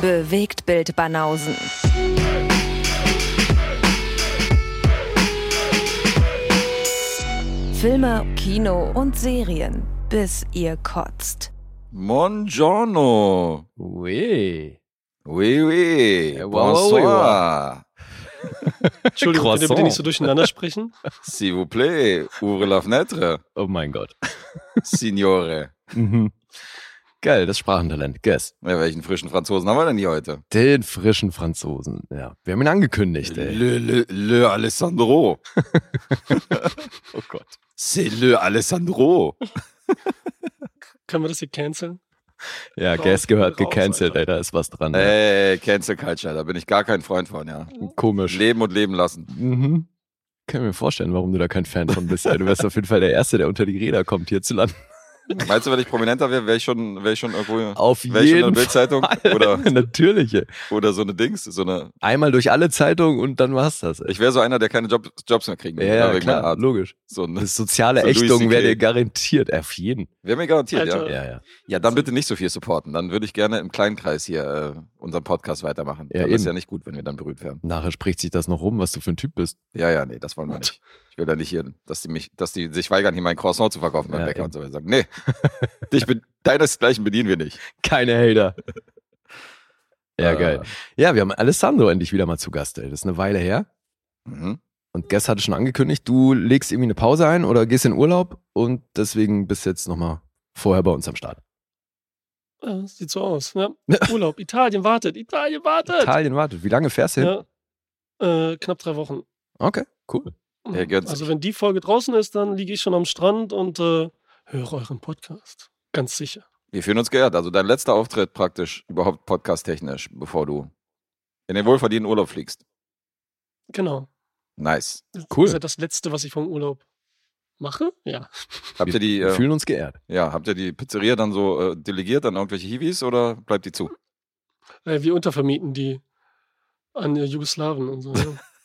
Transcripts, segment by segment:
Bewegt Bild Banausen. Filme, Kino und Serien, bis ihr kotzt. Buongiorno. Oui. Oui, oui. Bonsoir. Entschuldigung, könnt ihr bitte nicht so durcheinander sprechen? S'il vous plaît, ouvre la fenêtre, Oh mein Gott. Signore. Mhm. Geil, das Sprachentalent. Guess. Ja, welchen frischen Franzosen haben wir denn hier heute? Den frischen Franzosen. Ja, wir haben ihn angekündigt, ey. Le, le, le Alessandro. Oh Gott. C'est le Alessandro. Können wir das hier canceln? Ja, Raus, Guess gehört gecancelt, Alter. ey. Da ist was dran. ey. Ey, Cancel Culture, da bin ich gar kein Freund von, ja. Komisch. Leben und leben lassen. Mhm. Kann mir vorstellen, warum du da kein Fan von bist. Ey. Du wärst auf jeden Fall der Erste, der unter die Räder kommt hierzulande. Meinst du, wenn ich prominenter wäre, wäre ich schon, wäre ich schon irgendwo, Auf wäre ich schon in jeden der Bildzeitung Fall. oder, Natürlich. ey. oder so eine Dings, so eine, Einmal durch alle Zeitungen und dann war's das. Ey. ich wäre so einer, der keine Job, Jobs mehr kriegen Ja, würde, ja, meiner klar, Art. logisch. So eine, Das soziale So Ächtung wäre dir garantiert. Auf jeden. wäre mir garantiert, ja. Ja, ja. Ja, dann bitte nicht so viel supporten. Dann würde ich gerne im kleinen Kreis hier äh, unseren Podcast weitermachen. Ja, dann ist eben. ja nicht gut, wenn wir dann berühmt werden. Nachher spricht sich das noch rum, was du für ein Typ bist. Ja, ja, nee, das wollen wir nicht. Ich will da nicht hier, dass die mich, dass die sich weigern, hier mein Croissant zu verkaufen beim Ja, Bäcker eben. und so. Wir sagen, nee, dich be deinesgleichen bedienen wir nicht. Keine Hater. Ja, Äh, geil. Ja, wir haben Alessandro endlich wieder mal zu Gast, ey. Das ist eine Weile her. Mhm. Und Guess hatte schon angekündigt, du legst irgendwie eine Pause ein oder gehst in Urlaub und deswegen bist du jetzt nochmal vorher bei uns am Start. Ja, sieht so aus. Ja. Urlaub, Italien wartet, Italien wartet. Italien wartet. Wie lange fährst du hin? Ja. Äh, knapp drei Wochen. Okay, cool. Gönnt sich. Also wenn die Folge draußen ist, dann liege ich schon am Strand und äh, höre euren Podcast. Ganz sicher. Wir fühlen uns geehrt. Also dein letzter Auftritt praktisch überhaupt podcast-technisch, bevor du in den wohlverdienten Urlaub fliegst. Genau. Nice. Das Cool. ist ja das Letzte, was ich vom Urlaub mache. Ja. Habt ihr die, Wir äh, fühlen uns geehrt. ja, habt ihr die Pizzeria dann so äh, delegiert an irgendwelche Hiwis oder bleibt die zu? Äh, wir untervermieten die an äh, Jugoslawen und so. Ja.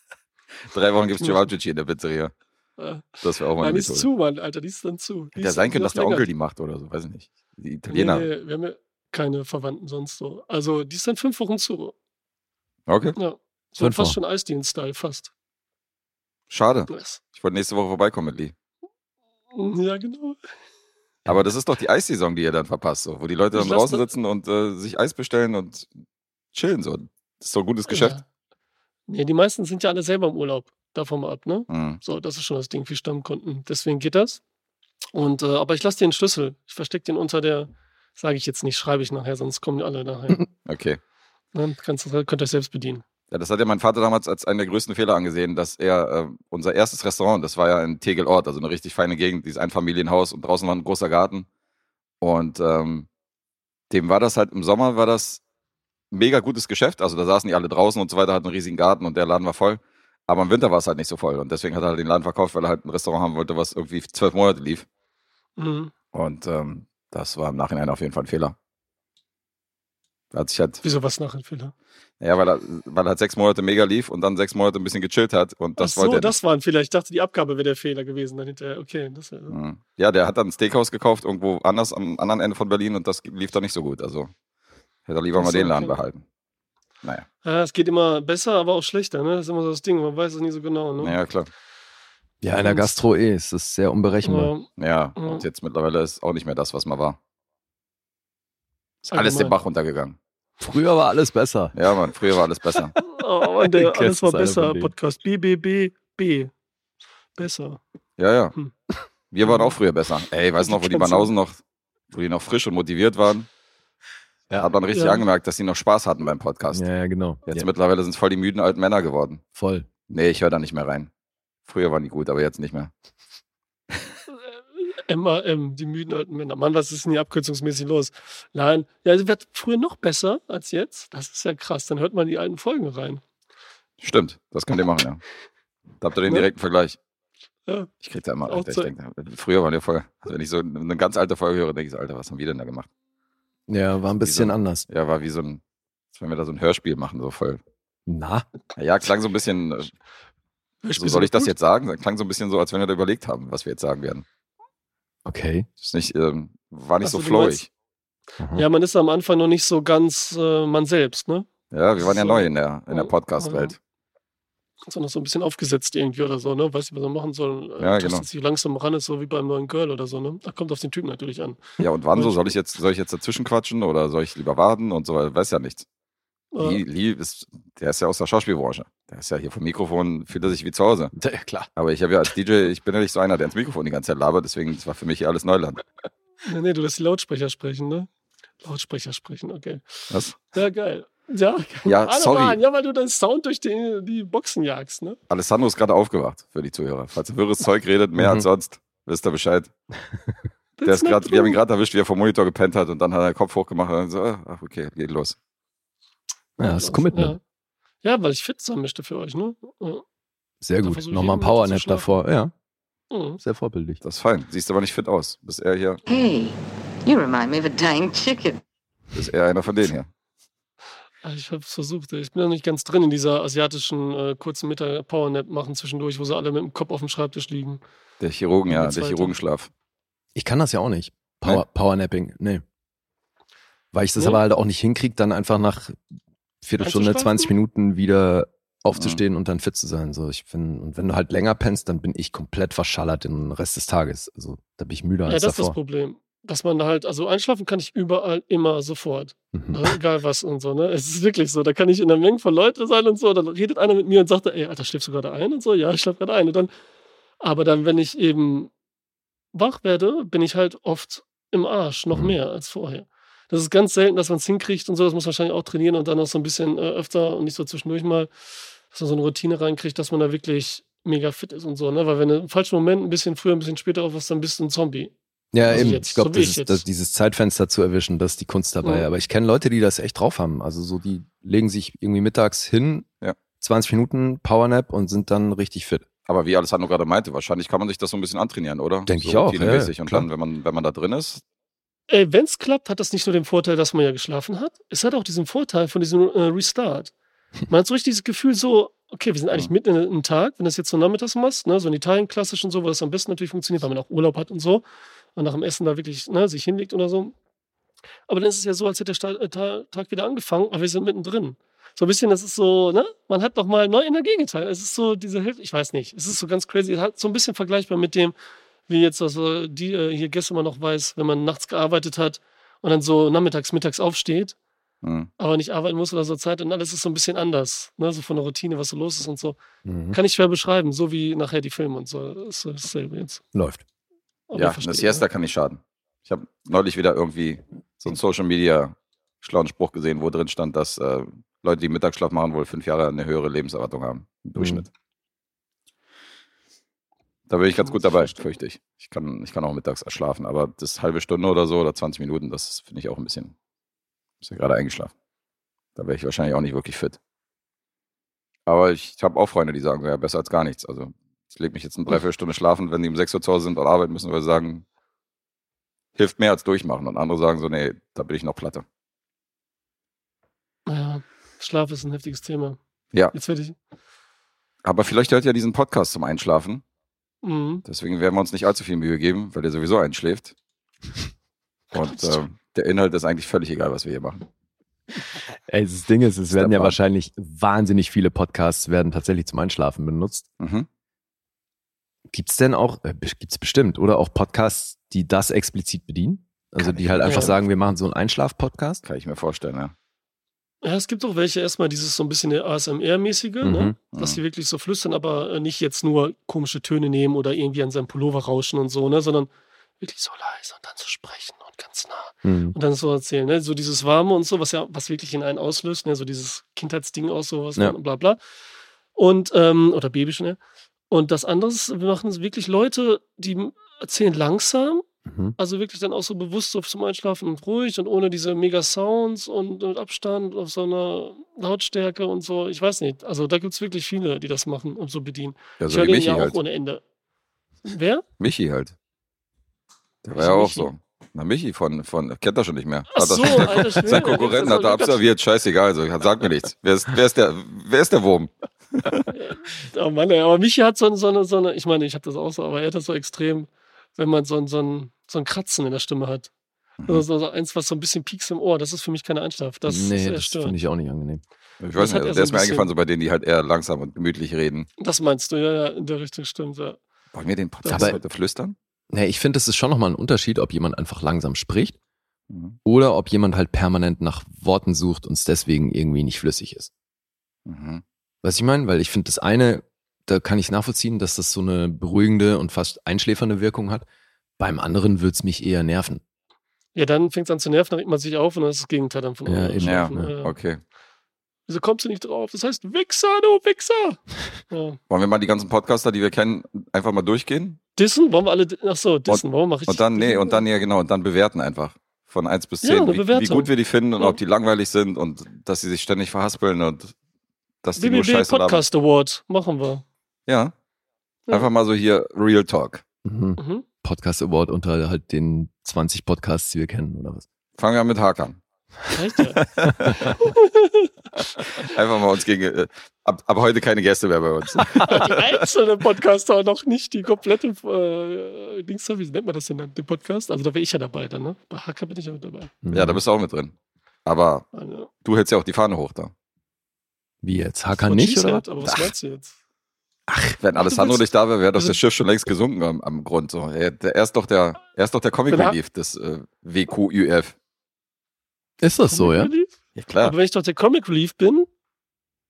Drei Wochen gibt's Cevapcici in der Pizzeria. Das wäre auch mal Nein, die ist zu, Mann, Alter, die ist dann zu. Die Hätte ja sein können, dass der. Onkel die macht oder so, weiß ich nicht. Die Nee, Italiener. nee, wir haben ja keine Verwandten sonst so. Also, die ist dann fünf Wochen zu. Okay, Ja. So fast Wochen. schon Eisdienst-Style, fast. schade. Yes. Ich wollte nächste Woche vorbeikommen mit Lee. Ja, genau. Aber das ist doch die Eissaison, die ihr dann verpasst, so, wo die Leute Ich dann lass draußen sitzen und äh, sich Eis bestellen und chillen so. Das ist doch ein gutes Geschäft. Ja. Nee, die meisten sind ja alle selber im Urlaub. Davon mal ab, ne? Mhm. So, das ist schon das Ding für Stammkunden. Deswegen geht das. Und, äh, aber ich lasse dir den Schlüssel. Ich verstecke den unter der, sage ich jetzt nicht, schreibe ich nachher, sonst kommen die alle nachher. Okay. ne? Kannst, könnt ihr euch selbst bedienen. Ja, das hat ja mein Vater damals als einen der größten Fehler angesehen, dass er äh, unser erstes Restaurant, das war ja in Tegelort, also eine richtig feine Gegend, dieses Einfamilienhaus und draußen war ein großer Garten. Und ähm, dem war das halt im Sommer war das mega gutes Geschäft. Also da saßen die alle draußen und so weiter, hatten einen riesigen Garten und der Laden war voll. Aber im Winter war es halt nicht so voll. Und deswegen hat er halt den Laden verkauft, weil er halt ein Restaurant haben wollte, was irgendwie zwölf Monate lief. Mhm. Und ähm, das war im Nachhinein auf jeden Fall ein Fehler. Da hat sich halt, Wieso was nachher, Fehler? ja, weil er, weil er halt sechs Monate mega lief und dann sechs Monate ein bisschen gechillt hat. Und das Ach so, wollte er das war ein Fehler. Ich dachte, die Abgabe wäre der Fehler gewesen. Dann hinterher, okay. Das, äh, Mhm. Ja, der hat dann ein Steakhouse gekauft, irgendwo anders am anderen Ende von Berlin und das lief dann nicht so gut. Also hätte er lieber Ach mal den Laden okay. behalten. Naja, Ja, es geht immer besser, aber auch schlechter. Ne? Das ist immer so das Ding. Man weiß es nie so genau. Ne? naja, klar. Ja, in der Gastro eh. Es ist sehr unberechenbar. Aber, Ja, Mhm. und jetzt mittlerweile ist auch nicht mehr das, was mal war. Ist alles den. Bach runtergegangen. Früher war alles besser. Ja, Mann, früher war alles besser. oh, Mann, der alles war besser. Podcast BBBB. Besser. Ja, ja. Hm. Wir waren auch früher besser. Ey, weißt du noch, wo die Banausen noch, wo die noch frisch und motiviert waren? Ja. Hat man richtig Ja. angemerkt, dass die noch Spaß hatten beim Podcast. Ja, ja, genau. Jetzt ja, mittlerweile sind es voll die müden alten Männer geworden. voll. Nee, ich höre da nicht mehr rein. Früher waren die gut, aber jetzt nicht mehr. MAM, die müden alten Männer. Mann, was ist denn hier abkürzungsmäßig los? Nein, ja, also wird früher noch besser als jetzt. Das ist ja krass. Dann hört man die alten Folgen rein. Stimmt, das könnt ihr machen, ja. Da habt ihr den Ne? direkten Vergleich. Ja. Ich krieg da immer, Alter, ich denke, früher waren wir voll, also wenn ich so eine ganz alte Folge höre, denke ich so, Alter, was haben wir denn da gemacht? Ja, war ein bisschen Wieso? anders. Ja, war wie so ein, als wenn wir da so ein Hörspiel machen, so voll. Na? Ja, klang so ein bisschen, äh, so soll ich das jetzt sagen? Klang so ein bisschen so, als wenn wir da überlegt haben, was wir jetzt sagen werden. Okay. Ist nicht, ähm, war nicht Ach so so, flowig. Mhm. Ja, man ist am Anfang noch nicht so ganz äh, man selbst, ne? Ja, wir waren ja So. neu in der, in der Ja. Podcast-Welt. So noch so ein bisschen aufgesetzt irgendwie oder so, ne? Weiß nicht, was man machen soll. Äh, Ja, tastet genau. sich langsam ran, ist so wie beim neuen Girl oder so, ne? Da kommt auf den Typen natürlich an. Ja, und wann so? Soll ich jetzt, soll ich jetzt dazwischen quatschen oder soll ich lieber warten und so? Weiß ja nichts. Äh, Lee, Lee ist, der ist ja aus der Schauspielbranche. Der ist ja hier vom Mikrofon, fühlt er sich wie zu Hause. Ja, klar. Aber ich habe ja als DJ, ich bin ja nicht so einer, der ins Mikrofon die ganze Zeit labert, deswegen das war für mich hier alles Neuland. nee, nee, du lässt die Lautsprecher sprechen, ne? Lautsprecher sprechen, okay. Was? Ja, geil. Ja, Ja, Alle sorry. Mann, ja, weil du deinen Sound durch die, die Boxen jagst, ne? Alessandro ist gerade aufgewacht für die Zuhörer. Falls er wirres Zeug redet, mehr Mhm. als sonst, wisst ihr Bescheid. Der ist grad, wir haben ihn gerade erwischt, wie er vom Monitor gepennt hat und dann hat er den Kopf hochgemacht und dann so, ah, ach, okay, geht los. Ja, das ist Commitment. Ja. ja, weil ich fit sein möchte für euch, ne? Ja. Sehr Da gut. Nochmal ein Powernap davor. Ja, Mhm. sehr vorbildlich. Das ist fein. Siehst aber nicht fit aus. Bist eher hier, Hey, you remind me of a dying chicken. bist eher einer von denen hier. Ah, Ich habe es versucht. Ich bin noch nicht ganz drin in dieser asiatischen äh, kurzen Mittag Powernap machen zwischendurch, wo sie alle mit dem Kopf auf dem Schreibtisch liegen. Der Chirurgen, ja, Der. Chirurgenschlaf. Ich kann das ja auch nicht. Power, Powernapping, nee. Weil ich das Nee? aber halt auch nicht hinkriege, dann einfach nach Viertelstunde, Einzuschlafen? 20 Minuten wieder aufzustehen und dann fit zu sein. So, ich bin, und wenn du halt länger pennst, dann bin ich komplett verschallert den Rest des Tages. Also da bin ich müder Ja, als das ist das davor. Problem. Dass man halt, also einschlafen kann ich überall immer sofort. Mhm. Ne? Egal was und so, ne? Es ist wirklich so. Da kann ich in einer Menge von Leuten sein und so. Dann redet einer mit mir und sagt, ey, Alter, schläfst du gerade ein? Und so, ja, ich schlafe gerade ein. Und dann, aber dann, wenn ich eben wach werde, bin ich halt oft im Arsch, noch Mhm. mehr als vorher. Das ist ganz selten, dass man es hinkriegt und so. Das muss man wahrscheinlich auch trainieren und dann noch so ein bisschen äh, öfter und nicht so zwischendurch mal, dass man so eine Routine reinkriegt, dass man da wirklich mega fit ist und so, ne? Weil wenn du im falschen Moment ein bisschen früher, ein bisschen später aufwachst, dann bist du ein Zombie. Ja, Also eben. jetzt, ich glaube, so jetzt. dieses Zeitfenster zu erwischen, das ist die Kunst dabei. Mhm. Aber ich kenne Leute, die das echt drauf haben. Also so, die legen sich irgendwie mittags hin, Ja. 20 Minuten Powernap und sind dann richtig fit. Aber wie Alessandro gerade meinte, wahrscheinlich kann man sich das so ein bisschen antrainieren, oder? Denk so ich auch, ja, und klar. dann, wenn man, wenn man da drin ist, Ey, wenn es klappt, hat das nicht nur den Vorteil, dass man ja geschlafen hat. Es hat auch diesen Vorteil von diesem äh, Restart. Man hat so richtig dieses Gefühl, so, okay, wir sind eigentlich Mhm. mitten in einem Tag, wenn du das jetzt so nachmittags machst, ne, so in Italien klassisch und so, wo das am besten natürlich funktioniert, weil man auch Urlaub hat und so und nach dem Essen da wirklich ne, sich hinlegt oder so. Aber dann ist es ja so, als hätte der äh, Ta- Tag wieder angefangen, aber wir sind mittendrin. So ein bisschen, das ist so, ne, man hat noch mal neue Energie geteilt. Es ist so diese Hilfe, ich weiß nicht, es ist so ganz crazy, es hat so ein bisschen vergleichbar mit dem, wie jetzt also die äh, hier gestern mal noch weiß, wenn man nachts gearbeitet hat und dann so nachmittags, mittags aufsteht, hm, aber nicht arbeiten muss oder so Zeit und alles ist so ein bisschen anders, ne? so von der Routine, was so los ist und so. Mhm. Kann ich schwer beschreiben, so wie nachher die Filme und so. Das ist dasselbe jetzt. Läuft. Aber ja, ihr eine Siesta kann nicht schaden. Ich habe neulich wieder irgendwie so einen Social Media schlauen Spruch gesehen, wo drin stand, dass äh, Leute, die Mittagsschlaf machen, wohl fünf Jahre eine höhere Lebenserwartung haben im Durchschnitt. Da bin ich ganz gut dabei, fürchte ich. Ich kann, ich kann auch mittags schlafen, aber das halbe Stunde oder so oder 20 Minuten, das finde ich auch ein bisschen. Ist ja gerade eingeschlafen. Da wäre ich wahrscheinlich auch nicht wirklich fit. Aber ich habe auch Freunde, die sagen, ja, besser als gar nichts. Also ich lege mich jetzt eine Dreiviertelstunde schlafen, wenn die um 6 Uhr zu Hause sind und arbeiten müssen, weil sie sagen, hilft mehr als durchmachen. Und andere sagen so, nee, da bin ich noch platte. Ja, Schlaf ist ein heftiges Thema. Ja. Jetzt werde ich. Aber vielleicht hört ihr diesen Podcast zum Einschlafen. Mhm. Deswegen werden wir uns nicht allzu viel Mühe geben, weil der sowieso einschläft. Und äh, der Inhalt ist eigentlich völlig egal, was wir hier machen. Ey, das Ding ist, es werden ja wahrscheinlich wahnsinnig viele Podcasts werden tatsächlich zum Einschlafen benutzt. Mhm. Gibt's denn auch, äh, gibt's bestimmt, oder auch Podcasts, die das explizit bedienen? Also Kann die halt einfach sagen, wir machen so einen Einschlaf-Podcast? Kann ich mir vorstellen, ja. Ja, es gibt auch welche, erstmal dieses so ein bisschen ASMR-mäßige, ne? Mhm. dass Mhm. sie wirklich so flüstern, aber äh, nicht jetzt nur komische Töne nehmen oder irgendwie an seinem Pullover rauschen und so, ne? sondern wirklich so leise und dann so sprechen und ganz nah Mhm. und dann so erzählen. Ne? So dieses Warme und so, was ja, was wirklich in einen auslöst, ne? so dieses Kindheitsding aus, sowas Ja. und bla bla. Und, ähm, oder Baby schon, ne? Und das andere ist, wir machen es wirklich Leute, die erzählen langsam, Mhm. also wirklich dann auch so bewusst so zum Einschlafen und ruhig und ohne diese mega Sounds und mit Abstand auf so einer Lautstärke und so. Ich weiß nicht. Also da gibt es wirklich viele, die das machen und so bedienen. Ja, ich so höre wie den Michi ja auch halt. ohne Ende. Wer? Michi halt. Der war ja auch Michi? so. Na, Michi von, von kennt er schon nicht mehr. Ach so, alter Sein Konkurrent hat er abserviert, scheißegal, also, sag mir nichts. Wer ist, wer ist der, wer ist der Wurm? Oh Mann, ey, aber Michi hat so, eine- so eine, so eine, ich meine, ich habe das auch so, aber er hat das so extrem, wenn man so ein, so ein, so ein Kratzen in der Stimme hat. Also so, eins, was so ein bisschen pieks im Ohr, das ist für mich keine Einschlaf. Das ist nee, das finde ich auch nicht angenehm. Ich Das weiß hat nicht, er der so ist mir eingefallen, so bei denen, die halt eher langsam und gemütlich reden. Das meinst du, ja, ja, in der Richtung stimmt, ja. Wollen wir den Podcast Aber- heute flüstern? Nee, ich finde, es ist schon nochmal ein Unterschied, ob jemand einfach langsam spricht Mhm. oder ob jemand halt permanent nach Worten sucht und es deswegen irgendwie nicht flüssig ist. Mhm. Was ich meine? Weil ich finde, das eine, da kann ich nachvollziehen, dass das so eine beruhigende und fast einschläfernde Wirkung hat. Beim anderen würde es mich eher nerven. Ja, dann fängt es an zu nerven, dann regt man sich auf und dann ist das Gegenteil dann von Ja, eben. Ja, ja. okay. Wieso kommst du nicht drauf? Das heißt Wichser, du Wichser! Ja. Wollen wir mal die ganzen Podcaster, die wir kennen, einfach mal durchgehen? Dissen? Wollen wir alle, ach so, dissen, warum mache ich Und dann, nee, und dann, ja genau, und dann bewerten einfach. Von 1 bis Ja, 10, eine wie, wie gut wir die finden und Ja. ob die langweilig sind und dass sie sich ständig verhaspeln und dass die nur BBB Scheiße labern. Podcast Award machen wir. Ja. Ja. Einfach mal so hier Real Talk. Mhm. Mhm. Podcast Award unter halt den 20 Podcasts, die wir kennen, oder was? Fangen wir an mit Hakan. Reicht ja. Einfach mal uns gegen, äh, ab, ab heute keine Gäste mehr bei uns. die einzelnen Podcaster noch nicht die komplette äh, Dings, wie nennt man das denn dann, den Podcast? Also da wäre ich ja dabei dann, ne? Bei Hacker bin ich ja mit dabei. Ja, da bist du auch mit drin. Aber Also, du hältst ja auch die Fahne hoch da. Wie jetzt? von Hakan nicht, oder? Aber was Ach. meinst du jetzt? Wenn Alessandro nicht da wäre, wäre das also- das Schiff schon längst gesunken am, am Grund. So. Er, der, er ist doch der, er ist doch der Comic Relief des äh, WQÜF. Ist das so, ja? Relief? Ja, klar. Aber wenn ich doch der Comic Relief bin,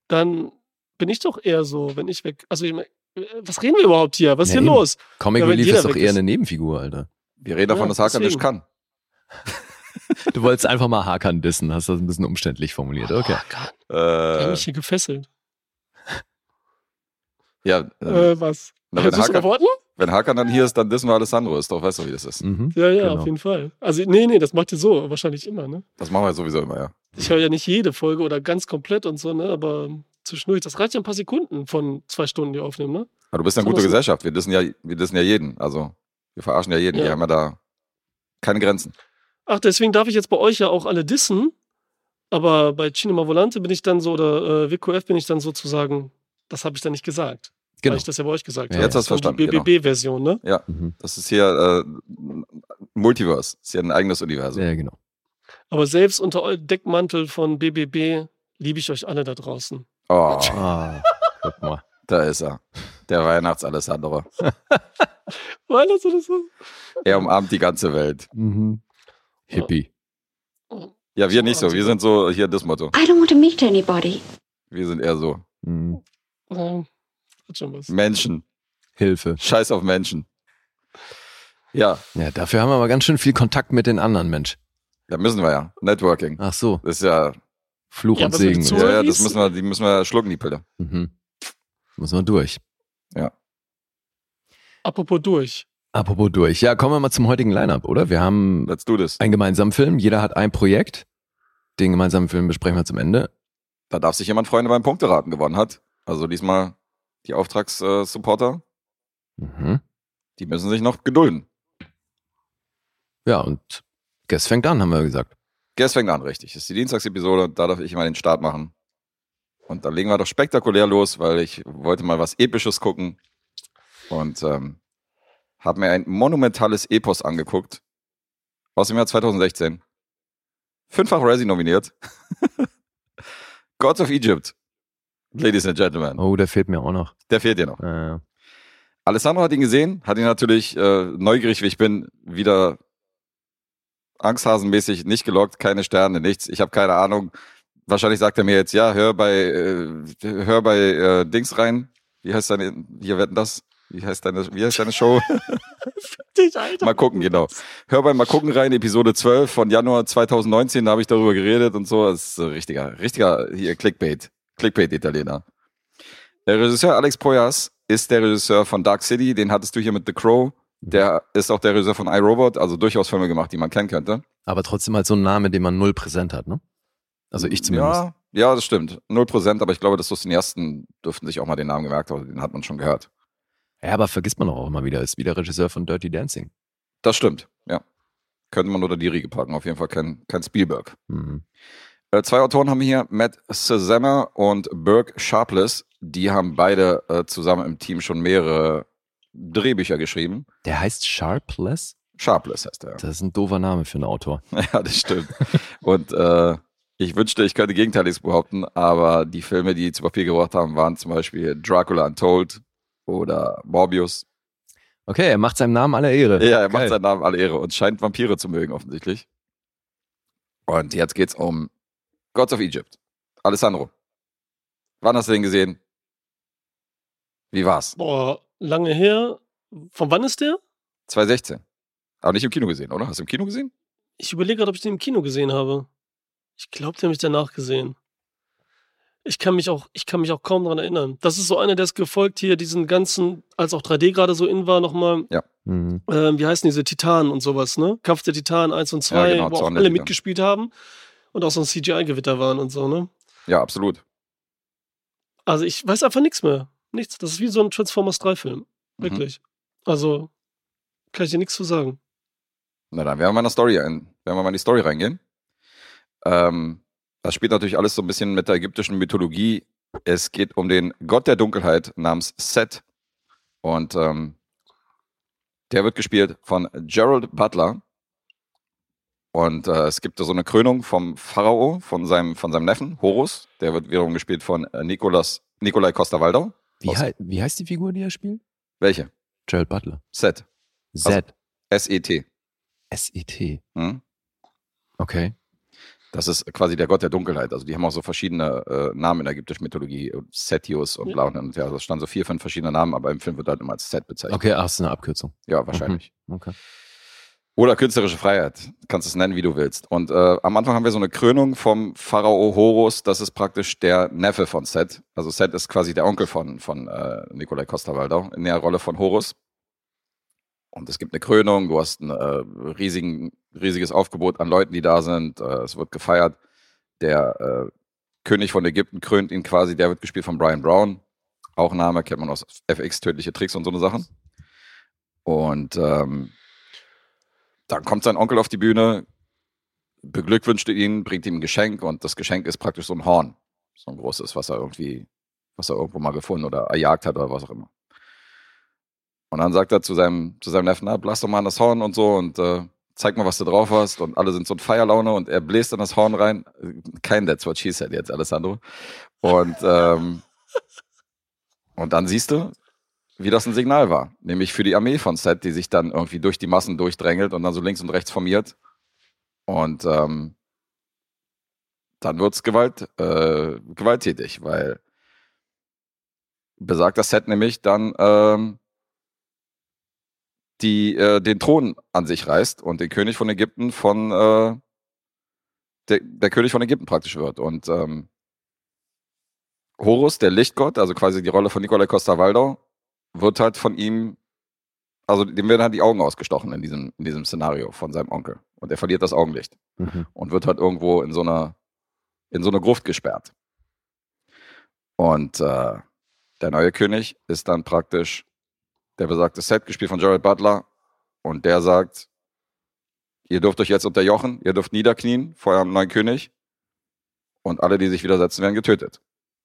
dann bin ich doch eher so, wenn ich weg. Also, ich mein, äh, was reden wir überhaupt hier? Was ist Ja, hier eben. los? Comic Ja, Relief ist doch eher ist. eine Nebenfigur, Alter. Wir reden davon, Ja, dass Hakan nicht kann. Du wolltest einfach mal Hakan dissen, hast das ein bisschen umständlich formuliert. Okay. Oh die haben Äh, mich hier gefesselt. ja, äh, Äh, was? na, wenn, Hast du Hakan, wenn Hakan dann hier ist, dann wissen wir Alessandro. Ist doch, weißt du, wie das ist. Mhm. Ja, ja, Genau. auf jeden Fall. Also, nee, nee, das macht ihr so, wahrscheinlich immer, ne? Das machen wir sowieso immer, ja. Ich höre ja nicht jede Folge oder ganz komplett und so, ne? Aber zwischendurch, das reicht ja ein paar Sekunden von zwei Stunden, die wir aufnehmen, ne? Aber du bist ja eine gute Gesellschaft. Wir wissen ja, wir wissen ja jeden. Also, wir verarschen ja jeden. Ja. Wir haben ja da keine Grenzen. Ach, deswegen darf ich jetzt bei euch ja auch alle dissen. Aber bei Cinema Volante bin ich dann so, oder äh, WQF bin ich dann sozusagen, das habe ich dann nicht gesagt. Genau. Weil ich das ja bei euch gesagt Ja, habe. jetzt hast du Das ist dann verstanden, Die BBB-Version, ne? Mhm. Das ist hier äh, Multiverse. Das ist ja ein eigenes Universum. Ja, genau. Aber selbst unter Deckmantel von BBB liebe ich euch alle da draußen. Oh, Ah, guck mal. da ist er. Der Weihnachts-Alessandro. So. Er umarmt die ganze Welt. Mhm. Hippie. Ja, wir nicht so. Wir sind so hier das Motto. I don't want to meet anybody. Wir sind eher so Mhm. Ähm, hat schon was. Menschen. Hilfe. Scheiß auf Menschen. Ja, Ja, dafür haben wir aber ganz schön viel Kontakt mit den anderen Mensch. da müssen wir ja. Networking. Ach so, Das ist ja, Fluch Ja, und Segen. ja, ja, das müssen wir, die müssen wir schlucken, die Pille. Mhm. Muss man durch. Apropos durch. Apropos durch. Ja, kommen wir mal zum heutigen Line-Up, oder? Wir haben Let's do this. einen gemeinsamen Film. Jeder hat ein Projekt. Den gemeinsamen Film besprechen wir zum Ende. Da darf sich jemand freuen, der beim Punkteraten gewonnen hat. Also diesmal die Auftragssupporter, Mhm. die müssen sich noch gedulden. Ja, und Guess fängt an, haben wir gesagt. Guess fängt an, richtig. Das ist die Dienstagsepisode, da darf ich mal den Start machen. Und dann legen wir doch spektakulär los, weil ich wollte mal was Episches gucken. Und ähm, habe mir ein monumentales Epos angeguckt. Aus dem Jahr 2016. Fünffach Razzie nominiert. Gods of Egypt. Ladies and Gentlemen. Oh, der fehlt mir auch noch. Der fehlt dir noch. Äh, Alessandro hat ihn gesehen, hat ihn natürlich äh, neugierig, wie ich bin, wieder angsthasenmäßig nicht gelockt, keine Sterne, nichts. Ich habe keine Ahnung. Wahrscheinlich sagt er mir jetzt, ja, hör bei, äh, hör bei äh, Dings rein. Wie heißt deine, hier wetten das? Wie heißt deine, wie heißt deine Show? Dich, Alter. mal gucken, genau. Hör bei Mal gucken rein, Episode 12 von Januar 2019, da habe ich darüber geredet und so. Das ist so richtiger, richtiger hier Clickbait. Clickbait-Italiener. Der Regisseur Alex Proyas ist der Regisseur von Dark City, den hattest du hier mit The Crow. Der ist auch der Regisseur von iRobot, also durchaus Filme gemacht, die man kennen könnte. aber trotzdem halt so ein Name, den man null präsent hat, ne? Also ich zumindest. Ja, ja, das stimmt. Null Prozent, aber ich glaube, dass das den ersten dürften sich auch mal den Namen gemerkt haben, den hat man schon gehört. Ja, aber vergisst man auch immer wieder, ist wieder Regisseur von Dirty Dancing. Das stimmt, ja. Könnte man unter die Riege packen, auf jeden Fall kein, kein Spielberg. Mhm. Äh, zwei Autoren haben wir hier, Matt Sazama und Burke Sharpless. Die haben beide äh, zusammen im Team schon mehrere Drehbücher geschrieben. Der heißt Sharpless? Sharpless heißt er. Das ist ein doofer Name für einen Autor. Ja, das stimmt. Und äh, ich wünschte, ich könnte Gegenteiliges behaupten, aber die Filme, die zu Papier gebracht haben, waren zum Beispiel Dracula Untold oder Morbius. Okay, er macht seinem Namen alle Ehre. Ja, er macht Geil. seinen Namen alle Ehre und scheint Vampire zu mögen, offensichtlich. Und jetzt geht's um Gods of Egypt. Alessandro, wann hast du den gesehen? Wie war's? Boah, lange her. Von wann ist der? 2016. Aber nicht im Kino gesehen, oder? Hast du im Kino gesehen? Ich überlege gerade, ob ich den im Kino gesehen habe. Ich glaube, den habe ich danach gesehen. Ich kann mich auch, ich kann mich auch kaum daran erinnern. Das ist so einer, der ist gefolgt hier, diesen ganzen, als auch 3D gerade so in war, nochmal, Mhm. ähm, wie heißen diese Titanen und sowas, ne? Kampf der Titanen 1 und 2, Ja, genau, wo auch alle mitgespielt haben und auch so ein CGI-Gewitter waren und so, ne? Ja, absolut. Also ich weiß einfach nichts mehr. Nichts. Das ist wie so ein Transformers 3-Film. Mhm. Wirklich. Also, kann ich dir nichts zu sagen. Na dann werden wir mal in, der Story ein, werden wir mal in die Story reingehen. Ähm, das spielt natürlich alles so ein bisschen mit der ägyptischen Mythologie. Es geht um den Gott der Dunkelheit namens Set. Und ähm, der wird gespielt von Gerald Butler. Und äh, es gibt da so eine Krönung vom Pharao, von seinem, von seinem Neffen, Horus. Der wird wiederum gespielt von äh, Nicolas, Nikolai Costa-Waldau. Wie, hei wie heißt die Figur, die er spielt? Welche? Gerald Butler. Set. Z. S-E-T. S-E-T. Hm? Okay. Das ist quasi der Gott der Dunkelheit. Also die haben auch so verschiedene äh, Namen in der ägyptischen Mythologie. Setius und Ja. bla und. Also es standen so vier, fünf verschiedene Namen, aber im Film wird halt immer als Set bezeichnet. Okay, ach, ist eine Abkürzung. Ja, wahrscheinlich. Okay. Oder künstlerische Freiheit. Du kannst es nennen, wie du willst. Und äh, am Anfang haben wir so eine Krönung vom Pharao Horus. Das ist praktisch der Neffe von Set. Also Set ist quasi der Onkel von, von äh, Nikolai Costa-Waldau in der Rolle von Horus. Und es gibt eine Krönung. Du hast ein äh, riesigen, riesiges Aufgebot an Leuten, die da sind. Äh, es wird gefeiert. Der äh, König von Ägypten krönt ihn quasi. Der wird gespielt von Brian Brown. Auch Name kennt man aus FX, tödliche Tricks und so eine Sachen. Und ähm, dann kommt sein Onkel auf die Bühne, beglückwünscht ihn, bringt ihm ein Geschenk und das Geschenk ist praktisch so ein Horn. So ein großes, was er irgendwie, was er irgendwo mal gefunden oder erjagt hat oder was auch immer. Und dann sagt er zu seinem, zu seinem Neffen, na, blass doch mal an das Horn und so und äh, zeig mal, was du drauf hast. Und alle sind so in Feierlaune und er bläst in das Horn rein. Kein That's what she said jetzt, Alessandro. Und, ähm, und dann siehst du, wie das ein Signal war. Nämlich für die Armee von Set, die sich dann irgendwie durch die Massen durchdrängelt und dann so links und rechts formiert. Und ähm, dann wird's Gewalt, äh, gewalttätig, weil besagt das Set nämlich dann ähm, die äh, den Thron an sich reißt und den König von Ägypten von äh, der, der König von Ägypten praktisch wird. Und ähm, Horus, der Lichtgott, also quasi die Rolle von Nikolai Costa-Waldau, wird halt von ihm, also dem werden halt die Augen ausgestochen in diesem, in diesem Szenario von seinem Onkel. Und er verliert das Augenlicht Mhm. und wird halt irgendwo in so einer, in so eine Gruft gesperrt. Und äh, der neue König ist dann praktisch der besagte Set, gespielt von Jared Butler. Und der sagt, ihr dürft euch jetzt unterjochen, ihr dürft niederknien vor eurem neuen König. Und alle, die sich widersetzen, werden getötet.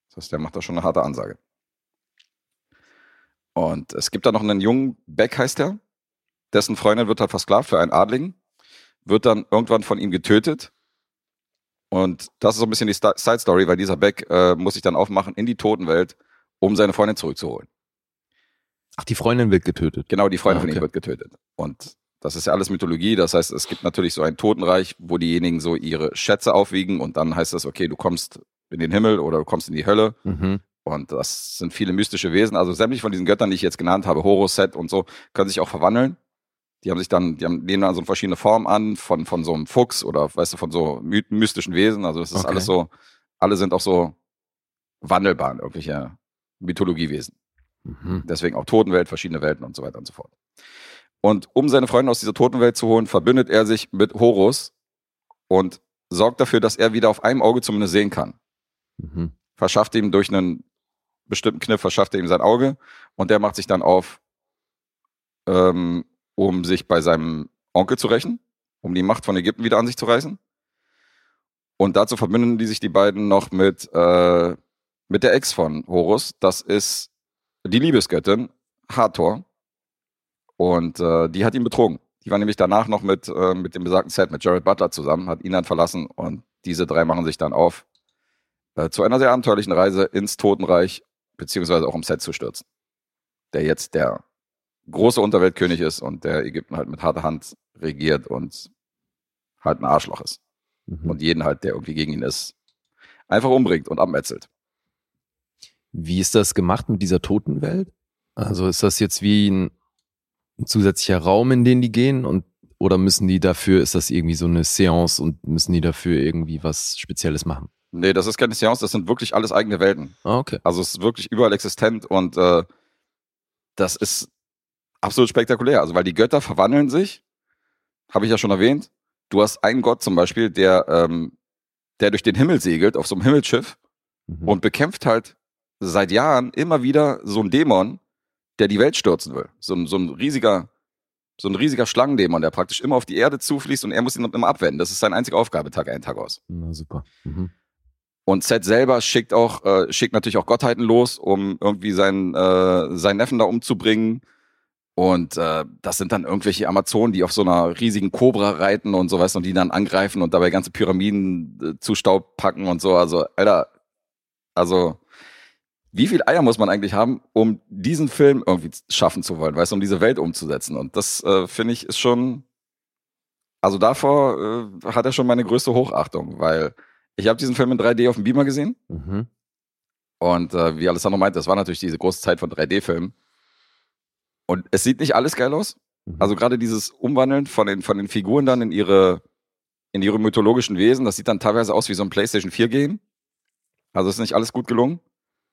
Das heißt, der macht da schon eine harte Ansage. Und es gibt da noch einen jungen Beck, heißt er. Dessen Freundin wird halt versklavt für einen Adligen. Wird dann irgendwann von ihm getötet. Und das ist so ein bisschen die Sta- Side Story, weil dieser Beck äh, muss sich dann aufmachen in die Totenwelt, um seine Freundin zurückzuholen. Ach, die Freundin wird getötet. Genau, die Freundin Ah, von ihm okay. wird getötet. Und das ist ja alles Mythologie. Das heißt, es gibt natürlich so ein Totenreich, wo diejenigen so ihre Schätze aufwiegen und dann heißt es, okay, du kommst in den Himmel oder du kommst in die Hölle. Mhm. Und das sind viele mystische Wesen. Also sämtlich von diesen Göttern, die ich jetzt genannt habe, Horus, Set und so, können sich auch verwandeln. Die haben sich dann, die haben, nehmen dann so verschiedene Formen an, von, von so einem Fuchs oder, weißt du, von so my mystischen Wesen. Also das ist Okay. alles so, alle sind auch so wandelbar, irgendwelche Mythologiewesen. Mhm. Deswegen auch Totenwelt, verschiedene Welten und so weiter und so fort. Und um seine Freunde aus dieser Totenwelt zu holen, verbündet er sich mit Horus und sorgt dafür, dass er wieder auf einem Auge zumindest sehen kann. Mhm. Verschafft ihm durch einen bestimmten Kniff, verschafft er ihm sein Auge und der macht sich dann auf, ähm, um sich bei seinem Onkel zu rächen, um die Macht von Ägypten wieder an sich zu reißen. Und dazu verbünden die sich die beiden noch mit, äh, mit der Ex von Horus. Das ist die Liebesgöttin Hathor. Und äh, die hat ihn betrogen. Die war nämlich danach noch mit, äh, mit dem besagten Set, mit Jared Butler zusammen, hat ihn dann verlassen und diese drei machen sich dann auf äh, zu einer sehr abenteuerlichen Reise ins Totenreich, beziehungsweise auch um Set zu stürzen. Der jetzt der große Unterweltkönig ist und der Ägypten halt mit harter Hand regiert und halt ein Arschloch ist. Mhm. Und jeden halt, der irgendwie gegen ihn ist, einfach umbringt und abmetzelt. Wie ist das gemacht mit dieser Totenwelt? Also ist das jetzt wie ein, ein zusätzlicher Raum, in den die gehen und oder müssen die dafür, ist das irgendwie so eine Seance und müssen die dafür irgendwie was Spezielles machen? Nee, das ist keine Seance, das sind wirklich alles eigene Welten. Ah, okay. Also es ist wirklich überall existent und äh, das ist absolut spektakulär. Also weil die Götter verwandeln sich, habe ich ja schon erwähnt. Du hast einen Gott zum Beispiel, der, ähm, der durch den Himmel segelt auf so einem Himmelsschiff Mhm. und bekämpft halt seit Jahren immer wieder so einen Dämon, der die Welt stürzen will. So ein, so ein riesiger, so ein riesiger Schlangendämon, der praktisch immer auf die Erde zufließt und er muss ihn immer abwenden. Das ist seine einzige Aufgabe, Tag ein, Tag aus. Na super. Mhm. Und Seth selber schickt auch, äh, schickt natürlich auch Gottheiten los, um irgendwie seinen, äh, seinen Neffen da umzubringen. Und äh, das sind dann irgendwelche Amazonen, die auf so einer riesigen Kobra reiten und so was und die dann angreifen und dabei ganze Pyramiden äh, zu Staub packen und so. Also, Alter, also wie viel Eier muss man eigentlich haben, um diesen Film irgendwie schaffen zu wollen, weißt du, um diese Welt umzusetzen? Und das äh, finde ich ist schon, also davor äh, hat er schon meine größte Hochachtung, weil ich habe diesen Film in 3D auf dem Beamer gesehen Mhm. und äh, wie Alessandro meinte, das war natürlich diese große Zeit von 3D-Filmen. Und es sieht nicht alles geil aus. Mhm. Also gerade dieses Umwandeln von den, von den Figuren dann in ihre, in ihre mythologischen Wesen, das sieht dann teilweise aus wie so ein PlayStation 4-Game. Also ist nicht alles gut gelungen.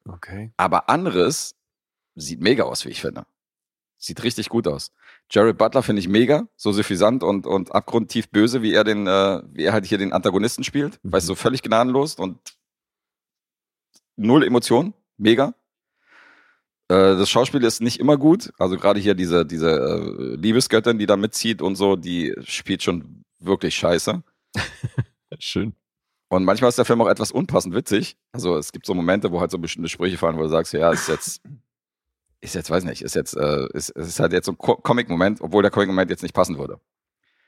Okay. Aber anderes sieht mega aus, wie ich finde. Sieht richtig gut aus. Jared Butler finde ich mega, so suffisant und, und abgrundtief böse, wie er den, äh, wie er halt hier den Antagonisten spielt. Mhm. Weißt du, so völlig gnadenlos und null Emotionen. Mega. Äh, das Schauspiel ist nicht immer gut. Also gerade hier diese, diese äh, Liebesgöttin, die da mitzieht und so, die spielt schon wirklich scheiße. Schön. Und manchmal ist der Film auch etwas unpassend witzig. Also es gibt so Momente, wo halt so bestimmte Sprüche fallen, wo du sagst, ja, ist jetzt, ist jetzt, weiß nicht, ist jetzt, äh, ist, es ist halt jetzt so ein Co Comic-Moment, obwohl der Comic-Moment jetzt nicht passen würde.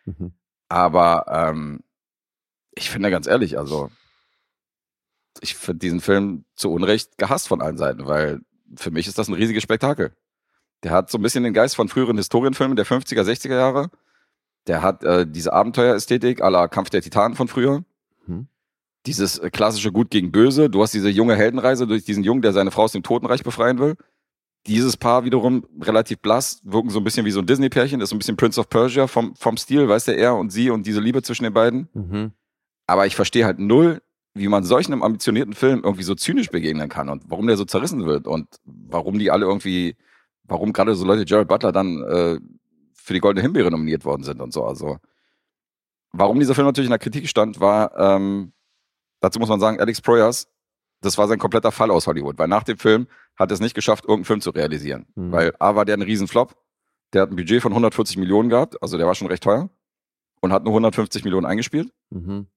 Mhm. Aber ähm, ich finde ganz ehrlich, also ich finde diesen Film zu Unrecht gehasst von allen Seiten, weil für mich ist das ein riesiges Spektakel. Der hat so ein bisschen den Geist von früheren Historienfilmen der 50er, 60er Jahre. Der hat äh, diese Abenteuerästhetik à la Kampf der Titanen von früher. Dieses äh, klassische Gut gegen Böse. Du hast diese junge Heldenreise durch diesen Jungen, der seine Frau aus dem Totenreich befreien will. Dieses Paar wiederum relativ blass, wirken so ein bisschen wie so ein Disney-Pärchen, ist so ein bisschen Prince of Persia vom, vom Stil, weißt du, er und sie und diese Liebe zwischen den beiden. Mhm. Aber ich verstehe halt null, wie man solchen einem ambitionierten Film irgendwie so zynisch begegnen kann und warum der so zerrissen wird und warum die alle irgendwie, warum gerade so Leute Jared Butler dann äh, für die Goldene Himbeere nominiert worden sind und so. Also, warum dieser Film natürlich in der Kritik stand, war, ähm, dazu muss man sagen, Alex Proyas, das war sein kompletter Fall aus Hollywood, weil nach dem Film hat er es nicht geschafft, irgendeinen Film zu realisieren. Mhm. Weil A war der ein Riesenflop, der hat ein Budget von 140 Millionen gehabt, also der war schon recht teuer und hat nur 150 Millionen eingespielt. Mhm.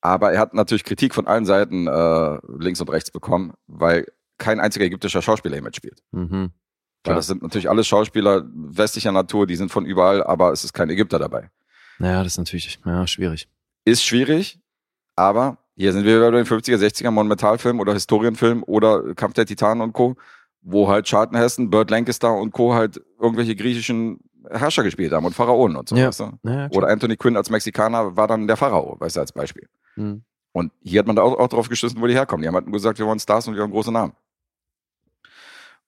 Aber er hat natürlich Kritik von allen Seiten äh, links und rechts bekommen, weil kein einziger ägyptischer Schauspieler hier mitspielt. Mhm. Weil das sind natürlich alles Schauspieler westlicher Natur, die sind von überall, aber es ist kein Ägypter dabei. Naja, das ist natürlich ja, schwierig. Ist schwierig, aber hier sind wir bei den 50er, 60er Monumentalfilm oder Historienfilm oder Kampf der Titanen und Co., wo halt Charlton Heston, Burt Lancaster und Co. halt irgendwelche griechischen Herrscher gespielt haben und Pharaonen und so. Ja. Weißt du? Klar. Oder Anthony Quinn als Mexikaner war dann der Pharao, weißt du, als Beispiel. Mhm. Und hier hat man da auch, auch drauf geschissen, wo die herkommen. Die haben halt nur gesagt, wir wollen Stars und wir wollen große Namen.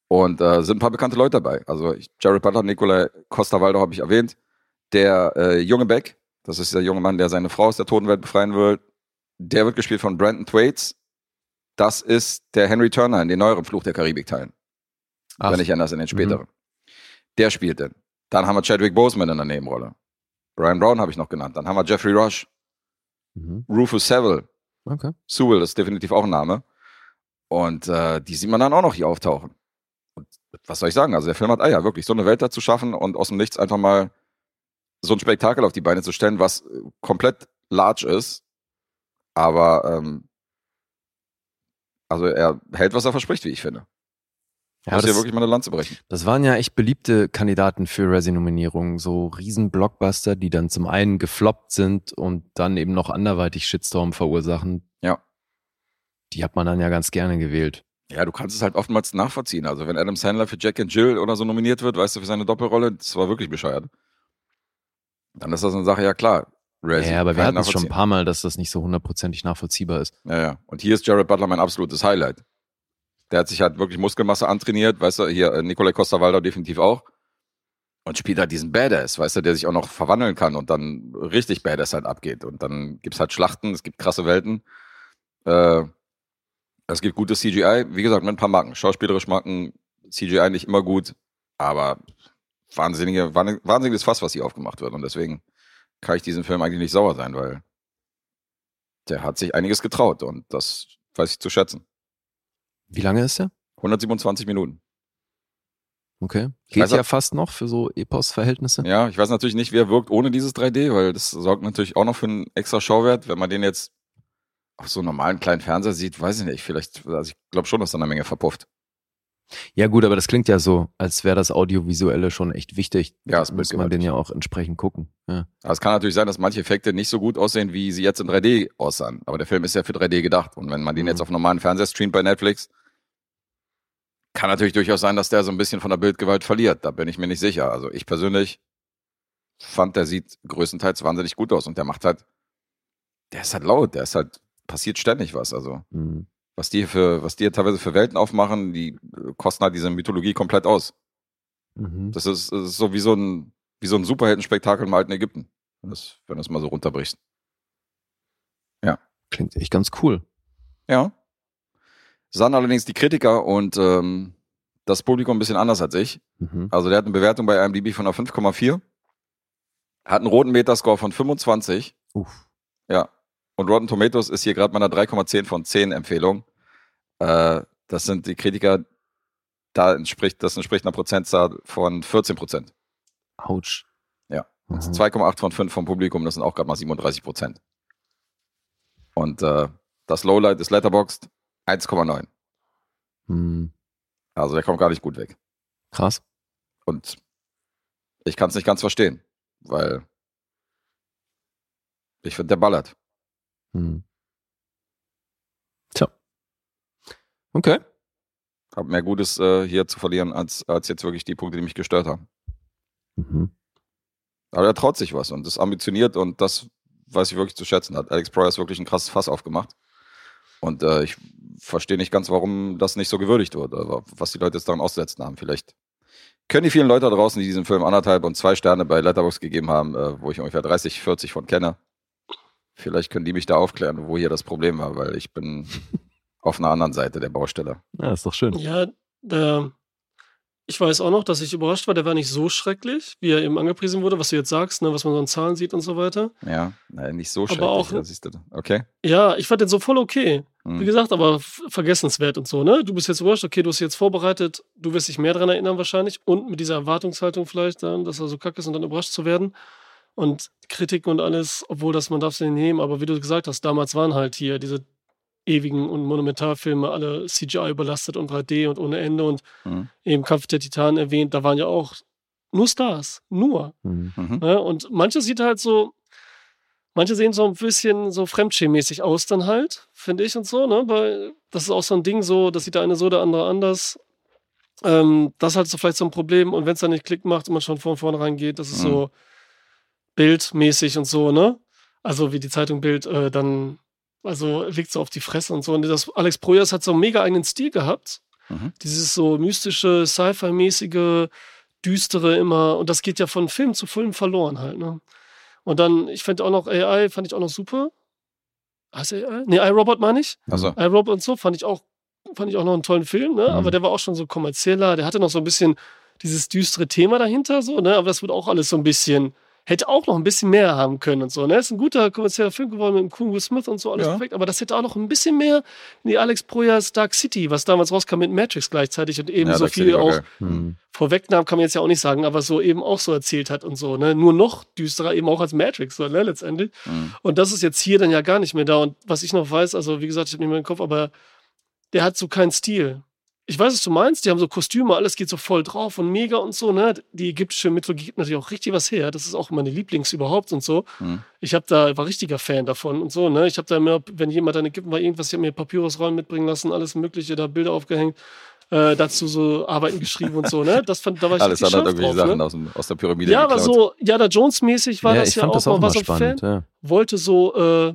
Und äh, sind ein paar bekannte Leute dabei. Also ich, Jared Butler, Nikolai Costa-Waldau habe ich erwähnt. Der äh, junge Beck, das ist der junge Mann, der seine Frau aus der Totenwelt befreien will. Der wird gespielt von Brandon Thwaites. Das ist der Henry Turner in den neueren Fluch der Karibik-Teilen. Wenn ich anders in den späteren. Der spielt den. Dann haben wir Chadwick Boseman in der Nebenrolle. Brian Brown habe ich noch genannt. Dann haben wir Jeffrey Rush, mhm. Rufus Sewell, Okay. Sewell ist definitiv auch ein Name. Und äh, die sieht man dann auch noch hier auftauchen. Und was soll ich sagen? Also der Film hat Eier, wirklich so eine Welt da zu schaffen und aus dem Nichts einfach mal so ein Spektakel auf die Beine zu stellen, was äh, komplett large ist. Aber ähm, also er hält, was er verspricht, wie ich finde. Ja, muss das, ja wirklich mal eine Lanze brechen. das waren ja echt beliebte Kandidaten für Razzie-Nominierungen. So riesen Blockbuster, die dann zum einen gefloppt sind und dann eben noch anderweitig Shitstorm verursachen. Ja. Die hat man dann ja ganz gerne gewählt. Ja, du kannst es halt oftmals nachvollziehen. Also wenn Adam Sandler für Jack and Jill oder so nominiert wird, weißt du, für seine Doppelrolle, das war wirklich bescheuert. Dann ist das eine Sache, ja klar. Razzie, ja, aber wir hatten es schon ein paar Mal, dass das nicht so hundertprozentig nachvollziehbar ist. Ja, ja. Und hier ist Jared Butler mein absolutes Highlight. Der hat sich halt wirklich Muskelmasse antrainiert, weißt du, hier äh, Nicolai Costa-Waldau definitiv auch. Und spielt halt diesen Badass, weißt du, der sich auch noch verwandeln kann und dann richtig Badass halt abgeht. Und dann gibt's halt Schlachten, es gibt krasse Welten. Äh, es gibt gutes CGI, wie gesagt, mit ein paar Marken. Schauspielerisch Marken, CGI nicht immer gut, aber wahnsinnige, wahn- wahnsinniges Fass, was hier aufgemacht wird. Und deswegen kann ich diesen Film eigentlich nicht sauer sein, weil der hat sich einiges getraut und das weiß ich zu schätzen. Wie lange ist der? 127 Minuten. Okay. Geht weiß ja fast noch für so Epos-Verhältnisse. Ja, ich weiß natürlich nicht, wie er wirkt ohne dieses 3D, weil das sorgt natürlich auch noch für einen extra Schauwert. Wenn man den jetzt auf so einem normalen kleinen Fernseher sieht, weiß ich nicht. Vielleicht, also ich glaube schon, dass da eine Menge verpufft. Ja gut, aber das klingt ja so, als wäre das Audiovisuelle schon echt wichtig. Ja, es muss man den ja auch entsprechend gucken. Ja. Aber es kann natürlich sein, dass manche Effekte nicht so gut aussehen, wie sie jetzt in 3D aussahen. Aber der Film ist ja für 3D gedacht. Und wenn man den Mhm. jetzt auf normalen Fernseher streamt bei Netflix, kann natürlich durchaus sein, dass der so ein bisschen von der Bildgewalt verliert. Da bin ich mir nicht sicher. Also ich persönlich fand, der sieht größtenteils wahnsinnig gut aus. Und der macht halt, der ist halt laut, der ist halt, passiert ständig was. Also Mhm. Was die für, was die hier teilweise für Welten aufmachen, die äh, kosten halt diese Mythologie komplett aus. Mhm. Das ist, das ist so wie so ein, wie so ein Superheldenspektakel im alten Ägypten. Wenn das, wenn das mal so runterbrichst. Klingt echt ganz cool. Ja. Sahen allerdings die Kritiker und ähm, das Publikum ein bisschen anders als ich. Mhm. Also der hat eine Bewertung bei IMDb von einer 5,4. Hat einen roten Metascore von 25. Uff. Ja. Und Rotten Tomatoes ist hier gerade mal eine 3,10 von 10 Empfehlung. Äh, das sind die Kritiker, da entspricht, das entspricht einer Prozentzahl von 14 Prozent. Autsch. Ja. Mhm. 2,8 von 5 vom Publikum, das sind auch gerade mal 37 Prozent. Und äh, das Lowlight ist Letterboxd 1,9. Mhm. Also der kommt gar nicht gut weg. Krass. Und ich kann es nicht ganz verstehen, weil ich finde, der ballert. Mhm. Tja. Okay. Hab mehr Gutes äh, hier zu verlieren, als, als jetzt wirklich die Punkte, die mich gestört haben. Mhm. Aber er traut sich was und ist ambitioniert und das weiß ich wirklich zu schätzen. Hat Alex Proyas wirklich ein krasses Fass aufgemacht. Und äh, ich verstehe nicht ganz, warum das nicht so gewürdigt wird, aber was die Leute jetzt daran auszusetzen haben. Vielleicht können die vielen Leute da draußen, die diesen Film anderthalb und zwei Sterne bei Letterboxd gegeben haben, äh, wo ich ungefähr 30, 40 von kenne, vielleicht können die mich da aufklären, wo hier das Problem war, weil ich bin auf einer anderen Seite der Baustelle. Ja, ist doch schön. Ja, der, ich weiß auch noch, dass ich überrascht war, der war nicht so schrecklich, wie er eben angepriesen wurde, was du jetzt sagst, ne, was man so an Zahlen sieht und so weiter. Ja, naja, nicht so Aber schrecklich. auch- du. Okay. Ja, ich fand den so voll okay. Hm. Wie gesagt, aber vergessenswert und so, ne? Du bist jetzt überrascht, okay, du hast dich jetzt vorbereitet, du wirst dich mehr dran erinnern wahrscheinlich und mit dieser Erwartungshaltung vielleicht dann, dass er so kacke ist und dann überrascht zu werden. Und Kritiken und alles, obwohl das, man darf nicht nehmen, aber wie du gesagt hast, damals waren halt hier diese ewigen und Monumentalfilme alle CGI überlastet und 3D und ohne Ende und Mhm. eben Kampf der Titanen erwähnt, da waren ja auch nur Stars, nur. Mhm. Mhm. Ne? Und manche sieht halt so, manche sehen so ein bisschen so fremdschämäßig aus dann halt, finde ich und so, ne? Weil das ist auch so ein Ding so, das sieht der eine so, der andere anders. Ähm, das ist halt so vielleicht so ein Problem und wenn es dann nicht Klick macht und man schon von vornherein geht, das ist Mhm. so bildmäßig und so, ne? Also wie die Zeitung Bild äh, dann, also liegt so auf die Fresse und so. Und das Alex Proyas hat so einen mega eigenen Stil gehabt. Mhm. Dieses so mystische, Sci-Fi-mäßige, düstere immer. Und das geht ja von Film zu Film verloren halt, ne? Und dann, ich fand auch noch AI, fand ich auch noch super. Heißt AI? Nee, iRobot meine ich. Also, iRobot und so fand ich auch, fand ich auch noch einen tollen Film, ne? Mhm. Aber der war auch schon so kommerzieller, der hatte noch so ein bisschen dieses düstere Thema dahinter, so, ne? Aber das wird auch alles so ein bisschen, hätte auch noch ein bisschen mehr haben können und so, ne? Ist ein guter kommerzieller Film geworden mit dem Will Smith und so, alles Ja. perfekt, aber das hätte auch noch ein bisschen mehr in die Alex Proyas Dark City, was damals rauskam mit Matrix gleichzeitig und eben ja, so Dark viel auch. Mhm. vorwegnahm, kann man jetzt ja auch nicht sagen, aber so eben auch so erzählt hat und so, ne? Nur noch düsterer eben auch als Matrix, so, ne? Letztendlich. Mhm. Und das ist jetzt hier dann ja gar nicht mehr da. Und was ich noch weiß, also wie gesagt, ich habe nicht mehr im Kopf, aber der hat so keinen Stil. Ich weiß, was du meinst, die haben so Kostüme, alles geht so voll drauf und mega und so, ne? Die ägyptische Mythologie gibt natürlich auch richtig was her. Das ist auch meine Lieblings überhaupt und so. Hm. Ich habe da, war richtiger Fan davon und so, ne? Ich habe da immer, wenn jemand in Ägypten war, irgendwas, ich habe mir Papyrusrollen mitbringen lassen, alles Mögliche, da Bilder aufgehängt, äh, dazu so Arbeiten geschrieben und so, ne? Das fand, da war ich Alles richtig andere irgendwelche drauf, Sachen ne? aus, dem, aus der Pyramide Ja, aber geklaut. so Jada Jones-mäßig war ja, das ich ja fand auch, das auch mal ein spannend. Fan Ja. wollte so, äh,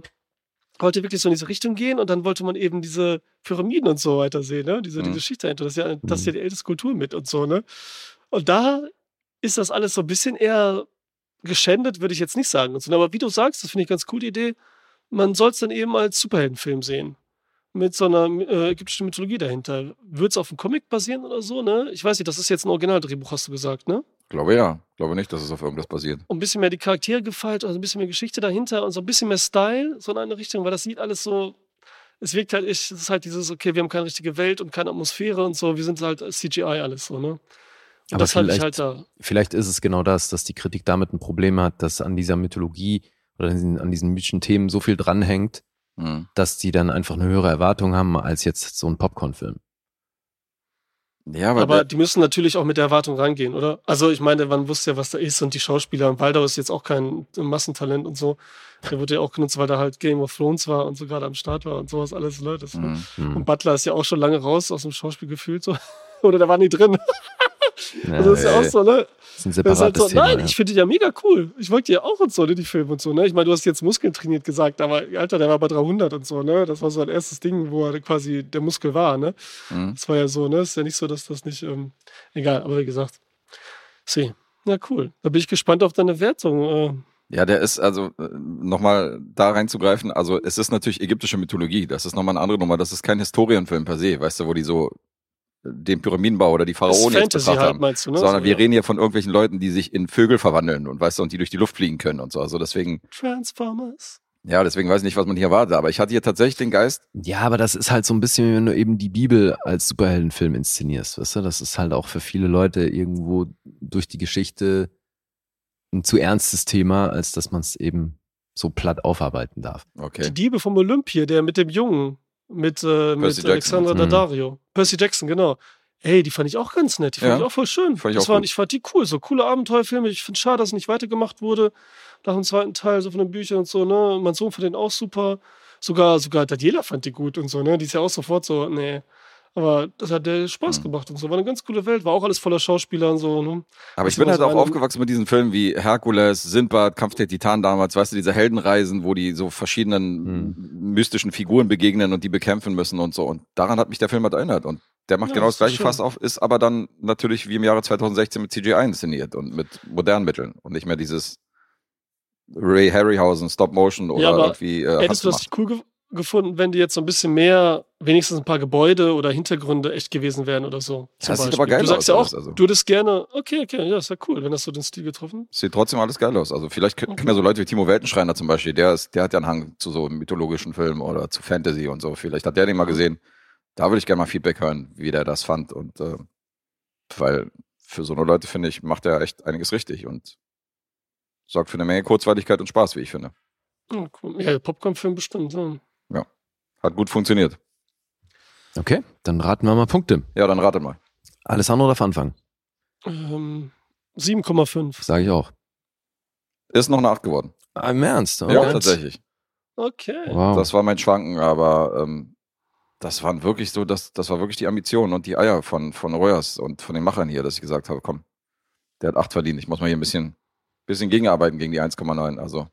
wollte wirklich so in diese Richtung gehen und dann wollte man eben diese Pyramiden und so weiter sehen, ne? Diese, Mhm. diese Geschichte dahinter. Das ist, ja, das ist ja Mhm. die älteste Kultur mit und so, ne? Und da ist das alles so ein bisschen eher geschändet, würde ich jetzt nicht sagen. Und so. Aber wie du sagst, das finde ich ganz coole Idee. Man soll es dann eben als Superheldenfilm sehen. Mit so einer äh, ägyptischen Mythologie dahinter. Wird es auf einem Comic basieren oder so, ne? Ich weiß nicht, das ist jetzt ein Originaldrehbuch, hast du gesagt, ne? Glaube ja. Glaube nicht, dass es auf irgendwas basiert. und ein bisschen mehr die Charaktere gefeilt, also ein bisschen mehr Geschichte dahinter und so ein bisschen mehr Style, so in eine Richtung, weil das sieht alles so, es wirkt halt, echt, es ist halt dieses, okay, wir haben keine richtige Welt und keine Atmosphäre und so, wir sind halt CGI alles so, ne? Und Aber ich vielleicht- halt da. Vielleicht ist es genau das, dass die Kritik damit ein Problem hat, dass an dieser Mythologie oder an diesen, an diesen mythischen Themen so viel dranhängt, Hm. dass die dann einfach eine höhere Erwartung haben als jetzt so ein Popcorn-Film. Ja, aber, Aber die müssen natürlich auch mit der Erwartung rangehen, oder? Also ich meine, man wusste ja, was da ist und die Schauspieler, und Waldau ist jetzt auch kein Massentalent und so. Der wurde ja auch genutzt, weil da halt Game of Thrones war und so gerade am Start war und sowas alles, ne? Das, hm. Hm. Und Butler ist ja auch schon lange raus aus dem Schauspiel gefühlt so. Oder der war nie drin. Ja, Also das ist ja auch so, ne? das ist ein Das ist halt so, Thema. nein, ja. ich finde die ja mega cool. Ich wollte ja auch und so, ne, die Filme und so, ne? Ich meine, du hast jetzt Muskeln trainiert gesagt, aber Alter, der war bei 300 und so, ne? Das war so ein erstes Ding, wo er quasi der Muskel war, ne? Hm. Das war ja so, ne? Ist ja nicht so, dass das nicht, ähm, egal, aber wie gesagt. See. Na cool. Da bin ich gespannt auf deine Wertung. Äh, Ja, der ist also äh, nochmal da reinzugreifen. Also es ist natürlich ägyptische Mythologie. Das ist nochmal eine andere Nummer. Das ist kein Historienfilm per se, weißt du, wo die so den Pyramidenbau oder die Pharaonen jetzt betrachtet halt, haben. meinst du, ne? Sondern So, wir ja. reden hier von irgendwelchen Leuten, die sich in Vögel verwandeln und weißt du, und die durch die Luft fliegen können und so. Also deswegen, Transformers. ja, deswegen weiß ich nicht, was man hier erwartet. Aber ich hatte hier tatsächlich den Geist, Ja, aber das ist halt so ein bisschen, wie wenn du eben die Bibel als Superheldenfilm inszenierst, weißt du? Das ist halt auch für viele Leute irgendwo durch die Geschichte ein zu ernstes Thema, als dass man es eben so platt aufarbeiten darf. okay. Die Diebe vom Olympier, der mit dem Jungen, mit, äh, mit Jackson. Alexandra Mhm. Daddario. Percy Jackson, genau. Ey, die fand ich auch ganz nett. Die fand Ja. ich auch voll schön. Fand ich das auch waren, ich fand die cool. So coole Abenteuerfilme. Ich finde schade, dass es nicht weitergemacht wurde. Nach dem zweiten Teil, so von den Büchern und so, ne? Mein Sohn fand den auch super. Sogar, sogar Daniela fand die gut und so, ne? Die ist ja auch sofort so, nee. Aber das hat der Spaß Mhm. gemacht und so. War eine ganz coole Welt. War auch alles voller Schauspieler und so, ne? Aber Das ich bin halt so auch aufgewachsen mit diesen Filmen wie Herkules, Sindbad, Kampf der Titanen damals, weißt du, diese Heldenreisen, wo die so verschiedenen Hm. mystischen Figuren begegnen und die bekämpfen müssen und so. Und daran hat mich der Film halt erinnert. Und der macht Ja, genau das gleiche. Fass auf, ist aber dann natürlich wie im Jahre 2016 mit CGI inszeniert und mit modernen Mitteln und nicht mehr dieses Ray Harryhausen, Stop Motion oder Ja, aber irgendwie äh, Hättest du das nicht cool gefunden, wenn die jetzt so ein bisschen mehr, wenigstens ein paar Gebäude oder Hintergründe echt gewesen wären oder so? Ja, das sieht Beispiel. aber geil du sagst aus ja auch, also. du würdest gerne, okay, okay, ja, ist ja cool, wenn das so den Stil getroffen. Sieht trotzdem alles geil aus. Also vielleicht können Okay. ja so Leute wie Timo Weltenschreiner zum Beispiel, der ist, der hat ja einen Hang zu so mythologischen Filmen oder zu Fantasy und so. Vielleicht hat der den mal gesehen. Da würde ich gerne mal Feedback hören, wie der das fand. Und äh, weil für so eine Leute, finde ich, macht er echt einiges richtig und sorgt für eine Menge Kurzweiligkeit und Spaß, wie ich finde. Ja, cool. ja Popcorn-Film bestimmt. Ja. Hat gut funktioniert. Okay, dann raten wir mal Punkte. Ja, dann ratet mal. Alessandro darf anfangen, Ähm, 7,5. sage ich auch. Ist noch eine 8 geworden. Ah, Im Ernst? Ja, Okay. tatsächlich. Okay. Wow. Das war mein Schwanken, aber ähm, das waren wirklich so, das, das war wirklich die Ambition und die Eier von, von Reuers und von den Machern hier, dass ich gesagt habe, komm, der hat 8 verdient. Ich muss mal hier ein bisschen, bisschen gegenarbeiten gegen die 1,9. Also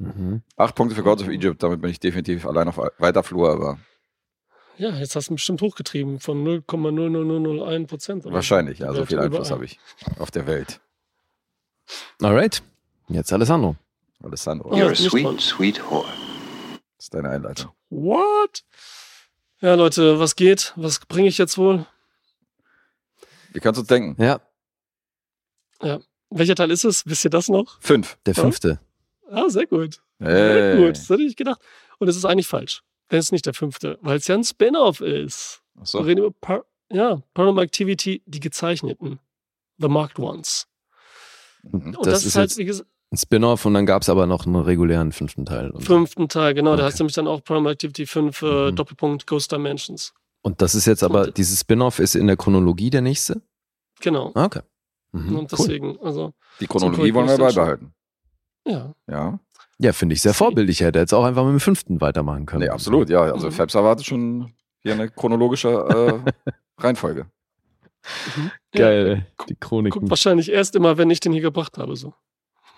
Mhm. 8 Punkte für Gods of Egypt, damit bin ich definitiv allein auf weiter Flur, aber Ja, jetzt hast du ihn bestimmt hochgetrieben von 0,00001 Prozent. wahrscheinlich, ja, so viel Einfluss habe ich auf der Welt. Alright, jetzt Alessandro. Alessandro, Ja, You're a nicht sweet, sweet whore. das ist deine Einleitung. What? Ja, Leute, was geht? Was bringe ich jetzt wohl? Wie kannst du uns denken? Ja, Welcher Teil ist es? Wisst ihr das noch? Fünf. der Ja. fünfte. Ah, sehr gut. Sehr Hey. gut. Das hätte ich gedacht. Und es ist eigentlich falsch. Denn es ist nicht der fünfte, weil es ja ein Spin-off ist. Wir Achso. reden über Par ja, Paranormal Activity, die gezeichneten. The Marked Ones. Mhm. Und Das das, ist halt, wie gesagt, Ein Spin-off und dann gab es aber noch einen regulären fünften Teil. Und fünften Teil, genau. Da Okay. heißt nämlich dann auch Paranormal Activity 5, äh, Mhm. Doppelpunkt Ghost Dimensions. Und das ist jetzt aber, Und- dieses Spin-off ist in der Chronologie der nächste? Genau. Ah, okay. Mhm, Und cool. deswegen, also, Die Chronologie wollen wir beibehalten. Ja. Ja. Ja, finde ich sehr vorbildlich. Er hätte jetzt auch einfach mit dem fünften weitermachen können. Nee, absolut, ja. Also Mhm. Phelps erwartet schon hier eine chronologische äh, Reihenfolge. Geil, Ja, die guckt Chroniken. wahrscheinlich erst immer, wenn ich den hier gebracht habe. So.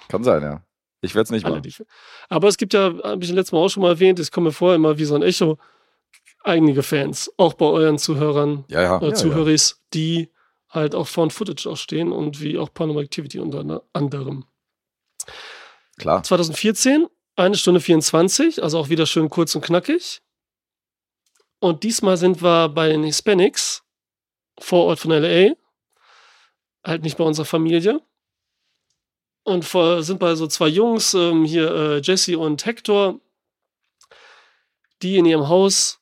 Kann sein, ja. Ich werde es nicht Alle, machen. die Aber es gibt ja, habe ich letztes Mal auch schon mal erwähnt, ich komme mir vor immer wie so ein Echo, einige Fans, auch bei euren Zuhörern, Ja, ja. äh, ja, Zuhöris, die halt auch Found Footage auch stehen und wie auch Paranormal Activity unter anderem. Klar. 2014, eine Stunde 24, also auch wieder schön kurz und knackig. Und diesmal sind wir bei den Hispanics, Vorort von LA, halt nicht bei unserer Familie. Und vor, sind bei so zwei Jungs, ähm, hier äh, Jesse und Hector, die in ihrem Haus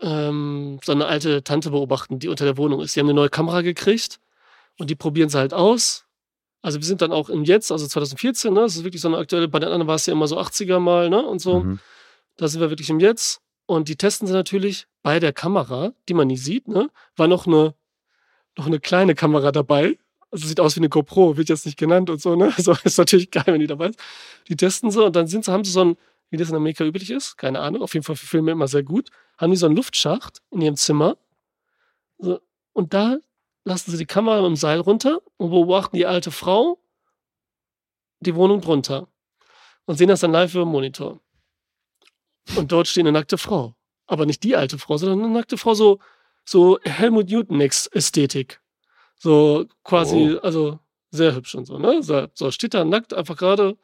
ähm, so eine alte Tante beobachten, die unter der Wohnung ist. Die haben eine neue Kamera gekriegt und die probieren sie halt aus. Also wir sind dann auch im Jetzt, also 2014, ne? Das ist wirklich so eine aktuelle, bei den anderen war es ja immer so 80er mal, ne? Und so. Mhm. Da sind wir wirklich im Jetzt. Und die testen sie natürlich bei der Kamera, die man nie sieht, ne? War noch eine, noch eine kleine Kamera dabei. Also sieht aus wie eine GoPro, wird jetzt nicht genannt und so, ne? Also ist natürlich geil, wenn die dabei ist. Die testen sie und dann sind sie, haben sie so ein, wie das in Amerika üblich ist, keine Ahnung, auf jeden Fall für Filme immer sehr gut, haben die so einen Luftschacht in ihrem Zimmer. So, und da lassen sie die Kamera mit dem Seil runter und beobachten die alte Frau die Wohnung drunter und sehen das dann live über den Monitor. Und dort steht eine nackte Frau. Aber nicht die alte Frau, sondern eine nackte Frau, so, so Helmut Newton-Ästhetik. So quasi, Oh. also sehr hübsch und so, ne? So, so steht da nackt einfach gerade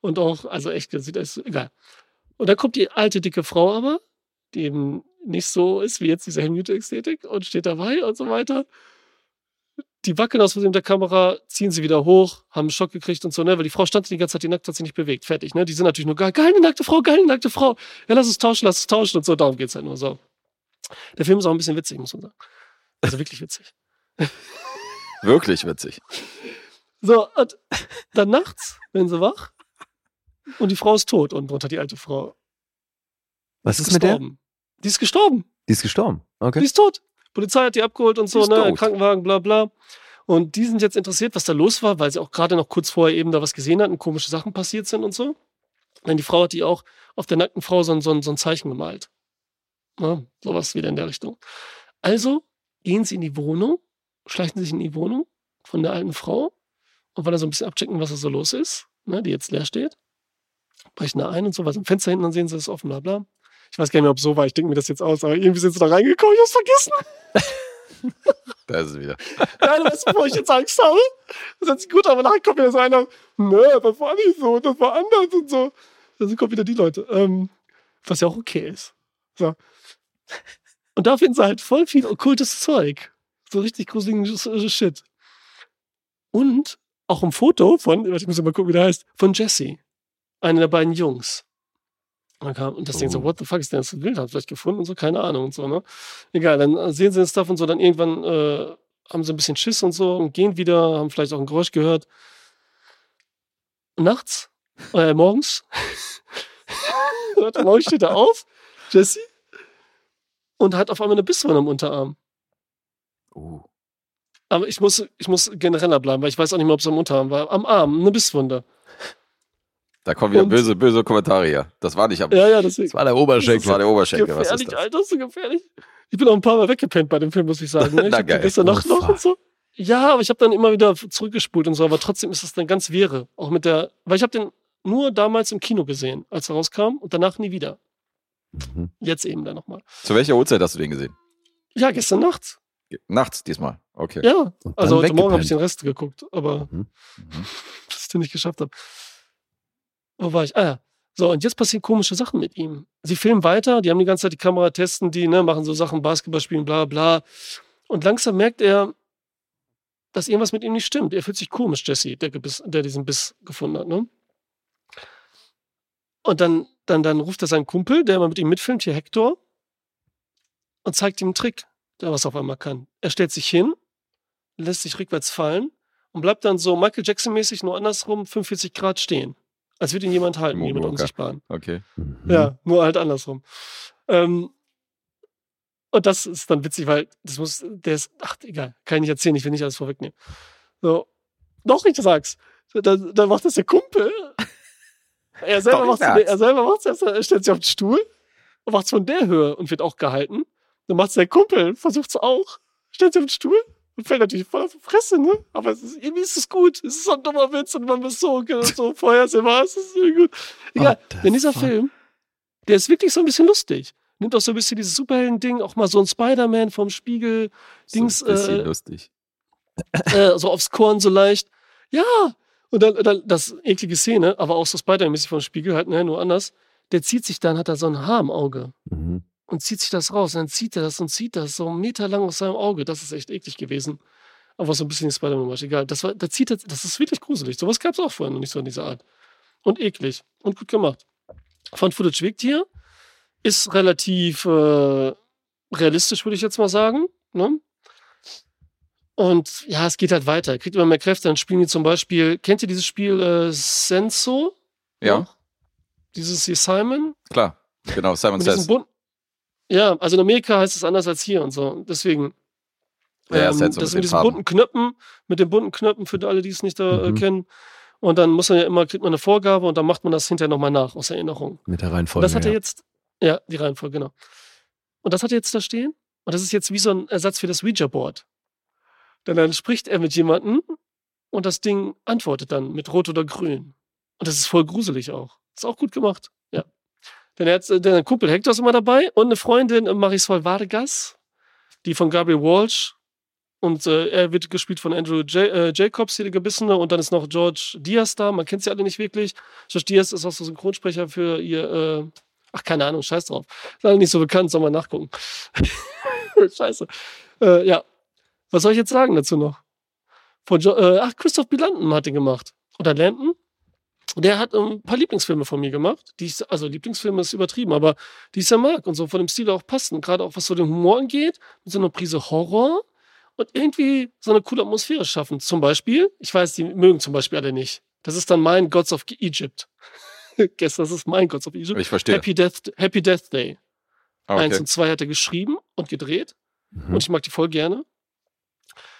und auch, also echt, sieht das egal. Und dann kommt die alte, dicke Frau aber, die eben nicht so ist wie jetzt diese Helmut Newton-Ästhetik und steht dabei und so weiter. Die wackeln aus Versehen mit der Kamera, ziehen sie wieder hoch, haben einen Schock gekriegt und so, ne? Weil die Frau stand die ganze Zeit, die nackt hat sich nicht bewegt. Fertig, ne? Die sind natürlich nur geil, geil, eine nackte Frau, geil, eine nackte Frau. Ja, lass es tauschen, lass es tauschen und so, darum geht's halt nur so. Der Film ist auch ein bisschen witzig, muss man sagen. Also wirklich witzig. Wirklich witzig. So, und dann nachts werden sie wach und die Frau ist tot und drunter die alte Frau. Was ist mit der? gestorben. Die ist gestorben. Die ist gestorben. Die Okay. ist tot. Polizei hat die abgeholt und so, ne? tot. Krankenwagen, bla bla. Und die sind jetzt interessiert, was da los war, weil sie auch gerade noch kurz vorher eben da was gesehen hatten, komische Sachen passiert sind und so. Denn die Frau hat die auch auf der nackten Frau so ein, so ein, so ein Zeichen gemalt. Ne? Sowas wieder in der Richtung. Also gehen sie in die Wohnung, schleichen sich in die Wohnung von der alten Frau und wollen dann so ein bisschen abchecken, was da so los ist, ne? die jetzt leer steht. Brechen da ein und so, was im Fenster hinten, dann sehen sie es offen, bla bla. Ich weiß gar nicht mehr, ob es so war, ich denke mir das jetzt aus, aber irgendwie sind sie da reingekommen, ich hab's vergessen. Da ist es wieder. Nein, weißt du, wo ich jetzt Angst habe? Das hört sich gut, aber nachher kommt wieder so einer, ne, das war nicht so, das war anders und so. Dann kommen wieder die Leute. Ähm, was ja auch okay ist. So. Und da finden sie halt voll viel okkultes Zeug. So richtig gruseligen Sch- Shit. Und auch ein Foto von, ich muss mal gucken, wie der heißt, von Jesse. Einer der beiden Jungs. Und, kam, und das Ding so, Oh. what the fuck ist denn das für ein Bild? Hat vielleicht gefunden und so, keine Ahnung und so, ne? Egal, dann äh, sehen sie den Stuff und so, dann irgendwann äh, haben sie ein bisschen Schiss und so und gehen wieder, haben vielleicht auch ein Geräusch gehört. Nachts, äh, morgens, heute Morgen steht er auf, Jesse, und hat auf einmal eine Bisswunde am Unterarm. Uh. Aber ich muss, ich muss genereller bleiben, weil ich weiß auch nicht mehr, ob es am Unterarm war. Am Arm, eine Bisswunde. Da kommen wieder Und- böse, böse Kommentare hier. Das war nicht am. Ja, ja, deswegen. Das war der Das Oberschenkel. war der Oberschenkel. Was ist das? Alter, das ist so gefährlich. Ich bin auch ein paar Mal weggepennt bei dem Film, muss ich sagen. Ne? Ich Na, geil. gestern Nacht Oh, noch und so. Ja, aber ich habe dann immer wieder zurückgespult und so, aber trotzdem ist das dann ganz wäre. Auch mit der, weil ich habe den nur damals im Kino gesehen, als er rauskam und danach nie wieder. Mhm. Jetzt eben dann nochmal. Zu welcher Uhrzeit hast du den gesehen? Ja, gestern Nacht. Nachts diesmal. Okay. Ja, also heute Morgen habe ich den Rest geguckt, aber Mhm. dass ich den nicht geschafft habe. Wo war ich? Ah ja. So, und jetzt passieren komische Sachen mit ihm. Sie filmen weiter, die haben die ganze Zeit die Kamera, testen die, ne, machen so Sachen, Basketball spielen, bla bla. Und langsam merkt er, dass irgendwas mit ihm nicht stimmt. Er fühlt sich komisch, Jesse, der, der diesen Biss gefunden hat, ne? Und dann, dann, dann ruft er seinen Kumpel, der mal mit ihm mitfilmt, hier Hector, und zeigt ihm einen Trick, der was auf einmal kann. Er stellt sich hin, lässt sich rückwärts fallen und bleibt dann so Michael Jackson-mäßig nur andersrum 45 Grad stehen. Als würde ihn jemand halten, Im jemand Moonwalker. Unsichtbaren. Okay. Mhm. Ja, nur halt andersrum. Ähm, Und das ist dann witzig, weil das muss, der ist, ach, egal, kann ich nicht erzählen, ich will nicht alles vorwegnehmen. So, doch, ich sag's. Dann, dann macht das der Kumpel. Er selber sag's. er selber macht's, er stellt sich auf den Stuhl und macht's von der Höhe und wird auch gehalten. Dann macht's der Kumpel, versucht's auch, stellt sich auf den Stuhl und fällt natürlich voll auf die Fresse, ne? Aber es ist, irgendwie ist es gut. Es ist so ein dummer Witz und man ist so, so vorhersehbar. Es ist irgendwie gut. Egal. The Denn dieser? Film, der ist wirklich so ein bisschen lustig. Nimmt auch so ein bisschen dieses Superhelden-Ding, auch mal so ein Spider-Man vom Spiegel, Dings, so ein bisschen äh, lustig. äh, so aufs Korn so leicht. Ja. Und dann, dann das eklige Szene, aber auch so Spider-Man-mäßig vom Spiegel, halt, ne, nur anders. Der zieht sich dann, hat er so ein Haar im Auge Mhm. Und zieht sich das raus. Und dann zieht er das und zieht das so einen Meter lang aus seinem Auge. Das ist echt eklig gewesen. Aber so ein bisschen Spider-Man war egal. Das, war, da zieht er, das ist wirklich gruselig. Sowas gab es auch vorher noch nicht so in dieser Art. Und eklig. Und gut gemacht. Fand Footage wirkt hier. Ist relativ äh, realistisch, würde ich jetzt mal sagen. Ne? Und ja, es geht halt weiter. Er kriegt immer mehr Kräfte. Dann spielen die zum Beispiel, kennt ihr dieses Spiel äh, Senso? Ja? Dieses hier Simon? klar. Genau, Simon Says. Ja, also in Amerika heißt es anders als hier und so. Deswegen. Ja, ähm, Sense das mit mit diesen bunten Knöpfen, mit den bunten Knöpfen für alle, die es nicht da äh, Mhm. kennen. Und dann muss man ja immer, kriegt man eine Vorgabe und dann macht man das hinterher nochmal nach, aus Erinnerung. Mit der Und Reihenfolge. das hat er ja. jetzt, ja, die Reihenfolge, genau. Und das hat er jetzt da stehen. Und das ist jetzt wie so ein Ersatz für das Ouija-Board. Denn dann spricht er mit jemandem und das Ding antwortet dann mit Rot oder Grün. Und das ist voll gruselig auch. Ist auch gut gemacht, er hat, äh, der Kumpel Hector ist immer dabei und eine Freundin, äh, Marisol Vargas, die von Gabriel Walsh. Und äh, er wird gespielt von Andrew J äh, Jacobs, hier der Gebissene. Und dann ist noch George Diaz da. Man kennt sie alle nicht wirklich. George Diaz ist auch so Synchronsprecher für ihr, äh, ach, keine Ahnung, scheiß drauf. Ist alle nicht so bekannt, soll man nachgucken. Scheiße. Äh, ja. Was soll ich jetzt sagen dazu noch? Von jo äh, ach, Christoph Bilanten hat den gemacht. Oder Landon. Und der hat ähm, ein paar Lieblingsfilme von mir gemacht. Die ich, also Lieblingsfilme ist übertrieben, aber die ich sehr mag und so von dem Stil auch passen. Gerade auch was so den Humor angeht, mit so einer Prise Horror und irgendwie so eine coole Atmosphäre schaffen. Zum Beispiel, ich weiß, die mögen zum Beispiel alle nicht. Das ist dann mein Gods of Egypt. Guess, das ist mein Gods of Egypt. Ich verstehe. Happy Death, Happy Death Day. Ah, Eins okay. und zwei hat er geschrieben und gedreht. Mhm. Und ich mag die voll gerne.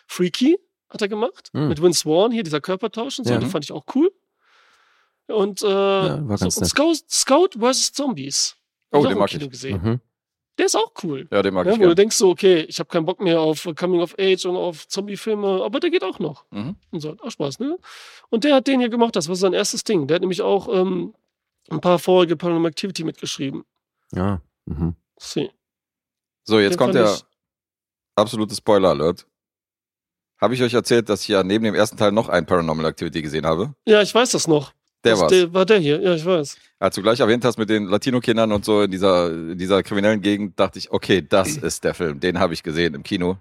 Freaky hat er gemacht. Mhm. Mit Vince Vaughn hier, dieser Körpertausch und so. Ja. Die fand ich auch cool. Und, äh, war so, und. Scout, Scout vs. Zombies. Oh, den mag Kino ich. gesehen. Mhm. Der ist auch cool. Ja, den mag Ja, ich wo du gerne. denkst so, okay, ich habe keinen Bock mehr auf Coming of Age und auf Zombie-Filme, aber der geht auch noch. Mhm. Und so, hat auch Spaß, ne? Und der hat den hier gemacht, das war sein erstes Ding. Der hat nämlich auch ähm, ein paar vorige Paranormal Activity mitgeschrieben. Ja. Mhm. See. So, jetzt Den kommt der absolute Spoiler-Alert. Habe ich euch erzählt, dass ich ja neben dem ersten Teil noch ein Paranormal Activity gesehen habe? Ja, ich weiß das noch. Der das, war's. Der, war der hier, ja, ich weiß. Als du gleich erwähnt hast mit den Latino-Kindern und so in dieser, in dieser kriminellen Gegend, dachte ich, okay, das ist der Film. Den habe ich gesehen im Kino.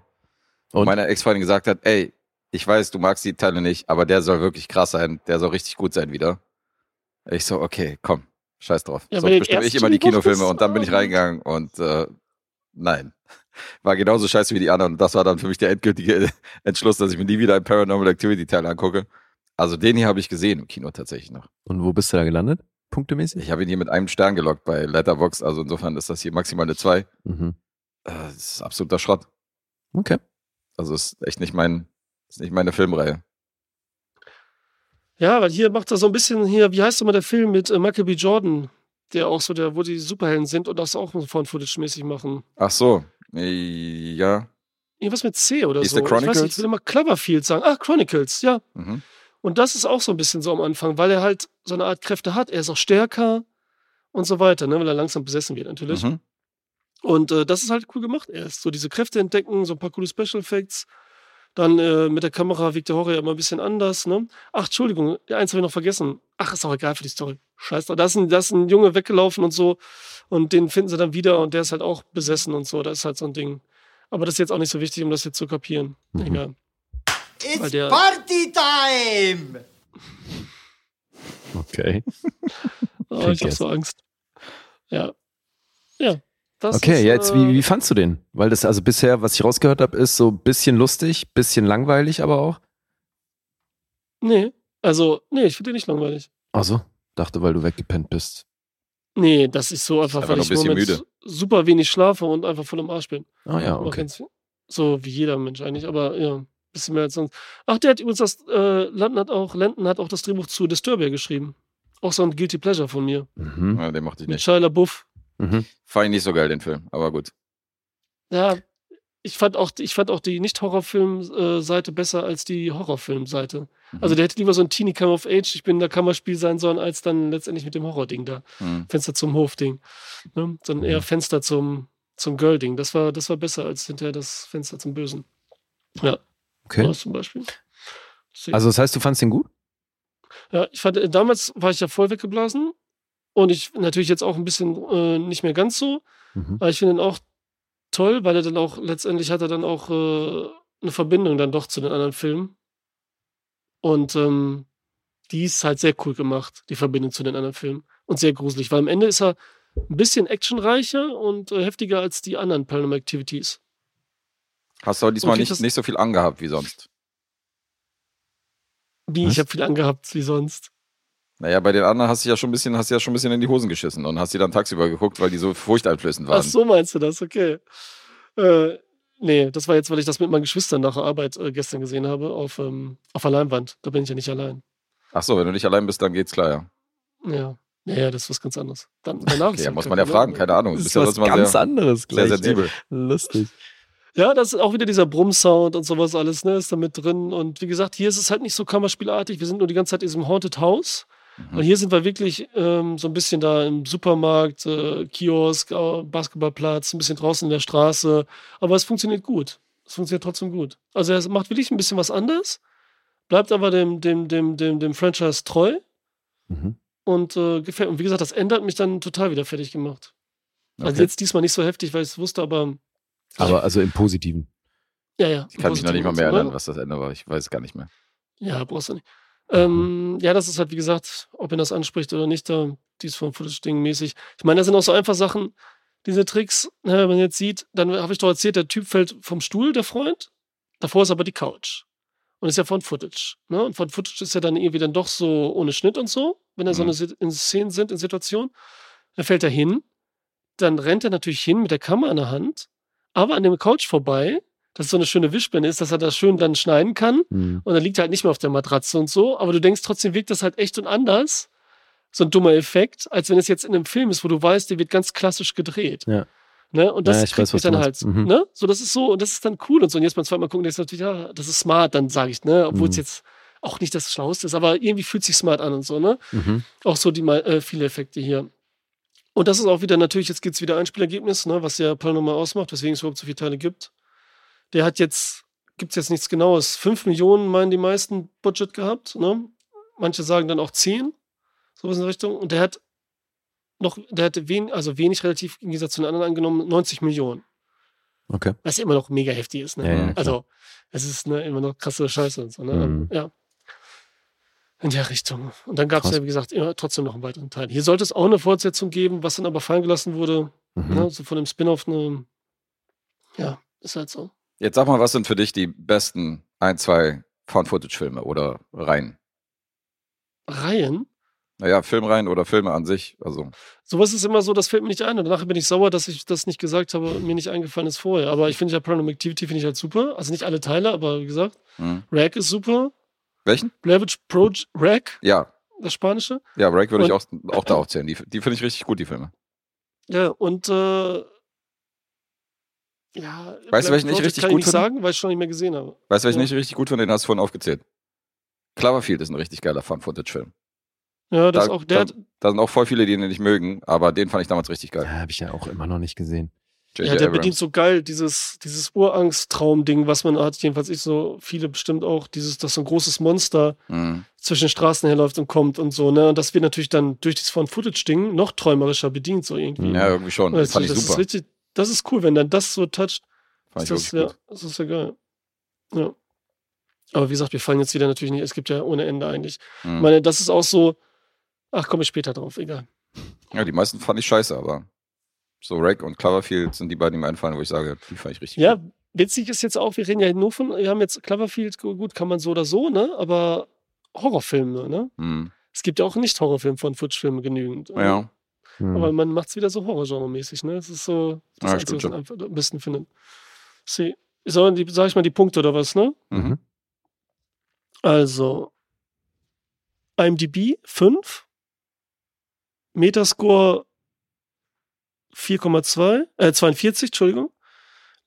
Und Und? meine Ex-Freundin gesagt hat, ey, ich weiß, du magst die Teile nicht, aber der soll wirklich krass sein. Der soll richtig gut sein wieder. Ich so, okay, komm, scheiß drauf. Ja, Sonst bestimme ich immer die Kinofilme und dann bin ich reingegangen und äh, nein. War genauso scheiße wie die anderen. Und das war dann für mich der endgültige Entschluss, dass ich mir nie wieder einen Paranormal Activity Teil angucke. Also den hier habe ich gesehen im Kino tatsächlich noch. Und wo bist du da gelandet? Punktemäßig? Ich habe ihn hier mit einem Stern gelockt bei Letterbox, also insofern ist das hier maximal eine 2. Äh, Mhm. Das ist absoluter Schrott. Okay. Also ist echt nicht mein, ist nicht meine Filmreihe. Ja, weil hier macht er so ein bisschen hier, wie heißt nochmal der Film mit äh, Michael B. Jordan, der auch so der, wo die Superhelden sind und das auch von Footage-mäßig machen. Ach so, äh, ja. Irgendwas mit C oder Ist so. der Ich weiß Chronicles? nicht, ich will immer Cloverfield sagen. Ah, Chronicles, ja. Mhm. Und das ist auch so ein bisschen so am Anfang, weil er halt so eine Art Kräfte hat. Er ist auch stärker und so weiter, ne, weil er langsam besessen wird natürlich. Mhm. Und äh, das ist halt cool gemacht erst. So diese Kräfte entdecken, so ein paar coole Special Effects. Dann äh, mit der Kamera wirkt der Horror ja immer ein bisschen anders. Ne? Ach, Entschuldigung, eins habe ich noch vergessen. Ach, ist auch egal für die Story. Scheiß drauf. Da ist, ein, da ist ein Junge weggelaufen und so. Und den finden sie dann wieder und der ist halt auch besessen und so. Das ist halt so ein Ding. Aber das ist jetzt auch nicht so wichtig, um das jetzt zu kapieren. Mhm. Egal. It's der- party time! Okay. Oh, ich habe jetzt. so Angst. Ja. Ja. Das Okay, ist, jetzt, äh, wie, wie fandst du den? Weil das also bisher, was ich rausgehört habe, ist so ein bisschen lustig, bisschen langweilig aber auch. Nee. Also, nee, ich finde den nicht langweilig. Also, dachte, weil du weggepennt bist. Nee, das ist so einfach, Einfach weil ich ein müde. super wenig schlafe und einfach voll im Arsch bin. Ah ja, okay. So wie jeder Mensch eigentlich, aber ja, bisschen mehr als sonst. Ach, der hat übrigens das, äh, Landon hat auch, Landon hat auch das Drehbuch zu Disturbia geschrieben. Auch so ein Guilty Pleasure von mir. Mhm. Ja, den mochte ich Mit nicht. Shia LaBeouf. Mhm. Fand ich nicht so geil, den Film, aber gut. Ja, ich fand auch, ich fand auch die Nicht-Horrorfilm-Seite besser als die Horrorfilm-Seite. Mhm. Also der hätte lieber so ein Teenie Come of Age, ich bin da Kammerspiel sein sollen, als dann letztendlich mit dem Horror-Ding da. Hm. Fenster zum Hof-Ding. Ne? Sondern Mhm. eher Fenster zum, zum Girl-Ding. Das war, das war besser als hinterher das Fenster zum Bösen. Ja, Okay. zum Beispiel. Deswegen- Also das heißt, du fandst den gut? Ja, ich fand, äh, damals war ich ja voll weggeblasen. Und ich natürlich jetzt auch ein bisschen äh, nicht mehr ganz so. Mhm. Aber ich finde ihn auch toll, weil er dann auch, letztendlich hat er dann auch äh, eine Verbindung dann doch zu den anderen Filmen. Und ähm, die ist halt sehr cool gemacht, die Verbindung zu den anderen Filmen. Und sehr gruselig, weil am Ende ist er ein bisschen actionreicher und äh, heftiger als die anderen Paranormal Activities. Hast du diesmal Okay, nicht, nicht so viel angehabt wie sonst. Wie, Was? ich habe viel angehabt wie sonst. Naja, bei den anderen hast du ja schon ein bisschen, hast du ja schon ein bisschen in die Hosen geschissen und hast die dann tagsüber geguckt, weil die so furchteinflößend waren. Ach so meinst du das, okay. Äh, nee, das war jetzt, weil ich das mit meinen Geschwistern nach der Arbeit äh, gestern gesehen habe, auf, ähm, auf der Leinwand. Da bin ich ja nicht allein. Ach so, wenn du nicht allein bist, dann geht's klar, ja. Ja. Naja, das ist was ganz anderes. Dann, danach Okay, ist ja, ja muss man ja fragen, keine Ahnung. Das ist ja was ganz sehr, anderes sehr gleich. sensibel. Lustig. Ja, das ist auch wieder dieser Brumm-Sound und sowas alles, ne, ist da mit drin. Und wie gesagt, hier ist es halt nicht so kammerspielartig. Wir sind nur die ganze Zeit in diesem Haunted House. Mhm. Und hier sind wir wirklich ähm, so ein bisschen da im Supermarkt, äh, Kiosk, äh, Basketballplatz, ein bisschen draußen in der Straße. Aber es funktioniert gut. Es funktioniert trotzdem gut. Also er macht wirklich ein bisschen was anders, bleibt aber dem, dem, dem, dem, dem Franchise treu Mhm. und äh, gefällt. Und wie gesagt, das ändert mich dann total wieder fertig gemacht. Also Okay. jetzt diesmal nicht so heftig, weil ich es wusste, aber Aber also im Positiven. ja, ja. Ich kann mich noch nicht mal mehr ne? erinnern, was das Ende war. Ich weiß es gar nicht mehr. Ja, brauchst du nicht. Ähm, ja, das ist halt, wie gesagt, ob ihn das anspricht oder nicht, da dies von Footage-Ding mäßig. Ich meine, das sind auch so einfach Sachen, diese Tricks, ne, wenn man jetzt sieht, dann habe ich doch erzählt, der Typ fällt vom Stuhl, der Freund. Davor ist aber die Couch. Und ist ja von Footage. Ne? Und von Footage ist ja dann irgendwie dann doch so ohne Schnitt und so, wenn da so Mhm. eine Sit- in Szenen sind, in Situationen. Dann fällt er hin, dann rennt er natürlich hin mit der Kamera in der Hand, aber an dem Couch vorbei, dass es so eine schöne Wischblende ist, dass er das schön dann schneiden kann. Mhm. Und dann liegt er halt nicht mehr auf der Matratze und so, aber du denkst trotzdem, wirkt das halt echt und anders. So ein dummer Effekt, als wenn es jetzt in einem Film ist, wo du weißt, der wird ganz klassisch gedreht. Ja. Ne? Und das Ja, kriegt weiß, mich dann halt. Mhm. Ne? So, das ist so, und das ist dann cool und so. Und jetzt beim zweiten Mal gucken, denkst du natürlich, ja, das ist smart, dann sage ich, ne? Obwohl es Mhm. jetzt auch nicht das Schlauste ist, aber irgendwie fühlt sich smart an und so, ne? Mhm. Auch so die mal- äh, viele Effekte hier. Und das ist auch wieder, natürlich, jetzt gibt's wieder Einspielergebnis, ne, was ja Paranormal ausmacht, weswegen es überhaupt so viele Teile gibt. Der hat jetzt, gibt's jetzt nichts Genaues, 5 Millionen meinen die meisten Budget gehabt, ne? Manche sagen dann auch 10, sowas in der Richtung. Und der hat noch, der hatte wen, also wenig relativ im Gegensatz zu den anderen angenommen, 90 Millionen. Okay. Was ja immer noch mega heftig ist, ne? Ja, ja, also, es ist ne, immer noch krasse Scheiße und so, ne? Mhm. Ja. In der Richtung. Und dann gab es ja, wie gesagt, immer trotzdem noch einen weiteren Teil. Hier sollte es auch eine Fortsetzung geben, was dann aber fallen gelassen wurde, Mhm. ne? so von dem Spin-off. Ne, ja, ist halt so. Jetzt sag mal, was sind für dich die besten ein, zwei Found-Footage-Filme oder Reihen? Reihen. Naja, Filmreihen oder Filme an sich. Also, Sowas ist immer so, das fällt mir nicht ein. Und danach bin ich sauer, dass ich das nicht gesagt habe und mir nicht eingefallen ist vorher. Aber ich finde ja Paranormal Activity finde ich halt super. Also nicht alle Teile, aber wie gesagt, hm. Rag ist super. Welchen? Blair Witch Project, Rag, Ja, das Spanische. ja, Break würde ich auch, auch da aufzählen. Die, die finde ich richtig gut, die Filme. Ja, und äh, ja, Weißt du, welchen ich richtig kann gut ich nicht finde? sagen, weil ich schon nicht mehr gesehen habe. Weißt du, welchen Ja. ich richtig gut finde? Den hast du vorhin aufgezählt. Cloverfield ist ein richtig geiler Found-Footage-Film. Ja, das Da- auch. Der da- Da sind auch voll viele, die ihn nicht mögen, aber den fand ich damals richtig geil. Ja, habe ich ja auch immer noch nicht gesehen. Ja, der Abrams. bedient so geil dieses, dieses Urangst-Traum-Ding, was man hat. Jedenfalls ich so, viele bestimmt auch, dieses, dass so ein großes Monster Mhm. zwischen den Straßen herläuft und kommt und so, ne? Und das wird natürlich dann durch dieses Found-Footage-Ding noch träumerischer bedient, so irgendwie. Ja, irgendwie schon. das, fand ich das super. Ist richtig, das ist cool, wenn dann das so toucht. fand ich Ist das, ja, gut. das ist ja geil. Ja. Aber wie gesagt, wir fallen jetzt wieder natürlich nicht, es gibt ja ohne Ende eigentlich. Ich Mhm. meine, das ist auch so, ach, komme ich später drauf, egal. Ja, die meisten fand ich scheiße, aber so Rake und Cloverfield sind die beiden, die mir einfallen, wo ich sage, die fand ich richtig Ja, gut. witzig ist jetzt auch, wir reden ja nur von, wir haben jetzt Cloverfield, gu- gut, kann man so oder so, ne? Aber Horrorfilme, ne? Mhm. Es gibt ja auch nicht Horrorfilme von Footage-Filmen genügend. Ja. Hm. Aber man macht es wieder so Horrorgenre-mäßig, ne? Es ist so das Ja, Einzige, was man einfach am besten findet. See, sollen die, sag ich mal, die Punkte oder was, ne? Mhm. Also, IMDb 5, Metascore 4,2, äh, 42, Entschuldigung.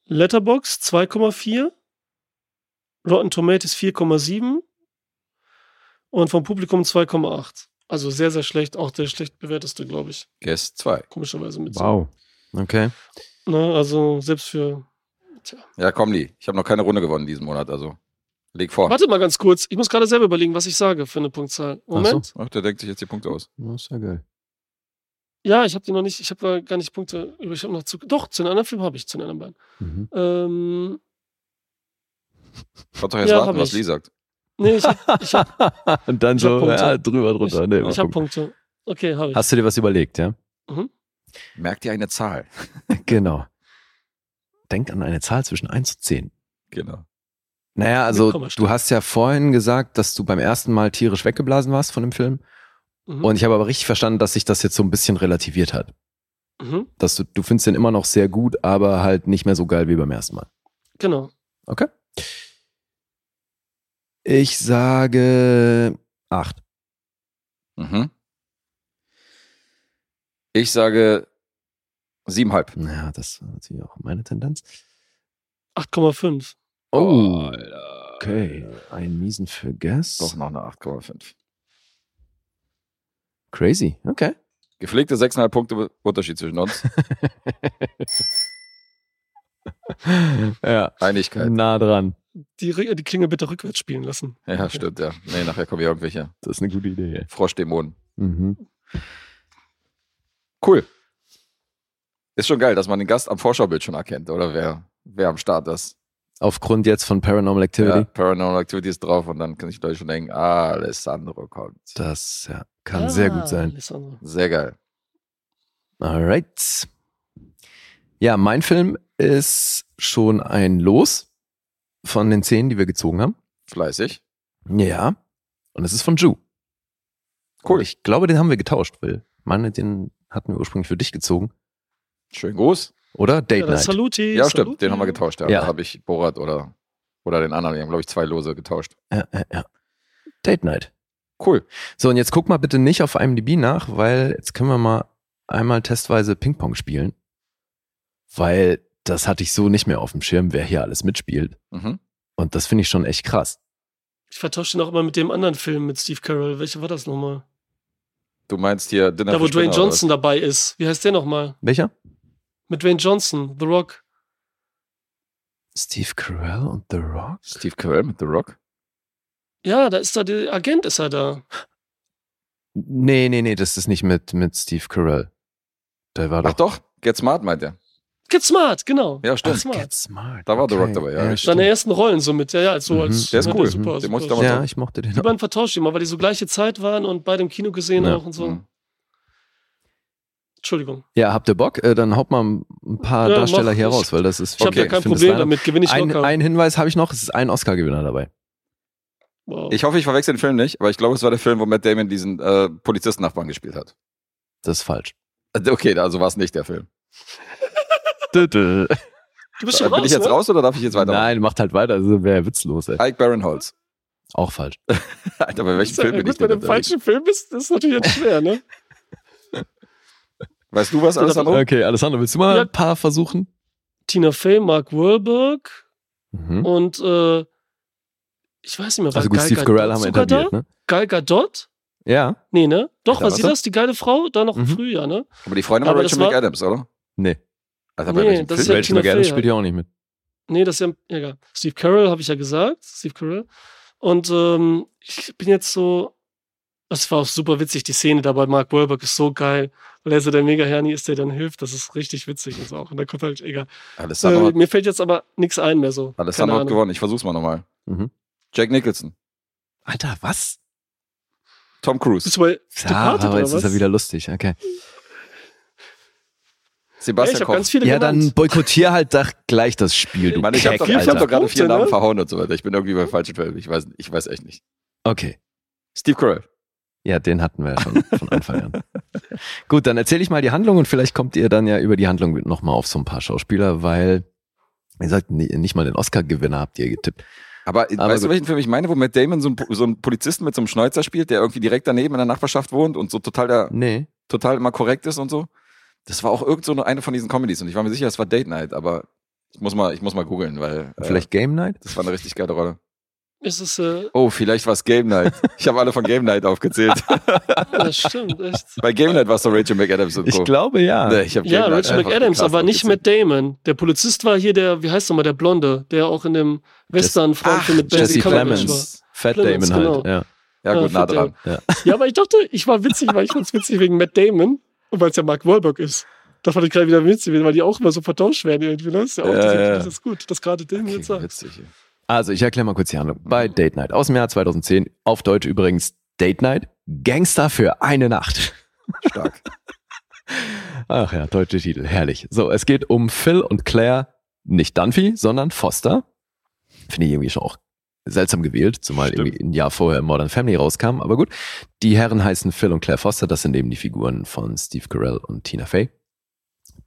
Letterbox 2,4, Rotten Tomatoes 4,7 und vom Publikum 2,8. Also sehr, sehr schlecht, auch der schlecht bewerteste, glaube ich, Guest 2. komischerweise mit. Wow. Okay. So. Ne, also selbst für. Ja, komm, Lee. Ich habe noch keine Runde gewonnen diesen Monat, also leg vor. Warte mal ganz kurz, ich muss gerade selber überlegen, was ich sage für eine Punktzahl. Moment. Ach, der denkt sich jetzt die Punkte aus. Das ist ja geil. Ja, ich habe die noch nicht, ich habe gar nicht Punkte über. Ich habe noch zu. Doch, zu den anderen Filmen habe ich, zu den anderen beiden. Mhm. Ähm, Kannst doch jetzt Ja, warten, hab was ich. Lee sagt. nee, ich habe ich hab, Und dann Ich hab so, Punkte. ja, drüber, drunter. Nee, ich mal hab gucken. Punkte. Okay, habe ich. Hast du dir was überlegt, ja? Merk dir eine Zahl. Genau. Denk an eine Zahl zwischen 1 und 10. Genau. Naja, also du hast ja vorhin gesagt, dass du beim ersten Mal tierisch weggeblasen warst von dem Film. Mhm. Und ich habe aber richtig verstanden, dass sich das jetzt so ein bisschen relativiert hat. mhm. Dass du, du findest den immer noch sehr gut, aber halt nicht mehr so geil wie beim ersten Mal. Genau. Okay. Ich sage 8. Mhm. Ich sage siebenhalb. Ja, das ist natürlich auch meine Tendenz. 8,5. Oh, okay. Ein miesen für Guess. Doch noch eine 8,5. Crazy. Okay. Gepflegte 6,5 Punkte Unterschied zwischen uns. ja. Einigkeit. Nah dran. Die, die Klinge bitte rückwärts spielen lassen. Ja, stimmt, ja. Nee, nachher kommen hier irgendwelche Das ist eine gute Idee. Froschdämonen. Mhm. Cool. Ist schon geil, dass man den Gast am Vorschaubild schon erkennt, oder wer, wer am Start ist. Aufgrund jetzt von Paranormal Ja, Activity. Paranormal Activity ist drauf und dann kann sich Leute schon denken, ah, Alessandro kommt. Das ja, kann sehr gut sein. Ah, Alessandro. Sehr geil. Alright. Ja, mein Film ist schon ein Los von den zehn, die wir gezogen haben. Fleißig. Ja. Und es ist von Ju. Cool. Ich glaube, den haben wir getauscht, Will. Meine, den hatten wir ursprünglich für dich gezogen. Schönen Gruß. Oder? Date Ja, Night. Saluti. Ja, stimmt, Saluti. den haben wir getauscht. Ja, Ja. Da habe ich Borat oder, oder den anderen. Die haben, glaube ich, zwei Lose getauscht. Ja, ja, ja. Date Night. Cool. So, und jetzt guck mal bitte nicht auf IMDb nach, weil jetzt können wir mal einmal testweise Ping-Pong spielen. Weil das hatte ich so nicht mehr auf dem Schirm, wer hier alles mitspielt. Mhm. Und das finde ich schon echt krass. Ich vertausche den auch immer mit dem anderen Film mit Steve Carell. Welcher war das nochmal? Du meinst hier Dinner Da, wo Dwayne oder Johnson dabei ist. Wie heißt der nochmal? Welcher? Mit Dwayne Johnson, The Rock. Steve Carell und The Rock? Steve Carell mit The Rock? Ja, da ist da der Agent, ist er da. Nee, nee, nee, das ist nicht mit, mit Steve Carell. Der war Ach doch. doch, Get Smart meint er. Get Smart, genau. Ja, Get stimmt. Smart. Get Smart. Da war The Rock Okay. dabei, ja, richtig. Seine ersten Rollen so mit, ja, ja, als so Mhm. als. Der ist ja, cool. Super, Den super. Ja, ich mochte den Die beiden vertauscht immer, weil die so gleiche Zeit waren und beide im Kino gesehen Ja. auch und so. Mhm. Entschuldigung. Ja, habt ihr Bock? Äh, dann haut mal ein paar Ja, Darsteller mach. hier Ich- raus, weil das ist Ich habe Okay, ja kein Problem damit, gewinne ich Ein, locker. ein Hinweis habe ich noch, es ist ein Oscar-Gewinner dabei. Wow. Ich hoffe, ich verwechsel den Film nicht, aber ich glaube, es war der Film, wo Matt Damon diesen äh, Polizisten-Nachbarn gespielt hat. Das ist falsch. Äh, Okay, also war es nicht der Film. du bist schon Äh, Bin raus, ich jetzt ne? raus oder darf ich jetzt weiter? Nein, macht halt weiter, also wäre witzlos, ey. Ike Barinholtz. Auch falsch. Alter, bei welchem ja Film bin ich denn wenn du im falschen Film bist, das ist natürlich jetzt schwer, ne? Weißt du was, Alessandro? Okay, Alessandro, willst du mal Ja. ein paar versuchen? Tina Fey, Mark Wahlberg Mhm. und äh, ich weiß nicht mehr, war Also gut, Gal Steve Carell haben wir etabliert, da? ne? Gal Gadot? Ja? Nee, ne? Doch, war sie das, die geile Frau? Da noch Mhm. früher, ne? Aber die Freundin war Rachel McAdams, oder? Nee. Bei Nee, welchem das ist Film? ja Rachel Tina McAdams Fey spielt ja auch nicht mit. Nee, das ist ja, ja egal. Steve Carell habe ich ja gesagt, Steve Carell. Und ähm, ich bin jetzt so, das war auch super witzig, die Szene da bei Mark Wahlberg ist so geil, weil er so der Mega-Herni ist, der dann hilft, das ist richtig witzig und so auch. Und da kommt halt, egal. Äh, mir fällt jetzt aber nichts ein mehr so. Alessandro hat gewonnen. Ich versuch's mal nochmal. Mhm. Jack Nicholson. Alter, was? Tom Cruise. Bist du bei Ja, Departed aber jetzt ist er was? wieder lustig, okay. Ja, Sebastian ich habe Koch. ganz viele Ja, genannt. dann boykottier halt doch gleich das Spiel, du Mann, ich habe Keck, doch, ich hab doch gerade vier Namen ne? verhauen und so weiter. Ich bin irgendwie bei falschen Film. Ich weiß, ich weiß echt nicht. Okay. Steve Carell. Ja, den hatten wir ja schon von Anfang an. Gut, dann erzähle ich mal die Handlung und vielleicht kommt ihr dann ja über die Handlung nochmal auf so ein paar Schauspieler, weil, wie gesagt, nie- nicht mal den Oscar-Gewinner habt ihr getippt. Aber, Aber weißt du, gut. welchen Film ich meine, wo Matt Damon so ein, so ein Polizisten mit so einem Schnäuzer spielt, der irgendwie direkt daneben in der Nachbarschaft wohnt und so total, der, Nee. total immer korrekt ist und so? Das war auch irgend so eine von diesen Comedies und ich war mir sicher, es war Date Night, aber ich muss mal, ich muss mal googeln, weil äh, Vielleicht Game Night? das war eine richtig geile Rolle. Ist es, äh, Oh, vielleicht war es Game Night. Ich habe alle von Game Night aufgezählt. das stimmt, echt. Bei Game Night war es so Rachel McAdams und Ich Co. glaube ja. Nee, ich Ja, Game Night Rachel McAdams, aber nicht. Matt Damon. Der Polizist war hier der, wie heißt nochmal, der Blonde, der auch in dem Western-Frauenfilm mit Jesse Cumberbatch war. Fat Clemens, Damon halt. genau. Ja. Ja, gut, Äh, nah dran. Ja, aber ich dachte, ich war witzig, weil ich fand's witzig wegen Matt Damon und weil es ja Mark Wahlberg ist. Da fand ich gerade wieder witzig, weil die auch immer so vertauscht werden irgendwie. Ne? Das ist ja auch Ja, das, ja. das ist gut, dass gerade den Okay, jetzt sagt. witzig. Also, ich erkläre mal kurz die Handlung. Bei Date Night aus dem Jahr 2010, auf Deutsch übrigens Date Night, Gangster für eine Nacht. Stark. Ach ja, deutsche Titel, herrlich. So, es geht um Phil und Claire, nicht Dunphy, sondern Foster. Finde ich irgendwie schon auch seltsam gewählt, zumal Stimmt. irgendwie ein Jahr vorher Modern Family rauskam. Aber gut, die Herren heißen Phil und Claire Foster, das sind eben die Figuren von Steve Carell und Tina Fey.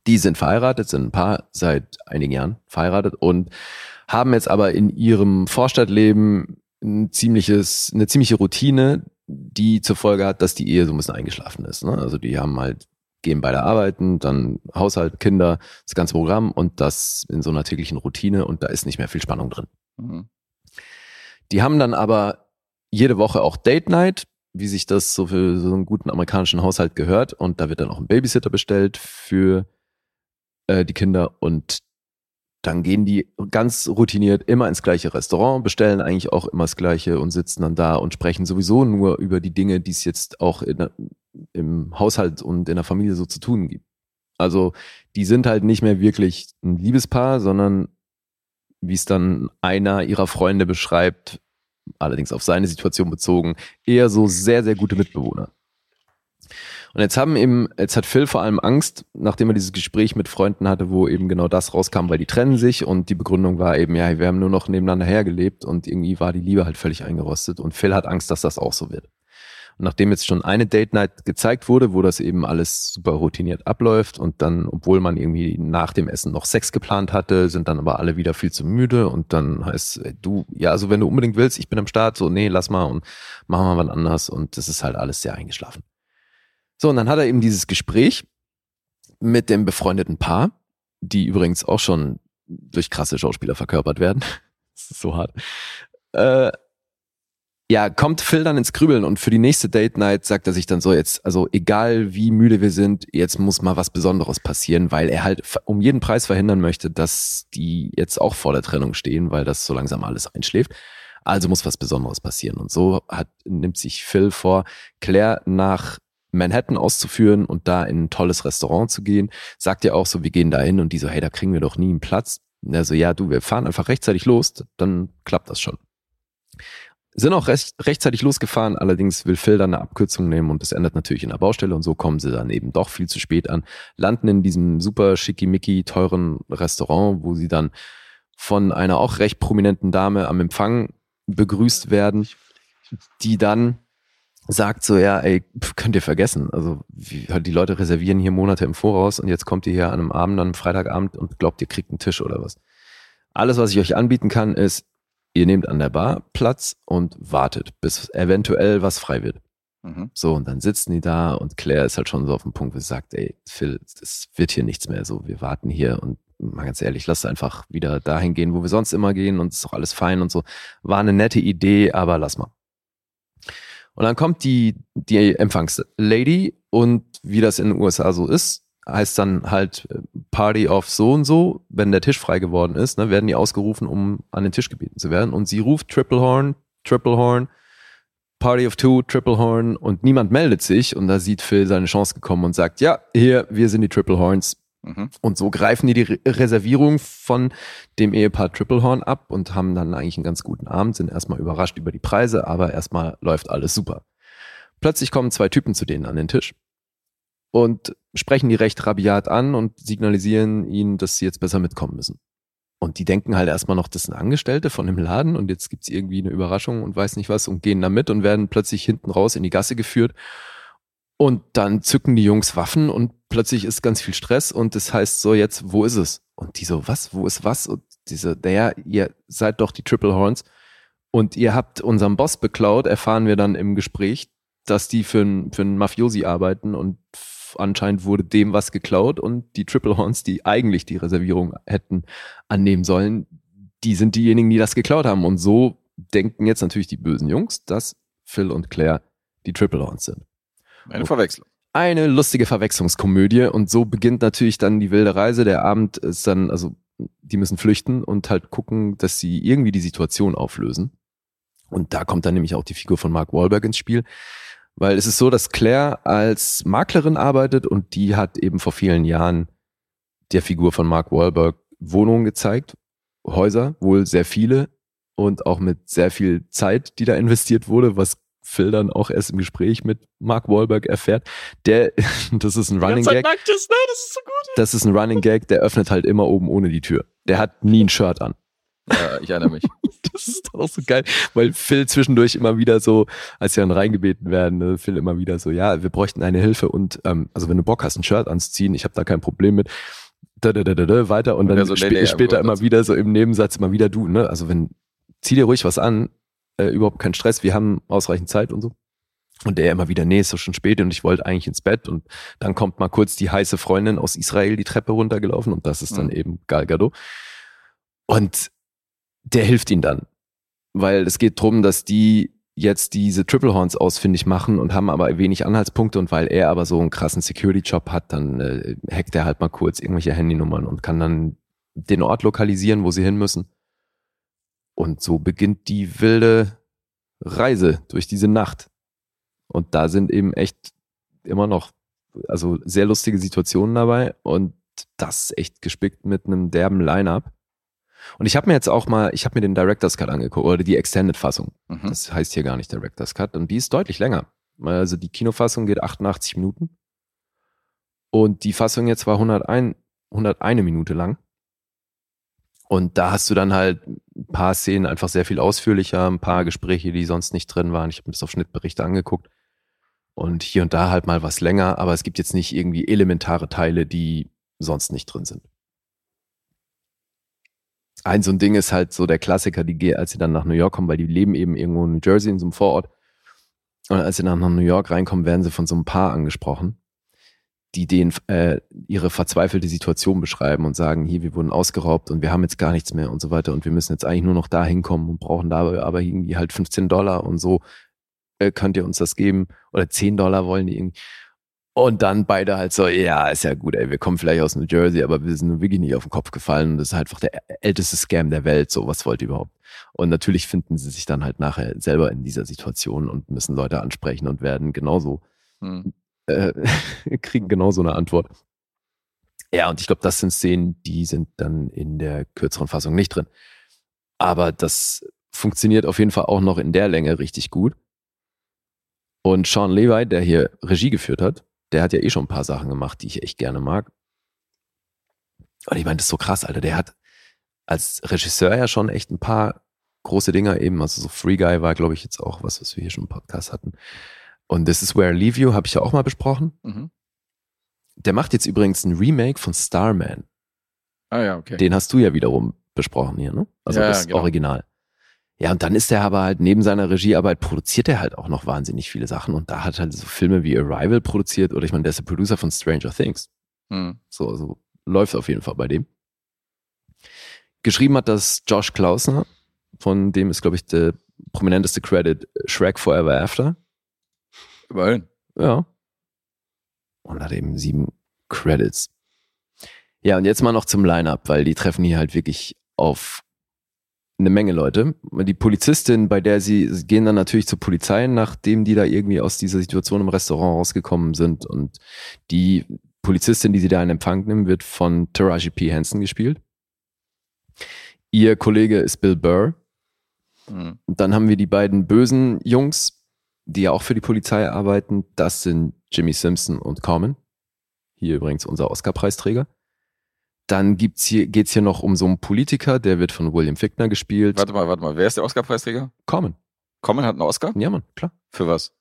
Die sind verheiratet, sind ein Paar seit einigen Jahren verheiratet und haben jetzt aber in ihrem Vorstadtleben ein ziemliches, eine ziemliche Routine, die zur Folge hat, dass die Ehe so ein bisschen eingeschlafen ist. Ne? Also die haben halt, gehen beide arbeiten, dann Haushalt, Kinder, das ganze Programm und das in so einer täglichen Routine und da ist nicht mehr viel Spannung drin. Mhm. Die haben dann aber jede Woche auch Date Night, wie sich das so für so einen guten amerikanischen Haushalt gehört. Und da wird dann auch ein Babysitter bestellt für äh, die Kinder. Und dann gehen die ganz routiniert immer ins gleiche Restaurant, bestellen eigentlich auch immer das Gleiche und sitzen dann da und sprechen sowieso nur über die Dinge, die es jetzt auch der, im Haushalt und in der Familie so zu tun gibt. Also die sind halt nicht mehr wirklich ein Liebespaar, sondern wie es dann einer ihrer Freunde beschreibt, allerdings auf seine Situation bezogen, eher so sehr, sehr gute Mitbewohner. Und jetzt haben eben, jetzt hat Phil vor allem Angst, nachdem er dieses Gespräch mit Freunden hatte, wo eben genau das rauskam, weil die trennen sich und die Begründung war eben, ja, wir haben nur noch nebeneinander hergelebt und irgendwie war die Liebe halt völlig eingerostet und Phil hat Angst, dass das auch so wird. Und nachdem jetzt schon eine Date Night gezeigt wurde, wo das eben alles super routiniert abläuft und dann, obwohl man irgendwie nach dem Essen noch Sex geplant hatte, sind dann aber alle wieder viel zu müde und dann heißt, du, ja, also wenn du unbedingt willst, ich bin am Start, so, nee, lass mal und machen wir was anders und das ist halt alles sehr eingeschlafen. So, und dann hat er eben dieses Gespräch mit dem befreundeten Paar, die übrigens auch schon durch krasse Schauspieler verkörpert werden. Das ist so hart. Äh, ja, kommt Phil dann ins Grübeln und für die nächste Date Night sagt er sich dann so jetzt, also egal wie müde wir sind, jetzt muss mal was Besonderes passieren, weil er halt um jeden Preis verhindern möchte, dass die jetzt auch vor der Trennung stehen, weil das so langsam alles einschläft. Also muss was Besonderes passieren. Und so hat, nimmt sich Phil vor, Claire nach Manhattan auszuführen und da in ein tolles Restaurant zu gehen. Sagt ja auch so, wir gehen da hin und die so, hey, da kriegen wir doch nie einen Platz. Und er so, ja, du, wir fahren einfach rechtzeitig los, dann klappt das schon. Sind auch recht, rechtzeitig losgefahren, allerdings will Phil dann eine Abkürzung nehmen und das endet natürlich in der Baustelle und so kommen sie dann eben doch viel zu spät an, landen in diesem super schickimicki teuren Restaurant, wo sie dann von einer auch recht prominenten Dame am Empfang begrüßt werden, die dann sagt so, ja, ey, könnt ihr vergessen. Also wie, halt die Leute reservieren hier Monate im Voraus und jetzt kommt ihr hier an einem Abend, an einem Freitagabend und glaubt, ihr kriegt einen Tisch oder was. Alles, was ich euch anbieten kann, ist, ihr nehmt an der Bar Platz und wartet, bis eventuell was frei wird. Mhm. So, und dann sitzen die da und Claire ist halt schon so auf dem Punkt, wo sie sagt, ey, Phil, es wird hier nichts mehr so. Wir warten hier und mal ganz ehrlich, lass einfach wieder dahin gehen, wo wir sonst immer gehen und ist doch alles fein und so. War eine nette Idee, aber lass mal. Und dann kommt die, die Empfangslady und wie das in den USA so ist, heißt dann halt äh, Party of so und so, wenn der Tisch frei geworden ist, ne, werden die ausgerufen, um an den Tisch gebeten zu werden. Und sie ruft Triple Horn, Triple Horn, Party of Two, Triple Horn und niemand meldet sich. Und da sieht Phil seine Chance gekommen und sagt, ja, hier, wir sind die Triple Horns. Mhm. Und so greifen die die Re Reservierung von dem Ehepaar Triplehorn ab und haben dann eigentlich einen ganz guten Abend, sind erstmal überrascht über die Preise, aber erstmal läuft alles super. Plötzlich kommen zwei Typen zu denen an den Tisch und sprechen die recht rabiat an und signalisieren ihnen, dass sie jetzt besser mitkommen müssen. Und die denken halt erstmal noch, das sind Angestellte von dem Laden und jetzt gibt's irgendwie eine Überraschung und weiß nicht was und gehen da mit und werden plötzlich hinten raus in die Gasse geführt. Und dann zücken die Jungs Waffen und plötzlich ist ganz viel Stress und das heißt so jetzt, wo ist es? Und die so, was, wo ist was? Und diese, naja, ihr seid doch die Triple Horns und ihr habt unseren Boss beklaut, erfahren wir dann im Gespräch, dass die für einen für einen Mafiosi arbeiten und anscheinend wurde dem was geklaut und die Triple Horns, die eigentlich die Reservierung hätten annehmen sollen, die sind diejenigen, die das geklaut haben. Und so denken jetzt natürlich die bösen Jungs, dass Phil und Claire die Triple Horns sind Eine Verwechslung. Eine lustige Verwechslungskomödie und so beginnt natürlich dann die wilde Reise. Der Abend ist dann, also die müssen flüchten und halt gucken, dass sie irgendwie die Situation auflösen. Und da kommt dann nämlich auch die Figur von Mark Wahlberg ins Spiel, weil es ist so, dass Claire als Maklerin arbeitet und die hat eben vor vielen Jahren der Figur von Mark Wahlberg Wohnungen gezeigt, Häuser, wohl sehr viele und auch mit sehr viel Zeit, die da investiert wurde, was Phil dann auch erst im Gespräch mit Mark Wahlberg erfährt. Der, das ist ein Die Running Gag, nackt ist, ne? Das ist so gut. das ist ein Running Gag, der öffnet halt immer oben ohne die Tür. Der hat nie ein Shirt an. Ja, ich erinnere mich. Das ist doch auch so geil, weil Phil zwischendurch immer wieder so, als sie dann reingebeten werden, ne, Phil immer wieder so, ja, wir bräuchten eine Hilfe und ähm, also wenn du Bock hast, ein Shirt anzuziehen, ich habe da kein Problem mit. Da, da, da, da, da, weiter und Und dann so, nee, später immer wieder so im Nebensatz immer wieder du, ne? Also wenn zieh dir ruhig was an, äh, überhaupt kein Stress, wir haben ausreichend Zeit und so. Und der immer wieder, nee, ist doch schon spät und ich wollte eigentlich ins Bett und dann kommt mal kurz die heiße Freundin aus Israel die Treppe runtergelaufen und das ist dann Mhm. eben Gal Gadot. Und der hilft ihnen dann. Weil es geht drum, dass die jetzt diese Triple Horns ausfindig machen und haben aber wenig Anhaltspunkte und weil er aber so einen krassen Security-Job hat, dann äh, hackt er halt mal kurz irgendwelche Handynummern und kann dann den Ort lokalisieren, wo sie hin müssen. Und so beginnt die wilde Reise durch diese Nacht. Und da sind eben echt immer noch, also sehr lustige Situationen dabei und das echt gespickt mit einem derben Line-Up. Und ich habe mir jetzt auch mal, ich habe mir den Director's Cut angeguckt oder die Extended-Fassung. Mhm. Das heißt hier gar nicht Director's Cut und die ist deutlich länger. Also die Kinofassung geht 88 Minuten und die Fassung jetzt war 101, 101 Minute lang. Und da hast du dann halt ein paar Szenen einfach sehr viel ausführlicher, ein paar Gespräche, die sonst nicht drin waren. Ich habe mir das auf Schnittberichte angeguckt. Und hier und da halt mal was länger, aber es gibt jetzt nicht irgendwie elementare Teile, die sonst nicht drin sind. Ein so ein Ding ist halt so der Klassiker, die als sie dann nach New York kommen, weil die leben eben irgendwo in New Jersey in so einem Vorort. Und als sie dann nach New York reinkommen, werden sie von so einem Paar angesprochen, die denen äh, ihre verzweifelte Situation beschreiben und sagen, hier, wir wurden ausgeraubt und wir haben jetzt gar nichts mehr und so weiter und wir müssen jetzt eigentlich nur noch da hinkommen und brauchen da aber irgendwie halt 15 Dollar und so äh, könnt ihr uns das geben oder 10 Dollar wollen die irgendwie. Und dann beide halt so, ja, ist ja gut, ey, wir kommen vielleicht aus New Jersey, aber wir sind nur wirklich nicht auf den Kopf gefallen und das ist halt einfach der älteste Scam der Welt, so, was wollt ihr überhaupt? Und natürlich finden sie sich dann halt nachher selber in dieser Situation und müssen Leute ansprechen und werden genauso Mhm. Äh, kriegen genauso eine Antwort. Ja, und ich glaube, das sind Szenen, die sind dann in der kürzeren Fassung nicht drin. Aber das funktioniert auf jeden Fall auch noch in der Länge richtig gut. Und Sean Levi, der hier Regie geführt hat, der hat ja eh schon ein paar Sachen gemacht, die ich echt gerne mag. Und ich meine, das ist so krass, Alter. Der hat als Regisseur ja schon echt ein paar große Dinger eben. Also so Free Guy war, glaube ich, jetzt auch was, was wir hier schon im Podcast hatten. Und This is Where I Leave You habe ich ja auch mal besprochen. Mhm. Der macht jetzt übrigens ein Remake von Starman. Ah ja, okay. Den hast du ja wiederum besprochen hier, ne? Also Ja, das genau. Original. Ja, und dann ist er aber halt neben seiner Regiearbeit produziert er halt auch noch wahnsinnig viele Sachen und da hat halt so Filme wie Arrival produziert oder ich meine, der ist der Producer von Stranger Things. Mhm. So, so läuft auf jeden Fall bei dem. Geschrieben hat das Josh Klausner, von dem ist, glaube ich, der prominenteste Credit Shrek Forever After. Immerhin. Ja. Und hat eben sieben Credits. Ja, und jetzt mal noch zum Line-Up, weil die treffen hier halt wirklich auf eine Menge Leute. Die Polizistin, bei der sie gehen dann natürlich zur Polizei, nachdem die da irgendwie aus dieser Situation im Restaurant rausgekommen sind. Und die Polizistin, die sie da in Empfang nimmt, wird von Taraji P. Henson gespielt. Ihr Kollege ist Bill Burr. Mhm. Und dann haben wir die beiden bösen Jungs, die ja auch für die Polizei arbeiten. Das sind Jimmy Simpson und Common. Hier übrigens unser Oscar-Preisträger. Dann gibt's hier, geht's hier noch um so einen Politiker, der wird von William Fichtner gespielt. Warte mal, warte mal. Wer ist der Oscar-Preisträger? Common. Common hat einen Oscar? Ja, Mann, klar. Für was?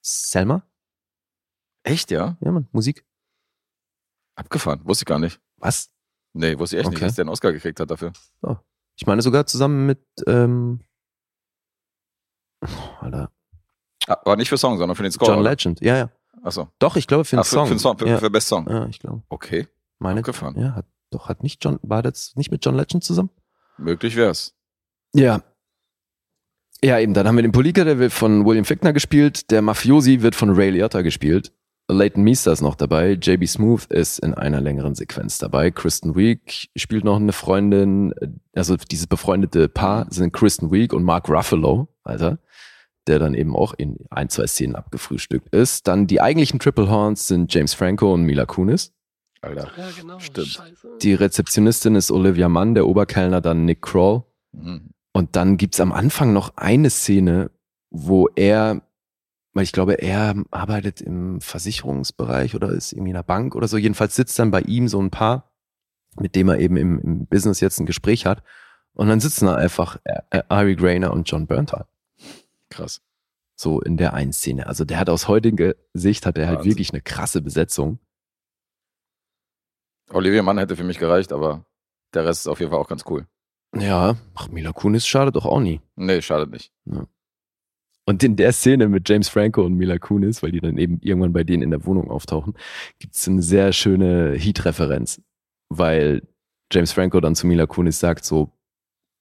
Selma? Echt, ja? Ja, Mann, Musik. Abgefahren. Wusste ich gar nicht. Was? Nee, wusste ich echt nicht, Okay. dass der einen Oscar gekriegt hat dafür. Ich meine sogar zusammen mit, ähm, oh, Alter, Aber nicht für Song, sondern für den Score. John oder? Legend. Ja, ja. Achso. Doch, ich glaube für den Ah, für, Song. für den Song, für, ja. für Best Song. ja, ich glaube. Okay, Meine, abgefahren. ja, hat, doch, hat nicht John, war das nicht mit John Legend zusammen? Möglich wär's. Ja. Ja, eben, dann haben wir den Politiker, der wird von William Fichtner gespielt, der Mafiosi wird von Ray Liotta gespielt. Leighton Meester ist noch dabei, JB Smooth ist in einer längeren Sequenz dabei, Kristen Wiig spielt noch eine Freundin, also dieses befreundete Paar sind Kristen Wiig und Mark Ruffalo, Alter, der dann eben auch in ein, zwei Szenen abgefrühstückt ist. Dann die eigentlichen Triple Horns sind James Franco und Mila Kunis. Alter. Ja, genau. Stimmt. Scheiße. Die Rezeptionistin ist Olivia Mann, der Oberkellner dann Nick Kroll. Mhm. Und dann gibt's am Anfang noch eine Szene, wo er, weil ich glaube, er arbeitet im Versicherungsbereich oder ist irgendwie in einer Bank oder so. Jedenfalls sitzt dann bei ihm so ein Paar, mit dem er eben im, im Business jetzt ein Gespräch hat. Und dann sitzen da einfach äh, Ari Grainer und John Berntal. Krass. So in der einen Szene. Also der hat aus heutiger Sicht hat er halt Wahnsinn. wirklich eine krasse Besetzung. Olivia Mann hätte für mich gereicht, aber der Rest ist auf jeden Fall auch ganz cool. Ja, ach, Mila Kunis schadet doch auch nie. Nee, schadet nicht. Und in der Szene mit James Franco und Mila Kunis, weil die dann eben irgendwann bei denen in der Wohnung auftauchen, gibt's eine sehr schöne Heat-Referenz, weil James Franco dann zu Mila Kunis sagt so,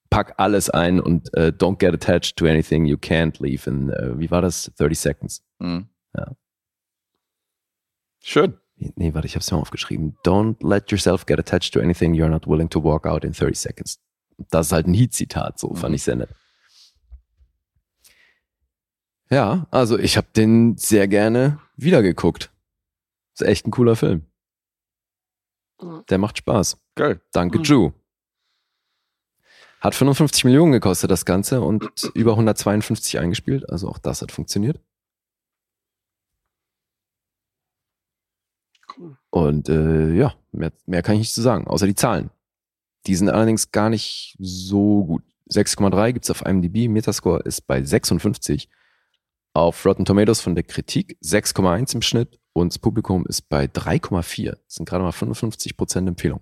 pack alles ein und äh, don't get attached to anything you can't leave in, äh, wie war das? 30 seconds. Mhm. Ja. Schön. Nee, warte, ich hab's mir mal aufgeschrieben. Don't let yourself get attached to anything you're not willing to walk out in 30 seconds. Das ist halt ein Heat-Zitat, so fand Mhm. ich sehr nett. Ja, also ich habe den sehr gerne wiedergeguckt. Ist echt ein cooler Film. Der macht Spaß. Geil. Danke, Mhm. Drew. Hat 55 Millionen gekostet, das Ganze, und über 152 eingespielt. Also auch das hat funktioniert. Cool. Und äh, ja, mehr, mehr kann ich nicht zu sagen, außer die Zahlen. Die sind allerdings gar nicht so gut. 6,3 gibt's auf IMDb, Metascore ist bei 56. Auf Rotten Tomatoes von der Kritik 6,1 im Schnitt und das Publikum ist bei 3,4. Das sind gerade mal 55% Empfehlung.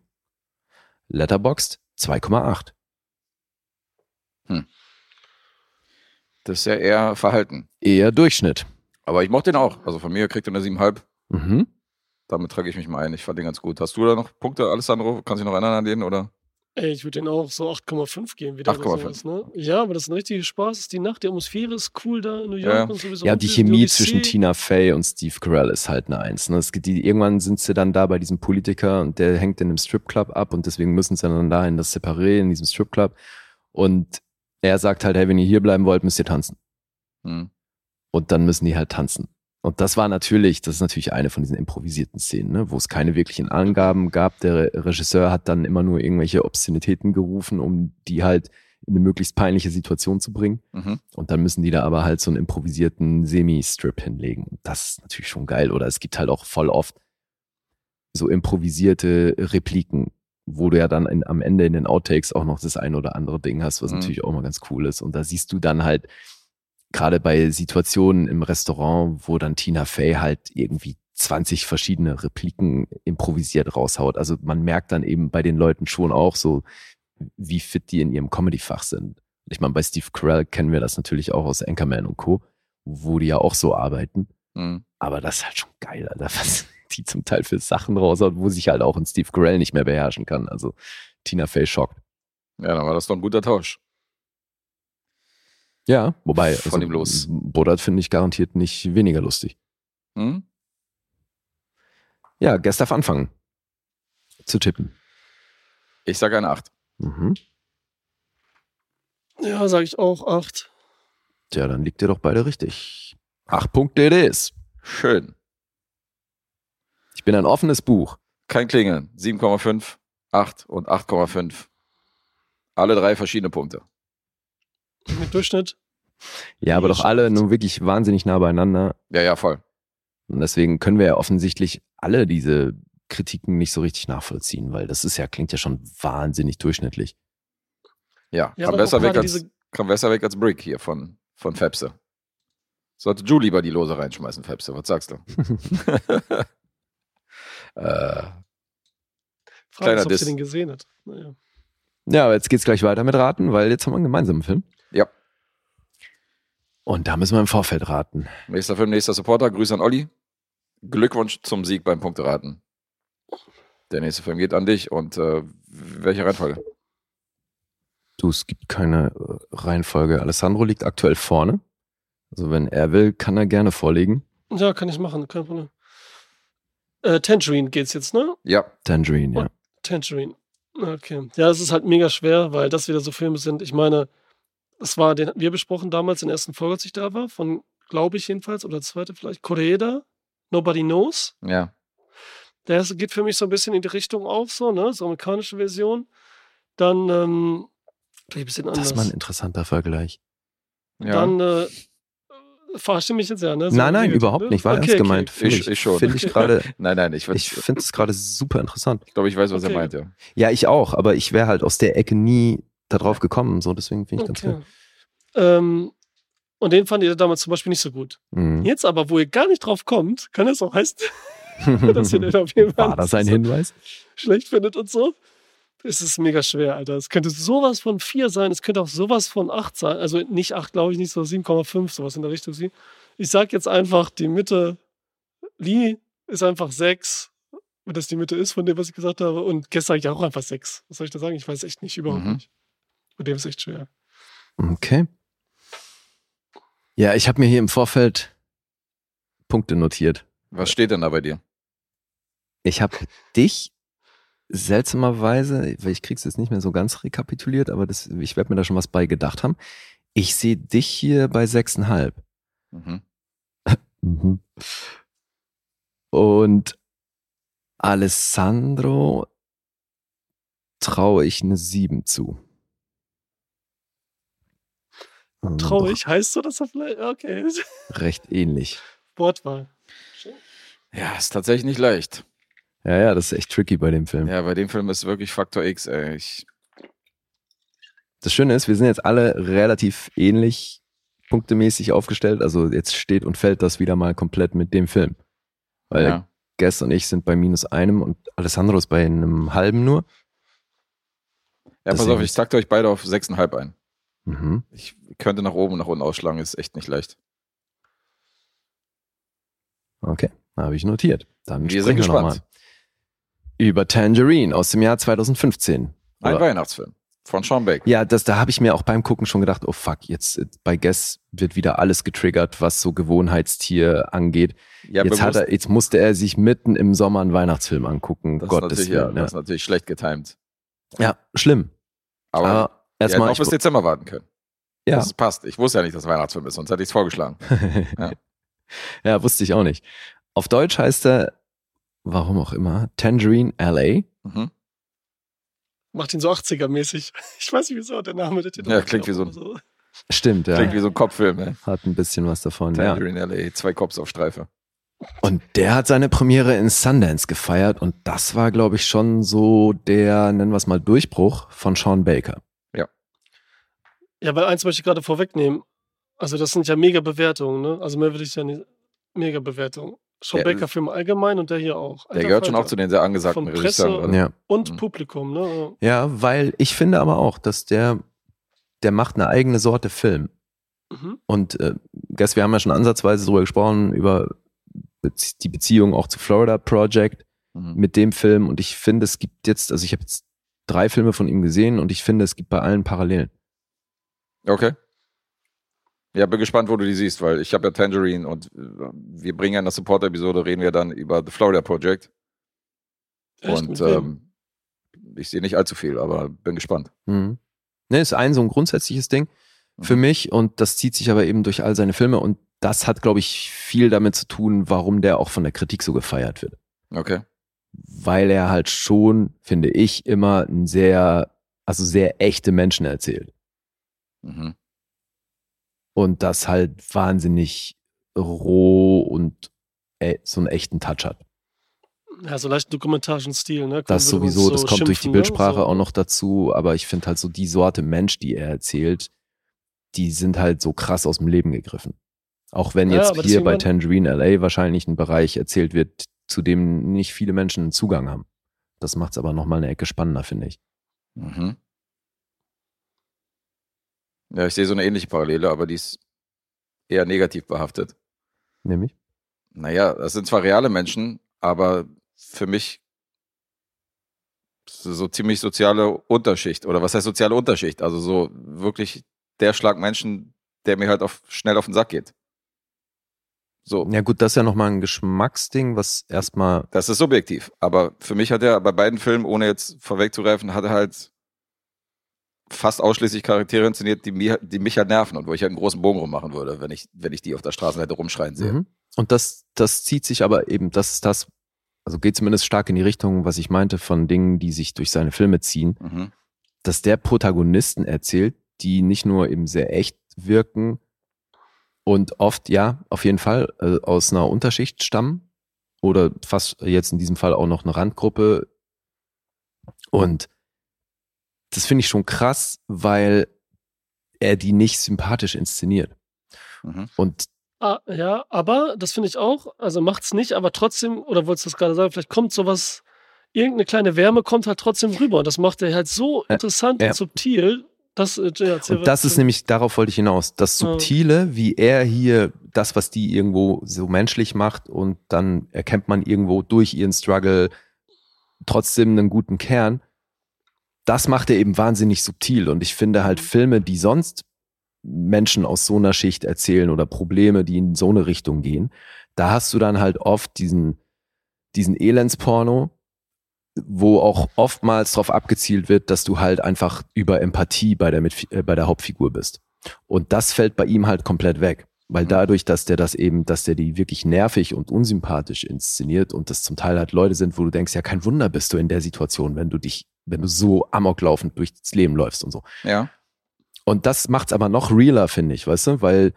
Letterboxd 2,8. Das ist ja eher verhalten. Eher Durchschnitt. Aber ich mochte den auch. Also von mir kriegt er eine 7,5. Mhm. Damit trage ich mich mal ein. Ich fand den ganz gut. Hast du da noch Punkte, Alessandro? Kannst du dich noch erinnern an den, oder? Ey, ich würde den auch so 8,5 geben wieder. oder 8,5. sowas, Ne? Ja, aber das ist ein richtiger Spaß. Ist die Nacht, die Atmosphäre ist cool da in New York Ja. und sowieso. Ja, die die Chemie UBC. zwischen Tina Fey und Steve Carell ist halt eine Eins. Ne? Es geht die, irgendwann sind sie dann da bei diesem Politiker und der hängt in einem Stripclub ab und deswegen müssen sie dann da in das Separé, in diesem Stripclub. Und er sagt halt, hey, wenn ihr hier bleiben wollt, müsst ihr tanzen. Hm. Und dann müssen die halt tanzen. Und das war natürlich, das ist natürlich eine von diesen improvisierten Szenen, ne, wo es keine wirklichen Angaben gab. Der Re- Regisseur hat dann immer nur irgendwelche Obszönitäten gerufen, um die halt in eine möglichst peinliche Situation zu bringen. Mhm. Und dann müssen die da aber halt so einen improvisierten Semi-Strip hinlegen. Und das ist natürlich schon geil. Oder es gibt halt auch voll oft so improvisierte Repliken, wo du ja dann in, am Ende in den Outtakes auch noch das ein oder andere Ding hast, was Mhm. natürlich auch mal ganz cool ist. Und da siehst du dann halt, gerade bei Situationen im Restaurant, wo dann Tina Fey halt irgendwie 20 verschiedene Repliken improvisiert raushaut. Also man merkt dann eben bei den Leuten schon auch so, wie fit die in ihrem Comedy-Fach sind. Ich meine, bei Steve Carell kennen wir das natürlich auch aus Anchorman und Co., wo die ja auch so arbeiten. Hm. Aber das ist halt schon geil, Alter, was die zum Teil für Sachen raushaut, wo sich halt auch ein Steve Carell nicht mehr beherrschen kann. Also Tina Fey schockt. Ja, dann war das doch ein guter Tausch. Ja, wobei, also Von ihm los. Bodat finde ich garantiert nicht weniger lustig. Hm? Ja, Gast darf anfangen zu tippen. Ich sage eine 8. Mhm. Ja, sage ich auch 8. Tja, dann liegt ihr doch beide richtig. Acht Punkte it is. Schön. Ich bin ein offenes Buch. Kein Klingeln. 7,5, 8 und 8,5. Alle drei verschiedene Punkte. Mit Durchschnitt. Ja, aber doch alle nun wirklich wahnsinnig nah beieinander. Ja, ja, voll. Und deswegen können wir ja offensichtlich alle diese Kritiken nicht so richtig nachvollziehen, weil das ist ja, klingt ja schon wahnsinnig durchschnittlich. Ja, Ja, kam, besser weg als, kam besser weg als Brick hier von, von Fepse. Sollte Ju lieber die Lose reinschmeißen, Fepse. Was sagst du? äh, Frage ist, ob sie den gesehen hat. Naja. Ja, aber jetzt geht's gleich weiter mit Raten, weil jetzt haben wir einen gemeinsamen Film. Ja. Und da müssen wir im Vorfeld raten. nächster Film, nächster Supporter. Grüße an Olli. Glückwunsch zum Sieg beim Punkteraten. Der nächste Film geht an dich. Und äh, welche Reihenfolge? Du, es gibt keine äh, Reihenfolge. Alessandro liegt aktuell vorne. Also wenn er will, kann er gerne vorlegen. Ja, kann ich machen, kein Problem. Äh, Tangerine geht's jetzt, ne? Ja, Tangerine, ja. Tangerine. Okay. Ja, es ist halt mega schwer, weil das wieder so Filme sind. Ich meine, das war, den wir besprochen damals in der ersten Folge, als ich da war, von, glaube ich jedenfalls, oder zweite vielleicht, Koreeda, Nobody Knows. ja. Der geht für mich so ein bisschen in die Richtung auf, so, ne? So amerikanische Version. Dann, ähm, vielleicht ein bisschen Das anders. ist mal ein interessanter Vergleich. ja. Dann, äh, verarsche mich jetzt ja, ne? So nein, nein, überhaupt ne? nicht. War Okay, ernst okay. gemeint. Finde Ich- ich, schon. Finde ich gerade, Nein, nein, ich, ich finde es gerade super interessant. ich glaube, ich weiß, was er Okay. meint, ja. Ja, ich auch, aber ich wäre halt aus der Ecke nie darauf gekommen. So, deswegen finde ich ganz Okay. Ähm, und den fand ihr damals zum Beispiel nicht so gut. Mhm. Jetzt aber, wo ihr gar nicht drauf kommt, kann es auch heißen, dass ihr den auf jeden Fall War das ein Hinweis? schlecht findet und so. Es ist mega schwer, Alter. Es könnte sowas von 4 sein, es könnte auch sowas von 8 sein. Also nicht 8, glaube ich, nicht so 7,5, sowas in der Richtung. sie. Ich sag jetzt einfach, die Mitte, Lee ist einfach 6, wenn das die Mitte ist von dem, was ich gesagt habe. Und sage ich auch einfach 6. Was soll ich da sagen? Ich weiß echt nicht, überhaupt Mhm. nicht. Mit dem ist echt schwer. Okay. Ja, ich habe mir hier im Vorfeld Punkte notiert. Was steht denn da bei dir? Ich habe dich seltsamerweise, weil ich krieg's jetzt nicht mehr so ganz rekapituliert, aber das, ich werde mir da schon was bei gedacht haben. Ich sehe dich hier bei sechseinhalb. Mhm. Mhm. Und Alessandro traue ich eine sieben zu. Also Traurig, heißt so, dass er vielleicht. Okay. Recht ähnlich. Wortwahl. Ja, ist tatsächlich nicht leicht. Ja, ja, das ist echt tricky bei dem Film. Ja, bei dem Film ist wirklich Faktor X, ey. Ich, Das Schöne ist, wir sind jetzt alle relativ ähnlich punktemäßig aufgestellt. Also jetzt steht und fällt das wieder mal komplett mit dem Film. Weil ja. Guess und ich sind bei minus einem und Alessandro ist bei einem halben nur. ja, pass deswegen auf, ich takte euch beide auf 6,5 ein. Mhm. Ich könnte nach oben und nach unten ausschlagen, ist echt nicht leicht. Okay, habe ich notiert. Dann Wir sind noch gespannt. mal Über Tangerine aus dem Jahr 2015. Ein Oder- Weihnachtsfilm von Sean Baker. Ja, das, da habe ich mir auch beim Gucken schon gedacht, oh fuck, jetzt äh, bei Guess wird wieder alles getriggert, was so Gewohnheitstier angeht. Ja, jetzt, hat er, jetzt musste er sich mitten im Sommer einen Weihnachtsfilm angucken. das, ist Gottes ja, Willen. das ist Ja, natürlich schlecht getimed. ja, schlimm. Aber, Aber erstmal. auch bis Dezember warten können. ja. Das passt. Ich wusste ja nicht, dass Weihnachtsfilm ist, sonst hätte ich es vorgeschlagen. Ja. ja, wusste ich auch nicht. Auf Deutsch heißt er, warum auch immer, Tangerine LA. Mhm. Macht ihn so 80er-mäßig. Ich weiß nicht, wieso der Name der Titel. Ja, klingt wie so immer Stimmt, ja. Klingt wie so ein Kopffilm, ey. Hat ein bisschen was davon. Ja. Tangerine LA, zwei Cops auf Streife. Und der hat seine Premiere in Sundance gefeiert und das war, glaube ich, schon so der, nennen wir es mal, Durchbruch von Sean Baker. Ja, weil eins möchte ich gerade vorwegnehmen. Also, das sind ja mega Bewertungen, ne? Also, mehr würde ich ja nicht. Mega Bewertungen. Sean Ja, Baker-Film allgemein und der hier auch. Der Alter gehört schon auch zu den sehr angesagten Von Presse Regisseuren. Ja. Und Mhm. Publikum, ne? ja, weil ich finde aber auch, dass der, der macht eine eigene Sorte Film. Mhm. Und äh, Guess, wir haben ja schon ansatzweise darüber gesprochen, über Bezie- die Beziehung auch zu Florida Project Mhm. mit dem Film. Und ich finde, es gibt jetzt, also ich habe jetzt drei Filme von ihm gesehen und ich finde, es gibt bei allen Parallelen. Okay. Ja, bin gespannt, wo du die siehst, weil ich habe ja Tangerine und äh, wir bringen ja in der Support-Episode, reden wir dann über The Florida Project. Echt? und ähm, ich sehe nicht allzu viel, aber bin gespannt. Mhm. Ne, ist ein so ein grundsätzliches Ding für Mhm. mich und das zieht sich aber eben durch all seine Filme und das hat, glaube ich, viel damit zu tun, warum der auch von der Kritik so gefeiert wird. Okay. Weil er halt schon, finde ich, immer ein sehr, also sehr echte Menschen erzählt. Mhm. Und das halt wahnsinnig roh und äh, so einen echten Touch hat. Ja, so leicht dokumentarischen Stil, ne? Das Würde man sowieso, das so kommt durch die ne? Bildsprache So. auch noch dazu, aber ich finde halt so die Sorte Mensch, die er erzählt, die sind halt so krass aus dem Leben gegriffen. Auch wenn Ja, jetzt aber hier bei Tangerine LA wahrscheinlich ein Bereich erzählt wird, zu dem nicht viele Menschen einen Zugang haben. Das macht es aber nochmal eine Ecke spannender, finde ich. Mhm. Ja, ich sehe so eine ähnliche Parallele, aber die ist eher negativ behaftet. Nämlich? Naja, das sind zwar reale Menschen, aber für mich so, ziemlich soziale Unterschicht. Oder was heißt soziale Unterschicht? Also so wirklich der Schlag Menschen, der mir halt auf, schnell auf den Sack geht. So, Ja gut, das ist ja nochmal ein Geschmacksding, was erstmal, das ist subjektiv. Aber für mich hat er bei beiden Filmen, ohne jetzt vorwegzugreifen, hat er halt fast ausschließlich Charaktere inszeniert, die, mir, die mich halt nerven und wo ich halt einen großen Bogen rummachen würde, wenn ich, wenn ich die auf der Straßenseite rumschreien sehe. Mhm. Und das, das zieht sich aber eben, das ist das, also geht zumindest stark in die Richtung, was ich meinte, von Dingen, die sich durch seine Filme ziehen, Mhm. dass der Protagonisten erzählt, die nicht nur eben sehr echt wirken und oft, ja, auf jeden Fall äh, aus einer Unterschicht stammen oder fast jetzt in diesem Fall auch noch eine Randgruppe. Und das finde ich schon krass, weil er die nicht sympathisch inszeniert. Mhm. Und Ah, ja, aber das finde ich auch. Also macht's nicht, aber trotzdem, oder wolltest du das gerade sagen, vielleicht kommt sowas, irgendeine kleine Wärme kommt halt trotzdem rüber. Und das macht er halt so Äh, interessant ja. und subtil. Das, äh, Und das ist nämlich, darauf wollte ich hinaus, das Ja. Subtile, wie er hier das, was die irgendwo so menschlich macht und dann erkennt man irgendwo durch ihren Struggle trotzdem einen guten Kern, das macht er eben wahnsinnig subtil. Und ich finde halt Filme, die sonst Menschen aus so einer Schicht erzählen oder Probleme, die in so eine Richtung gehen, da hast du dann halt oft diesen, diesen Elendsporno, wo auch oftmals darauf abgezielt wird, dass du halt einfach über Empathie bei der, Mitfi- äh, bei der Hauptfigur bist. Und das fällt bei ihm halt komplett weg. Weil Mhm. dadurch, dass der das eben, dass der die wirklich nervig und unsympathisch inszeniert und das zum Teil halt Leute sind, wo du denkst, ja, kein Wunder bist du in der Situation, wenn du dich, wenn du so amoklaufend durchs Leben läufst und so. Ja. Und das macht's aber noch realer, finde ich, weißt du, weil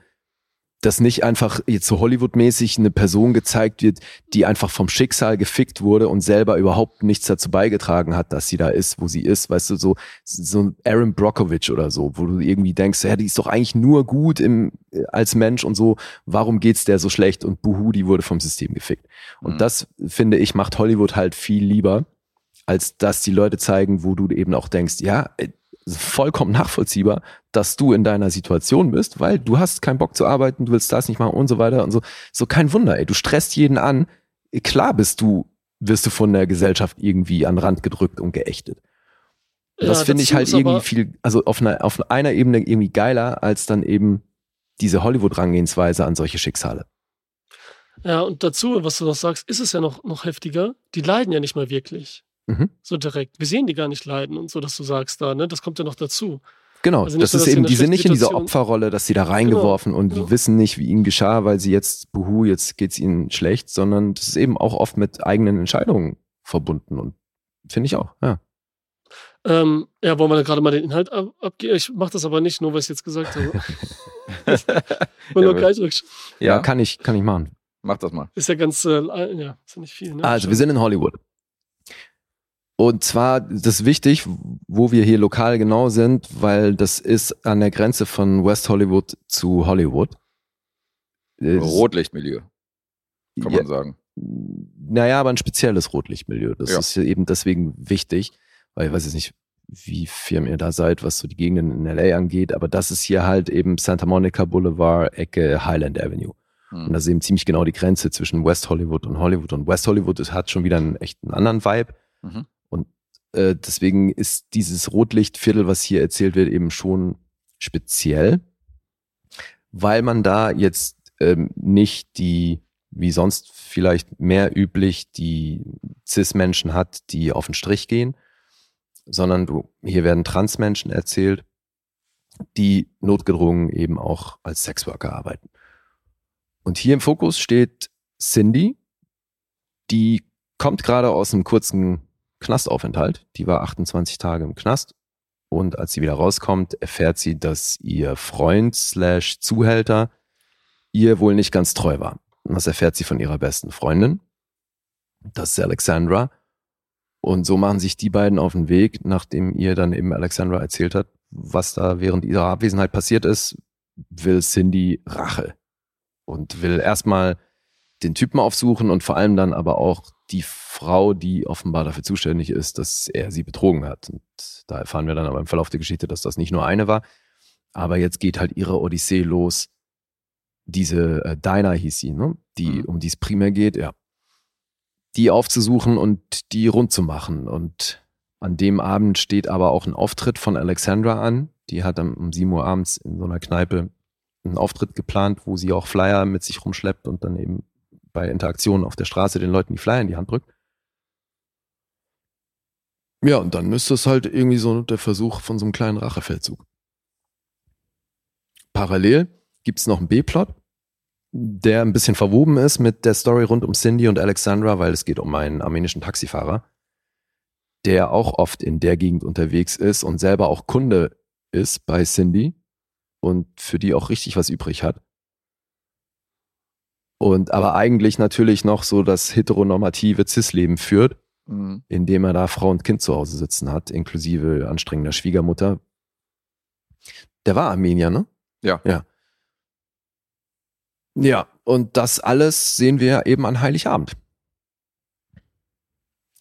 das nicht einfach jetzt so Hollywood-mäßig eine Person gezeigt wird, die einfach vom Schicksal gefickt wurde und selber überhaupt nichts dazu beigetragen hat, dass sie da ist, wo sie ist, weißt du, so, so Aaron Brockovich oder so, wo du irgendwie denkst, ja, die ist doch eigentlich nur gut im, als Mensch und so, warum geht's der so schlecht und buhu, die wurde vom System gefickt. Und Mhm. das, finde ich, macht Hollywood halt viel lieber, als dass die Leute zeigen, wo du eben auch denkst, ja, äh, vollkommen nachvollziehbar, dass du in deiner Situation bist, weil du hast keinen Bock zu arbeiten, du willst das nicht machen und so weiter und so. So kein Wunder, ey, du stresst jeden an. Klar bist du, wirst du von der Gesellschaft irgendwie an den Rand gedrückt und geächtet. Und Ja, das finde ich halt irgendwie viel, also auf einer, auf einer Ebene irgendwie geiler, als dann eben diese Hollywood-Rangehensweise an solche Schicksale. Ja, und dazu, was du noch sagst, ist es ja noch, noch heftiger. Die leiden ja nicht mal wirklich. Mhm. So direkt. Wir sehen die gar nicht leiden und so, dass du sagst da, ne? Das kommt ja noch dazu. Genau, Also das so, ist eben, die sind nicht in dieser Opferrolle, dass sie da reingeworfen und genau. die wissen nicht, wie ihnen geschah, weil sie jetzt, buhu, jetzt geht's ihnen schlecht, sondern das ist eben auch oft mit eigenen Entscheidungen verbunden und finde ich auch, ja. Ähm, ja, wollen wir da gerade mal den Inhalt ab abgeben? Ich mache das aber nicht, nur weil ich es jetzt gesagt habe. Und Ja, nur gleich Ja, Ja. kann ich, kann ich machen. Mach das mal. ist ja ganz, äh, ja, ist ja nicht viel. Ne? Also, wir sind in Hollywood. Und zwar, das ist wichtig, wo wir hier lokal genau sind, weil das ist an der Grenze von West Hollywood zu Hollywood. Rotlichtmilieu, kann ja, man sagen. Naja, aber ein spezielles Rotlichtmilieu. Das Ja. ist ja eben deswegen wichtig, weil ich weiß jetzt nicht, wie firm ihr da seid, was so die Gegenden in LA angeht, aber das ist hier halt eben Santa Monica Boulevard, Ecke Highland Avenue. Und Hm. das ist eben ziemlich genau die Grenze zwischen West Hollywood und Hollywood. Und West Hollywood ist, hat schon wieder einen echten anderen Vibe. Mhm. Äh, deswegen ist dieses Rotlichtviertel, was hier erzählt wird, eben schon speziell, weil man da jetzt ähm, nicht die, wie sonst vielleicht mehr üblich, die Cis-Menschen hat, die auf den Strich gehen, sondern du, hier werden Transmenschen erzählt, die notgedrungen eben auch als Sexworker arbeiten. Und hier im Fokus steht Cindy, die kommt gerade aus einem kurzen Knastaufenthalt. Die war 28 Tage im Knast. Und als sie wieder rauskommt, erfährt sie, dass ihr Freund slash Zuhälter ihr wohl nicht ganz treu war. Und das erfährt sie von ihrer besten Freundin. Das ist Alexandra. Und so machen sich die beiden auf den Weg, nachdem ihr dann eben Alexandra erzählt hat, was da während ihrer Abwesenheit passiert ist, will Cindy Rache und will erstmal den Typen aufsuchen und vor allem dann aber auch die Frau, die offenbar dafür zuständig ist, dass er sie betrogen hat. Und da erfahren wir dann aber im Verlauf der Geschichte, dass das nicht nur eine war. Aber jetzt geht halt ihre Odyssee los. Diese äh, Dinah hieß sie, ne? die, Mhm. um die es primär geht, ja. Die aufzusuchen und die rund zu machen. Und an dem Abend steht aber auch ein Auftritt von Alexandra an. Die hat dann um 7 Uhr abends in so einer Kneipe einen Auftritt geplant, wo sie auch Flyer mit sich rumschleppt und dann eben bei Interaktionen auf der Straße den Leuten die Flyer in die Hand drückt. Ja, und dann ist das halt irgendwie so der Versuch von so einem kleinen Rachefeldzug. Parallel gibt's noch einen B-Plot, der ein bisschen verwoben ist mit der Story rund um Cindy und Alexandra, weil es geht um einen armenischen Taxifahrer, der auch oft in der Gegend unterwegs ist und selber auch Kunde ist bei Cindy und für die auch richtig was übrig hat. Und aber eigentlich natürlich noch so das heteronormative Cis-Leben führt, Mhm. indem er da Frau und Kind zu Hause sitzen hat, inklusive anstrengender Schwiegermutter. Der war Armenier, ne? Ja. Ja. Ja, und das alles sehen wir eben an Heiligabend.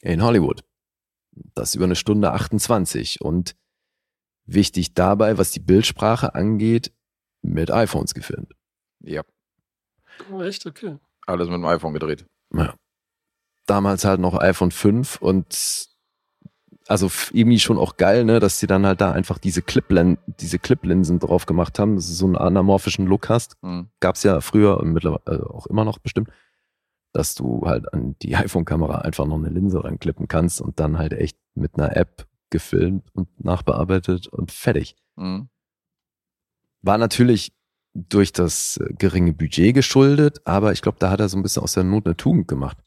In Hollywood. Das über eine Stunde 28. Und wichtig dabei, was die Bildsprache angeht, mit iPhones gefilmt. Ja, Oh, echt? Okay. alles mit dem iPhone gedreht. Ja. Damals halt noch iPhone 5 und also irgendwie schon auch geil, ne, dass sie dann halt da einfach diese Cliplen diese Cliplinsen drauf gemacht haben, dass du so einen anamorphischen Look hast. Mhm. Gab's ja früher und mittlerweile also auch immer noch bestimmt, dass du halt an die iPhone-Kamera einfach noch eine Linse ranklippen kannst und dann halt echt mit einer App gefilmt und nachbearbeitet und fertig. Mhm. War natürlich durch das äh, geringe Budget geschuldet, aber ich glaube, da hat er so ein bisschen aus der Not eine Tugend gemacht.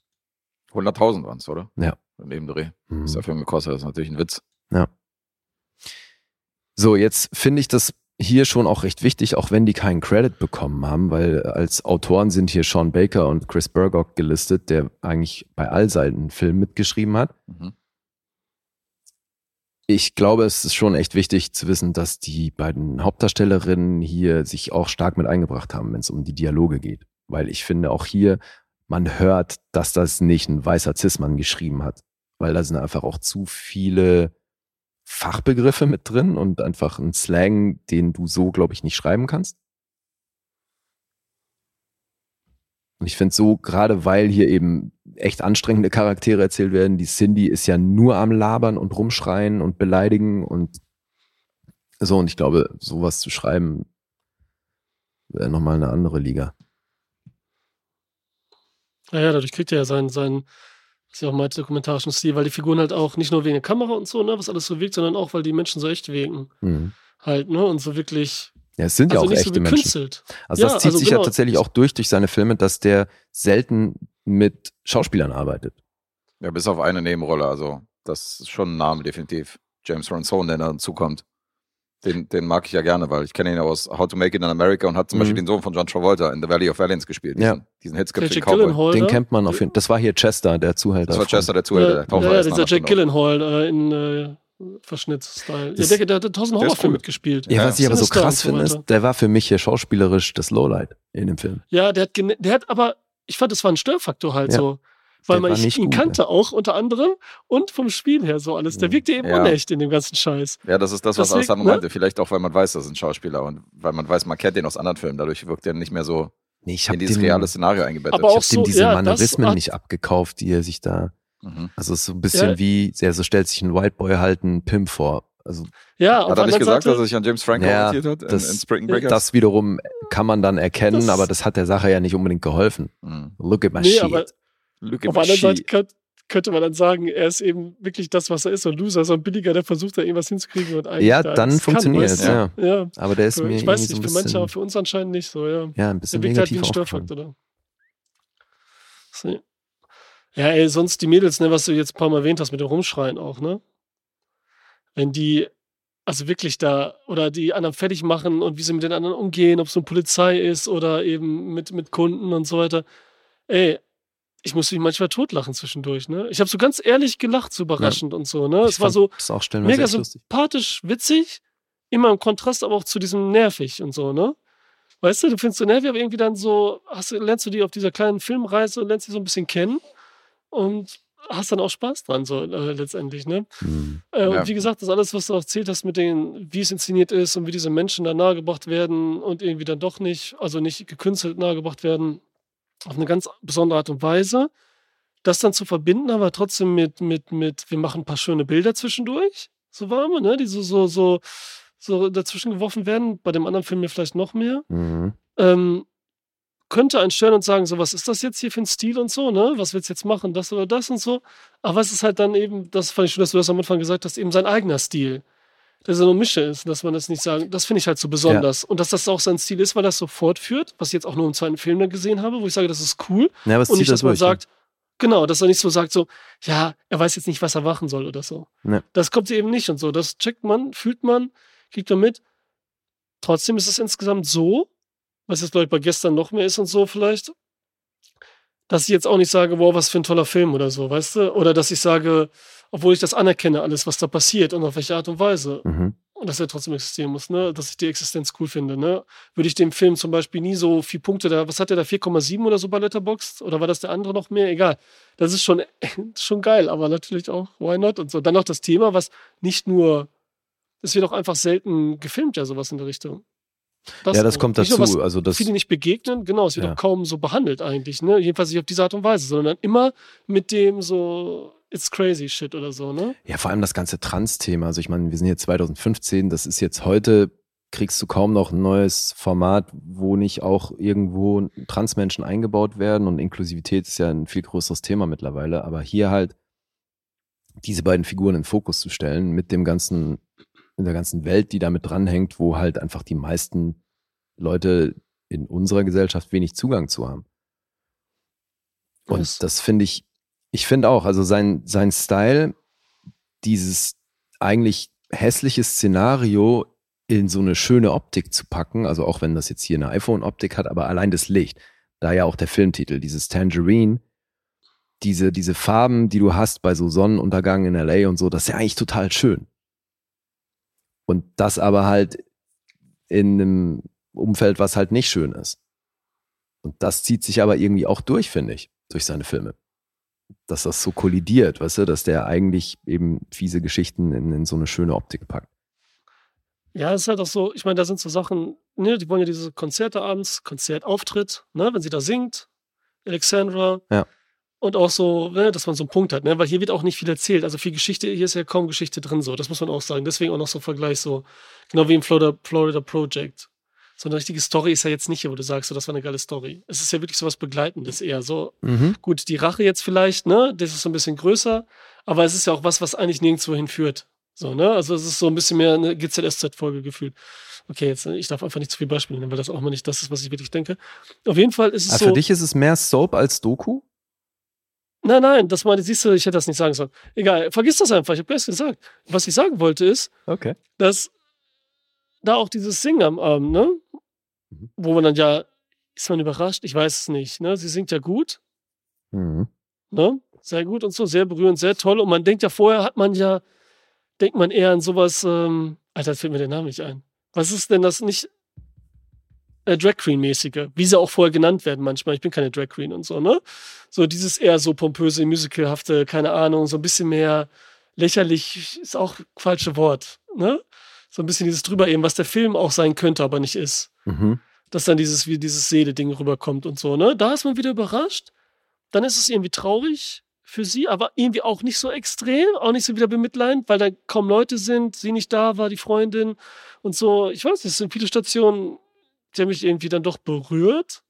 100.000 waren es, oder? Ja. Neben Dreh. Mhm. Was der Film gekostet hat, ist natürlich ein Witz. So, jetzt finde ich das hier schon auch recht wichtig, auch wenn die keinen Credit bekommen haben, weil als Autoren sind hier Sean Baker und Chris Burgock gelistet, der eigentlich bei all seinen Filmen mitgeschrieben hat. Mhm. Ich glaube, es ist schon echt wichtig zu wissen, dass die beiden Hauptdarstellerinnen hier sich auch stark mit eingebracht haben, wenn es um die Dialoge geht. Weil ich finde auch hier, man hört, dass das nicht ein weißer Cis-Mann geschrieben hat. Weil da sind einfach auch zu viele Fachbegriffe mit drin und einfach ein Slang, den du so, glaube ich, nicht schreiben kannst. Und ich finde so, gerade weil hier eben echt anstrengende Charaktere erzählt werden, die Cindy ist ja nur am Labern und rumschreien und beleidigen und so. Und ich glaube, sowas zu schreiben, wäre nochmal eine andere Liga. Naja, dadurch kriegt er ja seinen, seinen, was ich auch meinte, dokumentarischen Stil, weil die Figuren halt auch nicht nur wegen der Kamera und so, ne, was alles so wirkt, sondern auch, weil die Menschen so echt wirken. Mhm. Halt, ne, und so wirklich, Ja, es sind also ja auch echte so Menschen. Also Ja, das zieht also sich genau. ja tatsächlich auch durch durch seine Filme, dass der selten mit Schauspielern arbeitet. Ja, bis auf eine Nebenrolle. Also, das ist schon ein Name, definitiv. James Ransone, der da zukommt. Den, den mag ich ja gerne, weil ich kenne ihn ja aus How to Make It in America und hat zum Mhm. Beispiel den Sohn von John Travolta in The Valley of Valiance gespielt. Ja. Diesen, diesen hitzköpfigen Cowboy. Den ne? kennt man auf jeden Das war hier Chester, der Zuhälter. Das war Chester, der Zuhälter. Ja, der ja, ja, dieser Jack. Gyllenhaal äh, in äh, Verschnittsstyle. Ja, der, der hat tausend Der ist Horrorfilmen cool. mitgespielt. Ja, was ich aber so krass so finde, ist, der war für mich hier schauspielerisch das Lowlight in dem Film. Ja, der hat, der hat aber, ich fand, das war ein Störfaktor halt Ja. so. Weil Der man ich nicht ihn gut, kannte auch unter anderem und vom Spiel her so alles. Der Mhm. wirkte eben Ja. unecht in dem ganzen Scheiß. Ja, das ist das, was Deswegen, Alessandro ne? meinte. Vielleicht auch, weil man weiß, das ist ein Schauspieler und weil man weiß, man kennt den aus anderen Filmen. Dadurch wirkt er nicht mehr so Nee, ich in habe dieses dem, reale Szenario eingebettet. Aber ich auch hab dem so, diese ja, Mannerismen nicht abgekauft, die er sich da. Mhm. Also es ist so ein bisschen Ja. wie, sehr so stellt sich ein White Boy halt einen Pimp vor. Also Ja, Hat der er nicht gesagt, Seite, dass er sich an James Franco Ja, orientiert hat in, das- in Spring Breakers? das wiederum kann man dann erkennen, Das- aber das hat der Sache ja nicht unbedingt geholfen. Mhm. Look at my Nee, shit. aber Look at auf der anderen Seite könnte man dann sagen, er ist eben wirklich das, was er ist, so ein Loser, so ein Billiger, der versucht da irgendwas hinzukriegen und eigentlich ja, da dann funktioniert es, ja. Ja, Aber der ist für, mir ich weiß nicht, so für ein manche, bisschen, aber für uns anscheinend nicht so, ja. ja, ein Der bisschen wirkt halt wie ein. Störfaktor. So. Ja, ey, sonst die Mädels, ne, was du jetzt ein paar Mal erwähnt hast mit dem Rumschreien auch, ne? Wenn die, also wirklich da, oder die anderen fertig machen und wie sie mit den anderen umgehen, ob es eine Polizei ist oder eben mit, mit Kunden und so weiter. Ey, ich musste mich manchmal totlachen zwischendurch, ne? Ich habe so ganz ehrlich gelacht, so überraschend und so, ne? Ich Es war so mega sympathisch, witzig, immer im Kontrast aber auch zu diesem nervig und so, ne? Weißt du, du findest so nervig, aber irgendwie dann so, hast lernst du die auf dieser kleinen Filmreise und lernst die so ein bisschen kennen und hast dann auch Spaß dran, so äh, letztendlich, ne? Mhm. Äh, Ja. Und wie gesagt, das alles, was du erzählt hast mit den, wie es inszeniert ist und wie diese Menschen da nahegebracht werden und irgendwie dann doch nicht, also nicht gekünstelt nahegebracht werden, auf eine ganz besondere Art und Weise. Das dann zu verbinden, aber trotzdem mit, mit, mit, wir machen ein paar schöne Bilder zwischendurch, so warme, ne? Die so, so, so, so dazwischen geworfen werden. Bei dem anderen Film ja vielleicht noch mehr Mhm. ähm, könnte einen stören und sagen, so, was ist das jetzt hier für ein Stil und so, ne? Was willst du jetzt machen, das oder das und so. Aber es ist halt dann eben, das fand ich schön, dass du das am Anfang gesagt hast, eben sein eigener Stil. Der so eine Mische ist, dass man das nicht sagen, das finde ich halt so besonders. Und dass das auch sein Stil ist, weil das so fortführt, was ich jetzt auch nur im zweiten Film dann gesehen habe, wo ich sage, das ist cool. Ja, es Und nicht, dass das man durch. ne? sagt, genau, dass er nicht so sagt, so, ja, er weiß jetzt nicht, was er machen soll oder so. Ne. Das kommt eben nicht und so. Das checkt man, fühlt man, kriegt man mit. Trotzdem ist es insgesamt so, was jetzt vielleicht bei gestern noch mehr ist und so vielleicht, dass ich jetzt auch nicht sage, wow, was für ein toller Film oder so, weißt du? Oder dass ich sage, obwohl ich das anerkenne, alles, was da passiert und auf welche Art und Weise. Mhm. Und dass er trotzdem existieren muss, ne? Dass ich die Existenz cool finde, ne? Würde ich dem Film zum Beispiel nie so viel Punkte da, was hat der da, 4,7 oder so bei Letterboxd? Oder war das der andere noch mehr? Egal. Das ist schon, schon geil, aber natürlich auch, why not? Und so. Dann noch das Thema, was nicht nur, es wird auch einfach selten gefilmt, ja, sowas in der Richtung. Ja, das kommt dazu. was Also das, viele nicht begegnen, genau, es wird Ja. auch kaum so behandelt eigentlich, ne? Jedenfalls nicht auf diese Art und Weise, sondern immer mit dem so, it's crazy shit oder so, ne? ja, vor allem das ganze Trans-Thema. Also ich meine, wir sind jetzt 2015, das ist jetzt heute, kriegst du kaum noch ein neues Format, wo nicht auch irgendwo Transmenschen eingebaut werden und Inklusivität ist ja ein viel größeres Thema mittlerweile, aber hier halt diese beiden Figuren in den Fokus zu stellen mit dem ganzen, mit der ganzen Welt, die damit dranhängt, wo halt einfach die meisten Leute in unserer Gesellschaft wenig Zugang zu haben. Und Das- das finde ich, ich finde auch, also sein, sein Style, dieses eigentlich hässliche Szenario in so eine schöne Optik zu packen, also auch wenn das jetzt hier eine iPhone-Optik hat, aber allein das Licht, da ja auch der Filmtitel, dieses Tangerine, diese, diese Farben, die du hast bei so Sonnenuntergang in LA und so, das ist ja eigentlich total schön. Und das aber halt in einem Umfeld, was halt nicht schön ist. Und das zieht sich aber irgendwie auch durch, finde ich, durch seine Filme. Dass das so kollidiert, weißt du, dass der eigentlich eben fiese Geschichten in, in so eine schöne Optik packt. Ja, es ist halt auch so, ich meine, da sind so Sachen, ne, die wollen ja diese Konzerte abends, Konzertauftritt, ne, wenn sie da singt, Alexandra. Ja. Und auch so, ne, dass man so einen Punkt hat, ne, weil hier wird auch nicht viel erzählt. Also viel Geschichte, hier ist ja kaum Geschichte drin, so, das muss man auch sagen. Deswegen auch noch so ein Vergleich, so, genau wie im Florida, Florida Project. So eine richtige Story ist ja jetzt nicht hier, wo du sagst, so, das war eine geile Story. Es ist ja wirklich so was Begleitendes eher, so, Mhm. gut, die Rache jetzt vielleicht, ne, das ist so ein bisschen größer, aber es ist ja auch was, was eigentlich nirgendwo hinführt. So, ne? Also es ist so ein bisschen mehr eine GZSZ-Folge gefühlt. Okay, jetzt, äh, ich darf einfach nicht zu viel Beispiele nennen, weil das auch mal nicht das ist, was ich wirklich denke. Auf jeden Fall ist es Aber so. Für dich ist es mehr Soap als Doku? Nein, nein, das meine, siehst du, ich hätte das nicht sagen sollen. Egal, vergiss das einfach, ich habe gleich gesagt. Was ich sagen wollte ist, Okay. dass da auch dieses Singen am Abend, ne? Mhm. Wo man dann ja, ist man überrascht? Ich weiß es nicht, ne? Sie singt ja gut, Mhm. ne? Sehr gut und so, sehr berührend, sehr toll. Und man denkt ja vorher, hat man ja, denkt man eher an sowas, ähm, Alter, jetzt fällt mir der Name nicht ein. Was ist denn das nicht äh, Drag Queen-mäßige, wie sie auch vorher genannt werden manchmal. Ich bin keine Drag Queen und so, ne? So dieses eher so pompöse, musicalhafte, keine Ahnung, so ein bisschen mehr lächerlich ist auch falsche Wort, ne? So ein bisschen dieses drüber eben, was der Film auch sein könnte, aber nicht ist Mhm. dass dann dieses, wie dieses Seele-Ding rüberkommt und so, ne? Da ist man wieder überrascht. Dann ist es irgendwie traurig für sie, aber irgendwie auch nicht so extrem, auch nicht so wieder bemitleidend, weil da kaum Leute sind, sie nicht da war, die Freundin und so. Ich weiß, es sind viele Stationen, haben mich irgendwie dann doch berührt,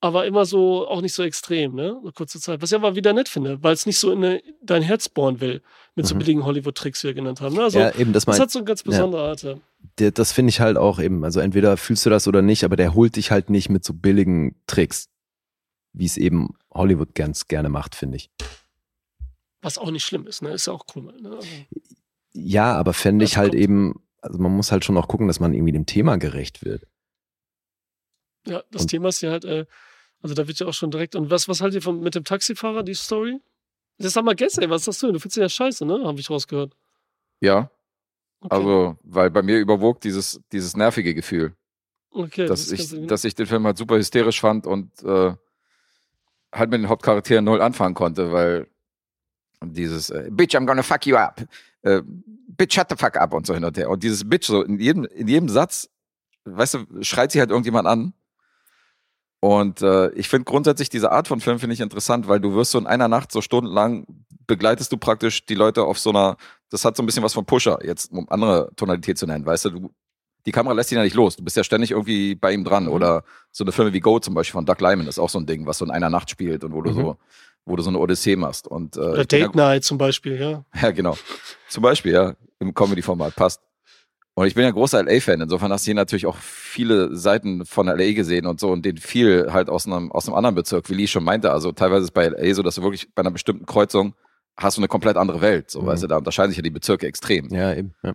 aber immer so, auch nicht so extrem, ne? Eine kurze Zeit. Was ich aber wieder nett finde, weil es nicht so in eine, dein Herz bohren will, mit so Mhm. billigen Hollywood-Tricks, wie wir genannt haben. Ne? Also, ja, eben, das das mein, hat so eine ganz besondere Art. ja. der, das finde ich halt auch eben. Also entweder fühlst du das oder nicht, aber der holt dich halt nicht mit so billigen Tricks, wie es eben Hollywood ganz gerne macht, finde ich. Was auch nicht schlimm ist, ne? Ist ja auch cool. Ne? Also, Ja, aber fände ich Das halt kommt. eben, also man muss halt schon auch gucken, dass man irgendwie dem Thema gerecht wird. Ja, das Thema ist ja halt, äh, Also da wird ja auch schon direkt. Und was, was haltet ihr von, mit dem Taxifahrer, die Story? Das sag mal Guess, ey, was sagst du? Du findest ja scheiße, ne? Habe ich rausgehört. Ja, Okay. also, weil bei mir überwog dieses, dieses nervige Gefühl, okay, dass, das ich, dass ich den Film halt super hysterisch fand und äh, halt mit den Hauptcharakteren null anfangen konnte, weil dieses äh, Bitch, I'm gonna fuck you up. Äh, bitch, shut the fuck up und so hin und her. Und dieses Bitch so in jedem, in jedem Satz, weißt du, schreit sie halt irgendjemand an. Und äh, ich finde grundsätzlich diese Art von Film finde ich interessant, weil du wirst so in einer Nacht so stundenlang begleitest du praktisch die Leute auf so einer, das hat so ein bisschen was von Pusher, jetzt um andere Tonalität zu nennen, weißt du, du die Kamera lässt ihn ja nicht los. Du bist ja ständig irgendwie bei ihm Mhm. dran. Oder so eine Filme wie Go zum Beispiel von Doug Lyman ist auch so ein Ding, was so in einer Nacht spielt und wo du Mhm. so, wo du so eine Odyssee machst. Und, äh, Oder ja- Date Night zum Beispiel, ja. ja, genau. Zum Beispiel, ja, im Comedy-Format passt. Und ich bin ja großer LA-Fan, insofern hast du hier natürlich auch viele Seiten von LA gesehen und so und den viel halt aus einem, aus einem anderen Bezirk, wie Lee schon meinte. Also teilweise ist bei LA so, dass du wirklich bei einer bestimmten Kreuzung hast du eine komplett andere Welt. So, Mhm. weißt du, da unterscheiden sich ja die Bezirke extrem. Ja, eben. Ja.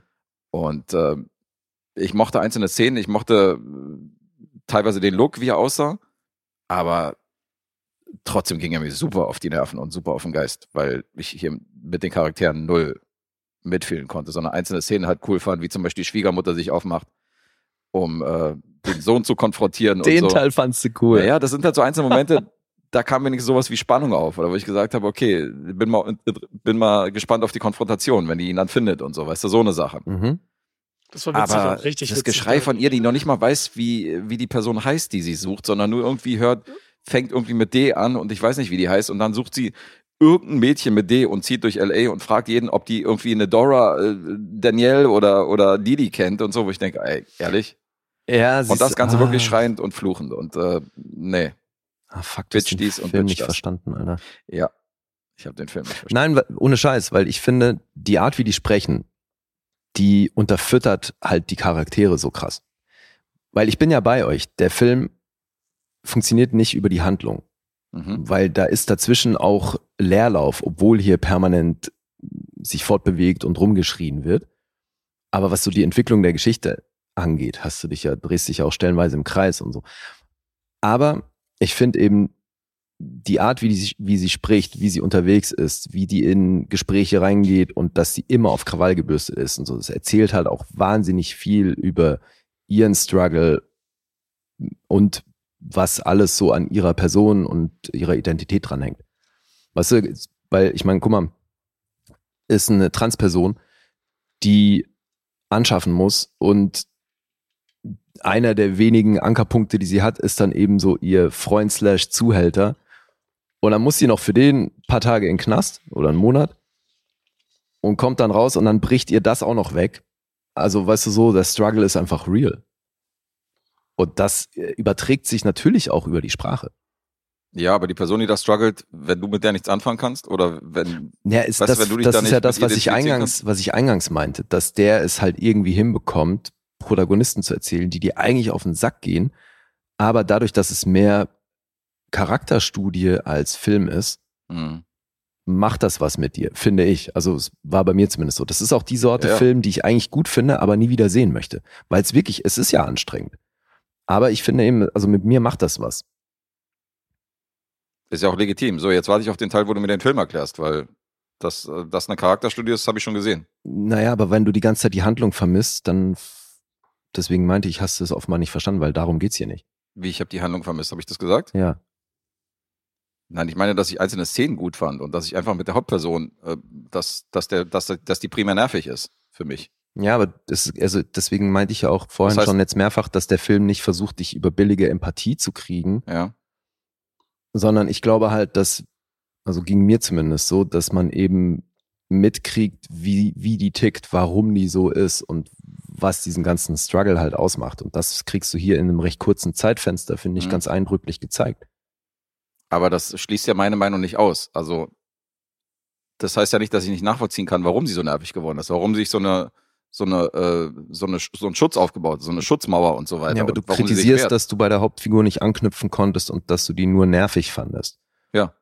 Und äh, ich mochte einzelne Szenen, ich mochte äh, teilweise den Look, wie er aussah, aber trotzdem ging er mir super auf die Nerven und super auf den Geist, weil ich hier mit den Charakteren null mitfühlen konnte, sondern einzelne Szenen halt cool fand, wie zum Beispiel die Schwiegermutter sich aufmacht, um äh, den Sohn zu konfrontieren Den und so. Teil fandst du cool. Ja, das sind halt so einzelne Momente, da kam wenigstens sowas wie Spannung auf, oder wo ich gesagt habe, okay, bin mal, bin mal gespannt auf die Konfrontation, wenn die ihn dann findet und so, weißt du, so eine Sache. Mhm. Das war witzig, Aber richtig das witzig, Geschrei von ihr, die noch nicht mal weiß, wie, wie die Person heißt, die sie sucht, sondern nur irgendwie hört, fängt irgendwie mit D an und ich weiß nicht, wie die heißt. Und dann sucht sie irgendein Mädchen mit D und zieht durch LA und fragt jeden, ob die irgendwie eine Dora, äh, Danielle oder, oder Didi kennt und so, wo ich denke, ey, ehrlich? Ja, Und das Ganze ah, wirklich schreiend und fluchend und äh, nee, Ah, fuck, Bitch den dies und Film Bitch nicht das. verstanden, Alter. ja. Ich habe den Film nicht verstanden. Nein, ohne Scheiß, weil ich finde, die Art, wie die sprechen, die unterfüttert halt die Charaktere so krass. Weil ich bin ja bei euch. Der Film funktioniert nicht über die Handlung, Mhm. weil da ist dazwischen auch Leerlauf, obwohl hier permanent sich fortbewegt und rumgeschrien wird. Aber was so die Entwicklung der Geschichte angeht, hast du dich ja, drehst dich ja auch stellenweise im Kreis und so. Aber ich finde eben die Art, wie, die, wie sie spricht, wie sie unterwegs ist, wie die in Gespräche reingeht und dass sie immer auf Krawall gebürstet ist und so. Das erzählt halt auch wahnsinnig viel über ihren Struggle und was alles so an ihrer Person und ihrer Identität dranhängt. Weißt du, weil ich meine, guck mal, ist eine Transperson, die anschaffen muss und einer der wenigen Ankerpunkte, die sie hat, ist dann eben so ihr Freund slash Zuhälter. Und dann muss sie noch für den ein paar Tage in den Knast oder einen Monat und kommt dann raus und dann bricht ihr das auch noch weg. Also weißt du so, der Struggle ist einfach real. Und das äh, überträgt sich natürlich auch über die Sprache. Ja, aber die Person, die da struggelt, wenn du mit der nichts anfangen kannst oder wenn, Ja, ist Weißt du, das, wenn du dich das da ist nicht ja das, was ich eingangs, was ich eingangs meinte, dass der es halt irgendwie hinbekommt, Protagonisten zu erzählen, die dir eigentlich auf den Sack gehen, aber dadurch, dass es mehr Charakterstudie als Film ist, hm, macht das was mit dir, finde ich. Also es war bei mir zumindest so. Das ist auch die Sorte Ja. Film, die ich eigentlich gut finde, aber nie wieder sehen möchte. Weil es wirklich, es ist ja anstrengend. Aber ich finde eben, also mit mir macht das was. Ist ja auch legitim. So, jetzt warte ich auf den Teil, wo du mir den Film erklärst, weil das, äh, das eine Charakterstudie ist, habe ich schon gesehen. Naja, aber wenn du die ganze Zeit die Handlung vermisst, dann deswegen meinte ich, hast du es offenbar nicht verstanden, weil darum geht's hier nicht. Wie ich habe die Handlung vermisst, habe ich das gesagt? Ja. Nein, ich meine, dass ich einzelne Szenen gut fand und dass ich einfach mit der Hauptperson, äh, dass, dass, der, dass, dass die primär nervig ist für mich. Ja, aber das, also deswegen meinte ich ja auch vorhin Das heißt- schon jetzt mehrfach, dass der Film nicht versucht, dich über billige Empathie zu kriegen, Ja. Sondern ich glaube halt, dass, also ging mir zumindest so, dass man eben mitkriegt, wie, wie die tickt, warum die so ist und was diesen ganzen Struggle halt ausmacht. Und das kriegst du hier in einem recht kurzen Zeitfenster, finde ich, Mhm. ganz eindrücklich gezeigt. Aber das schließt ja meine Meinung nicht aus. Also, das heißt ja nicht, dass ich nicht nachvollziehen kann, warum sie so nervig geworden ist, warum sich so eine, so eine, äh, so eine, so ein Schutz aufgebaut, so eine Schutzmauer und so weiter. Ja, aber du kritisierst, dass du bei der Hauptfigur nicht anknüpfen konntest und dass du die nur nervig fandest. Ja.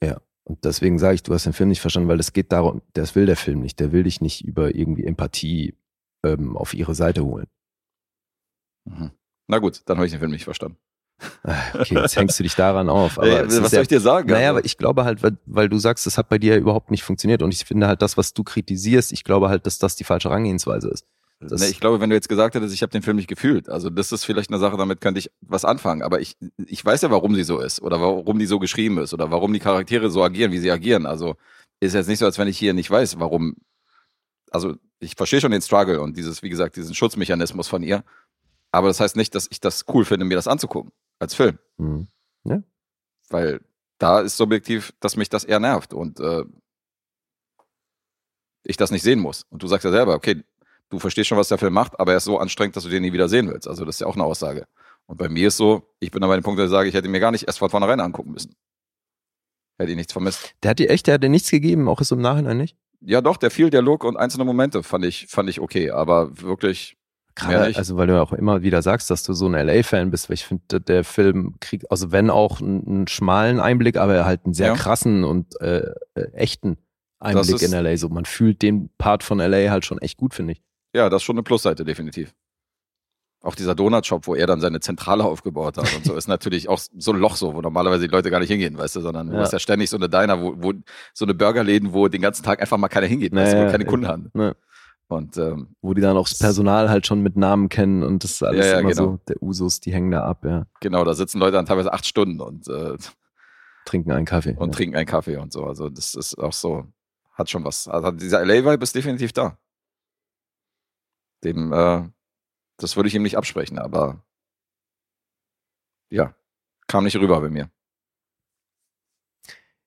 Ja. Und deswegen sage ich, du hast den Film nicht verstanden, weil es geht darum, das will der Film nicht. Der will dich nicht über irgendwie Empathie ähm, auf ihre Seite holen. Mhm. Na gut, dann habe ich den Film nicht verstanden. Ah, Okay, jetzt hängst du dich daran auf. Ey, was soll ich dir sagen? Naja, Also, aber ich glaube halt, weil, weil du sagst, das hat bei dir überhaupt nicht funktioniert. Und ich finde halt das, was du kritisierst, ich glaube halt, dass das die falsche Herangehensweise ist. Das, ne, ich glaube, wenn du jetzt gesagt hättest, ich habe den Film nicht gefühlt, also das ist vielleicht eine Sache, damit könnte ich was anfangen. Aber ich, ich weiß ja, warum sie so ist oder warum die so geschrieben ist oder warum die Charaktere so agieren, wie sie agieren. Also ist jetzt nicht so, als wenn ich hier nicht weiß, warum. Also ich verstehe schon den Struggle und dieses, wie gesagt, diesen Schutzmechanismus von ihr. Aber das heißt nicht, dass ich das cool finde, mir das anzugucken als Film. Hm. weil da ist subjektiv, dass mich das eher nervt und äh, ich das nicht sehen muss. Und du sagst ja selber, okay, du verstehst schon, was der Film macht, aber er ist so anstrengend, dass du den nie wieder sehen willst. Also das ist ja auch eine Aussage. Und bei mir ist so, ich bin aber an dem Punkt, wo ich sage, ich hätte mir gar nicht erst von vornherein angucken müssen. Hätte ich nichts vermisst. Der hat dir echt, der hat dir nichts gegeben, auch ist im Nachhinein nicht. Ja, doch, der viel Dialog und einzelne Momente fand ich, fand ich okay, aber wirklich, Gerade, nicht. also weil du ja auch immer wieder sagst, dass du so ein LA-Fan bist, weil ich finde, der Film kriegt, also wenn auch einen, einen schmalen Einblick, aber halt einen sehr Ja. krassen und äh, äh, echten Einblick in LA. So, man fühlt den Part von LA halt schon echt gut, finde ich. ja, das ist schon eine Plusseite, definitiv. Auch dieser Donut-Shop, wo er dann seine Zentrale aufgebaut hat und so, ist natürlich auch so ein Loch so, wo normalerweise die Leute gar nicht hingehen, weißt du, sondern du Ja. hast ja ständig so eine Diner, wo, wo so eine Burgerläden, wo den ganzen Tag einfach mal keiner hingeht, weißt du, Naja, wo keine ja. Kunden haben. Und ähm, Wo die dann auch das Personal halt schon mit Namen kennen und das ist alles Ja, ja, immer genau. so, der Usus, die hängen da ab, ja. genau, da sitzen Leute dann teilweise acht Stunden und, äh, Trinken einen Kaffee. und ja. trinken einen Kaffee und so. Also das ist auch so, hat schon was. Also dieser LA-Vibe ist definitiv da. Dem, äh, das würde ich ihm nicht absprechen, aber ja, kam nicht rüber bei mir.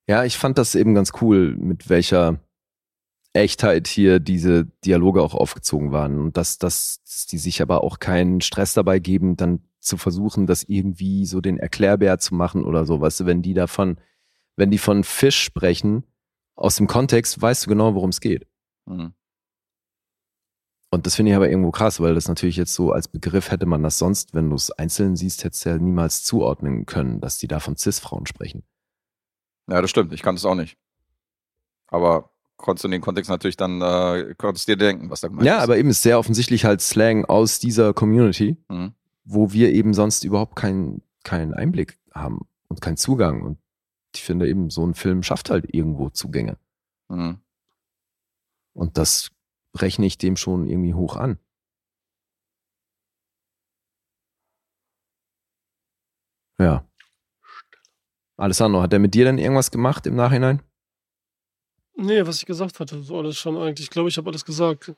Ja, ich fand das eben ganz cool, mit welcher Echtheit hier diese Dialoge auch aufgezogen waren und dass, dass, die sich aber auch keinen Stress dabei geben, dann zu versuchen, das irgendwie so den Erklärbär zu machen oder so. Weißt du, wenn die davon, wenn die von Fisch sprechen, aus dem Kontext weißt du genau, worum es geht. Mhm. Und das finde ich aber irgendwo krass, weil das natürlich jetzt so als Begriff hätte man das sonst, wenn du es einzeln siehst, hättest du ja niemals zuordnen können, dass die da von Cis-Frauen sprechen. Ja, das stimmt. Ich kannte es auch nicht. Aber konntest du in den Kontext natürlich dann, äh, konntest dir denken, was da gemeint Ja, ist. aber eben ist sehr offensichtlich halt Slang aus dieser Community, Mhm. wo wir eben sonst überhaupt keinen keinen Einblick haben und keinen Zugang. Und ich finde eben, so ein Film schafft halt irgendwo Zugänge. Mhm. Und das rechne ich dem schon irgendwie hoch an. Ja. Alessandro, hat er mit dir denn irgendwas gemacht im Nachhinein? Nee, was ich gesagt hatte, so alles schon eigentlich. Ich glaube, ich habe alles gesagt.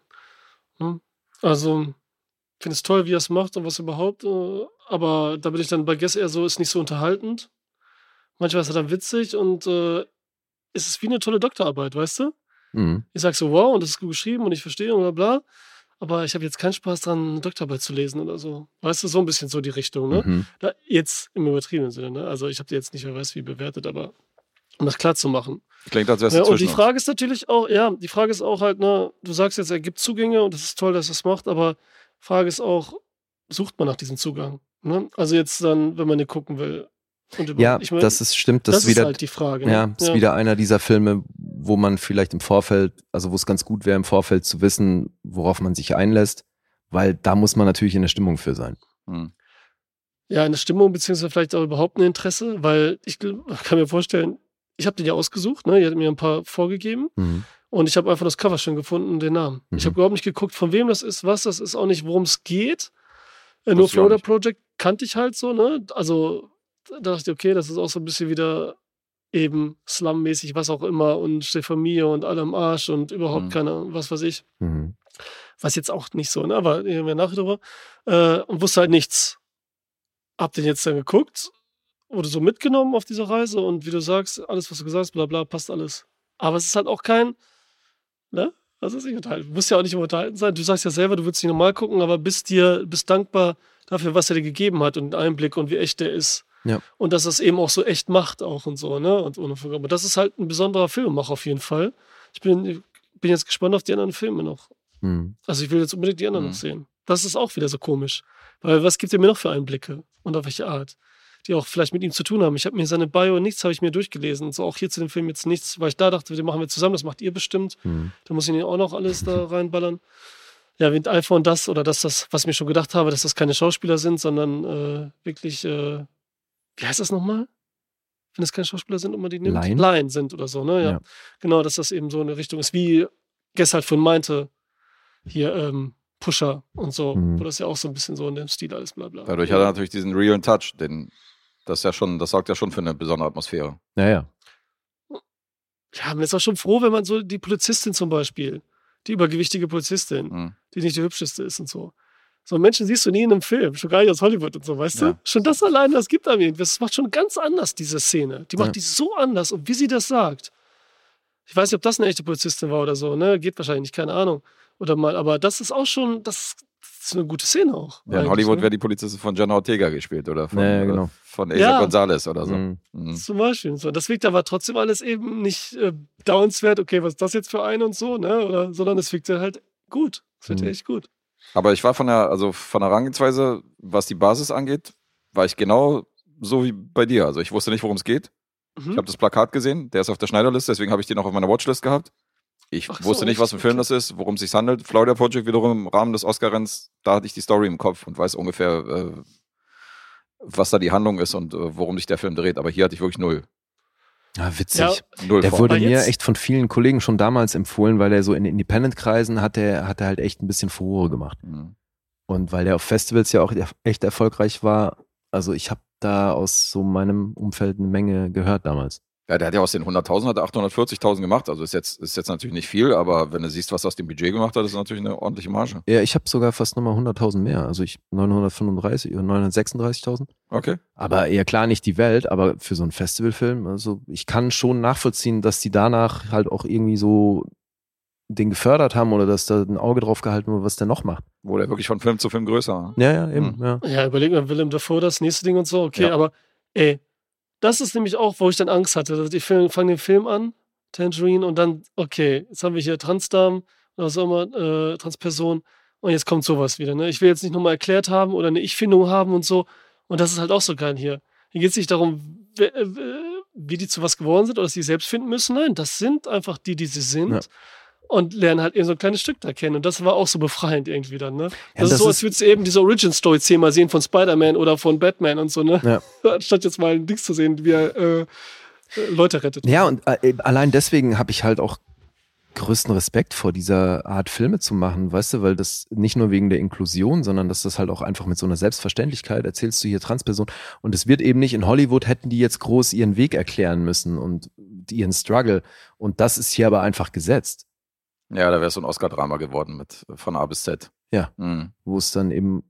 Ne? Also, ich finde es toll, wie er es macht und was überhaupt. Äh, aber da bin ich dann bei Guess eher so, ist nicht so unterhaltend. Manchmal ist er dann witzig und äh, es ist wie eine tolle Doktorarbeit, weißt du? Mhm. Ich sag so, wow, und das ist gut geschrieben und ich verstehe und bla bla. Aber ich habe jetzt keinen Spaß dran, eine Doktorarbeit zu lesen oder so. Weißt du, so ein bisschen so die Richtung, ne? Mhm. Da, jetzt im übertriebenen Sinne, ne? Also ich habe die jetzt nicht, wer weiß wie bewertet, aber um das klar zu machen. Klingt, als wärst du Ja, und die. Frage ist natürlich auch, ja, die Frage ist auch halt, ne, du sagst jetzt, er gibt Zugänge und es ist toll, dass er es macht, aber Frage ist auch, sucht man nach diesem Zugang? Ne? Also jetzt dann, wenn man den gucken will. Und über- Ja, ich mein, das ist stimmt. Das, das ist wieder, ist halt die Frage. ne? Ja, ist wieder einer dieser Filme, wo man vielleicht im Vorfeld, also wo es ganz gut wäre, im Vorfeld zu wissen, worauf man sich einlässt, weil da muss man natürlich in der Stimmung für sein. Mhm. Ja, eine Stimmung, beziehungsweise vielleicht auch überhaupt ein Interesse, weil ich kann mir vorstellen, ich habe den ja ausgesucht, ne? Ihr habt mir ein paar vorgegeben Mhm. und ich habe einfach das Cover schön gefunden und den Namen. Ich Mhm. habe überhaupt nicht geguckt, von wem das ist, was das ist, auch nicht, worum es geht. Äh, nur ich Florida. Project kannte ich halt so, ne? Also da dachte ich, okay, das ist auch so ein bisschen wieder eben Slum-mäßig, was auch immer und steht Familie und alle am Arsch und überhaupt Mhm. keine, was weiß ich. Mhm. Was jetzt auch nicht so, ne? Aber reden wir nachher drüber. Äh, und wusste halt nichts. Hab den jetzt dann geguckt, wurde so mitgenommen auf dieser Reise und wie du sagst, alles, was du gesagt hast, bla bla, passt alles. Aber es ist halt auch kein, ne? Also ist nicht unterhalten. Du musst ja auch nicht immer unterhalten sein. Du sagst ja selber, du würdest nicht normal gucken, aber bist dir, bist dankbar dafür, was er dir gegeben hat und den Einblick und wie echt der ist. Ja. Und dass es eben auch so echt macht auch und so, ne? Und ohne Vergabe. Das ist halt ein besonderer Filmemacher auf jeden Fall. Ich bin, bin jetzt gespannt auf die anderen Filme noch. Mhm. Also ich will jetzt unbedingt die anderen Mhm. noch sehen. Das ist auch wieder so komisch. Weil was gibt er mir noch für Einblicke? Und auf welche Art? Die auch vielleicht mit ihm zu tun haben. Ich habe mir seine Bio nichts, habe ich mir durchgelesen. Und so auch hier zu dem Film jetzt nichts, weil ich da dachte, den machen wir zusammen, das macht ihr bestimmt. Mhm. Da muss ich ihn auch noch alles da reinballern. Ja, wie iPhone das oder dass das, was ich mir schon gedacht habe, dass das keine Schauspieler sind, sondern äh, wirklich äh, wie heißt das nochmal? Wenn es keine Schauspieler sind und man die nimmt? Laien? Laien sind oder so, ne? Ja. Ja. Genau, dass das eben so eine Richtung ist, wie Guess halt von meinte, hier, ähm, Pusher und so, Mhm. wo das ja auch so ein bisschen so in dem Stil alles bla bla. Dadurch hat er natürlich diesen real Touch, den das ist ja schon, das sorgt ja schon für eine besondere Atmosphäre. Ja, ja. Ja, man ist auch schon froh, wenn man so die Polizistin zum Beispiel, die übergewichtige Polizistin, Mhm. die nicht die hübscheste ist und so. So Menschen siehst du nie in einem Film, schon gar nicht aus Hollywood und so, weißt Ja. du? Schon das allein, das gibt einem irgendwas. Das macht schon ganz anders, diese Szene. Die macht Ja. die so anders und wie sie das sagt. Ich weiß nicht, ob das eine echte Polizistin war oder so, ne? Geht wahrscheinlich nicht, keine Ahnung. Oder mal, aber das ist auch schon, das ist eine gute Szene auch. Ja, in Hollywood ne? wäre die Polizistin von Jenna Ortega gespielt oder von, Ja, ja, genau. äh, von Asa Ja. Gonzalez oder so. Mhm. Mhm. Zum Beispiel. So. Das wirkt aber trotzdem alles eben nicht äh, dauernswert, okay, was ist das jetzt für ein und so, ne? Oder, sondern es wirkt halt gut. Es wird Mhm. echt gut. Aber ich war von der, also von der Herangehensweise, was die Basis angeht, war ich genau so wie bei dir. Also ich wusste nicht, worum es geht. Mhm. Ich habe das Plakat gesehen, der ist auf der Schneiderliste, deswegen habe ich den auch auf meiner Watchlist gehabt. Ich Ach so, wusste nicht, was für ein Film okay. das ist, worum es sich handelt. Florida Project wiederum im Rahmen des Oscar-Renns, da hatte ich die Story im Kopf und weiß ungefähr, äh, was da die Handlung ist und äh, worum sich der Film dreht. Aber hier hatte ich wirklich null. Ja, witzig. Ja, Null Der wurde mir echt von vielen Kollegen schon damals empfohlen, weil er so in Independent-Kreisen hat er, hat er halt echt ein bisschen Furore gemacht. Mhm. Und weil der auf Festivals ja auch echt erfolgreich war, also ich habe da aus so meinem Umfeld eine Menge gehört damals. Ja, der hat ja aus den 100.000 hat er 840.000 gemacht. Also ist jetzt, ist jetzt natürlich nicht viel, aber wenn du siehst, was er aus dem Budget gemacht hat, ist natürlich eine ordentliche Marge. Ja, ich habe sogar fast nochmal 100.000 mehr. Also ich 935 oder 936.000. Okay. Aber eher klar nicht die Welt, aber für so einen Festivalfilm, also ich kann schon nachvollziehen, dass die danach halt auch irgendwie so den gefördert haben oder dass da ein Auge drauf gehalten wurde, was der noch macht. Wurde er wirklich von Film zu Film größer. Ja, ja, eben, Mhm. ja. Ja, überleg mal, Willem Dafoe, das nächste Ding und so, okay, Ja. aber ey, das ist nämlich auch, wo ich dann Angst hatte. Also ich fange den Film an, Tangerine, und dann, okay, jetzt haben wir hier Transdarm oder was auch immer, äh, Transperson, und jetzt kommt sowas wieder. Ne? Ich will jetzt nicht nochmal erklärt haben oder eine Ich-Findung haben und so. Und das ist halt auch so geil hier. Hier geht es nicht darum, äh, wie die zu was geworden sind oder dass sie selbst finden müssen. Nein, das sind einfach die, die sie sind. Ja. Und lernen halt eben so ein kleines Stück da kennen. Und das war auch so befreiend irgendwie dann, ne? Das, Ja, ist das so, ist- als würdest du eben diese Origin-Story zehnmal sehen von Spider-Man oder von Batman und so, ne? Ja. Anstatt jetzt mal ein Dings zu sehen, wie er äh, äh, Leute rettet. Ja, und äh, allein deswegen habe ich halt auch größten Respekt vor dieser Art Filme zu machen, weißt du, weil das nicht nur wegen der Inklusion, sondern dass das halt auch einfach mit so einer Selbstverständlichkeit erzählst du hier Transperson und es wird eben nicht in Hollywood hätten die jetzt groß ihren Weg erklären müssen und ihren Struggle und das ist hier aber einfach gesetzt, Ja, da wäre so ein Oscar-Drama geworden mit von A bis Z. Ja. Mhm. wo es dann eben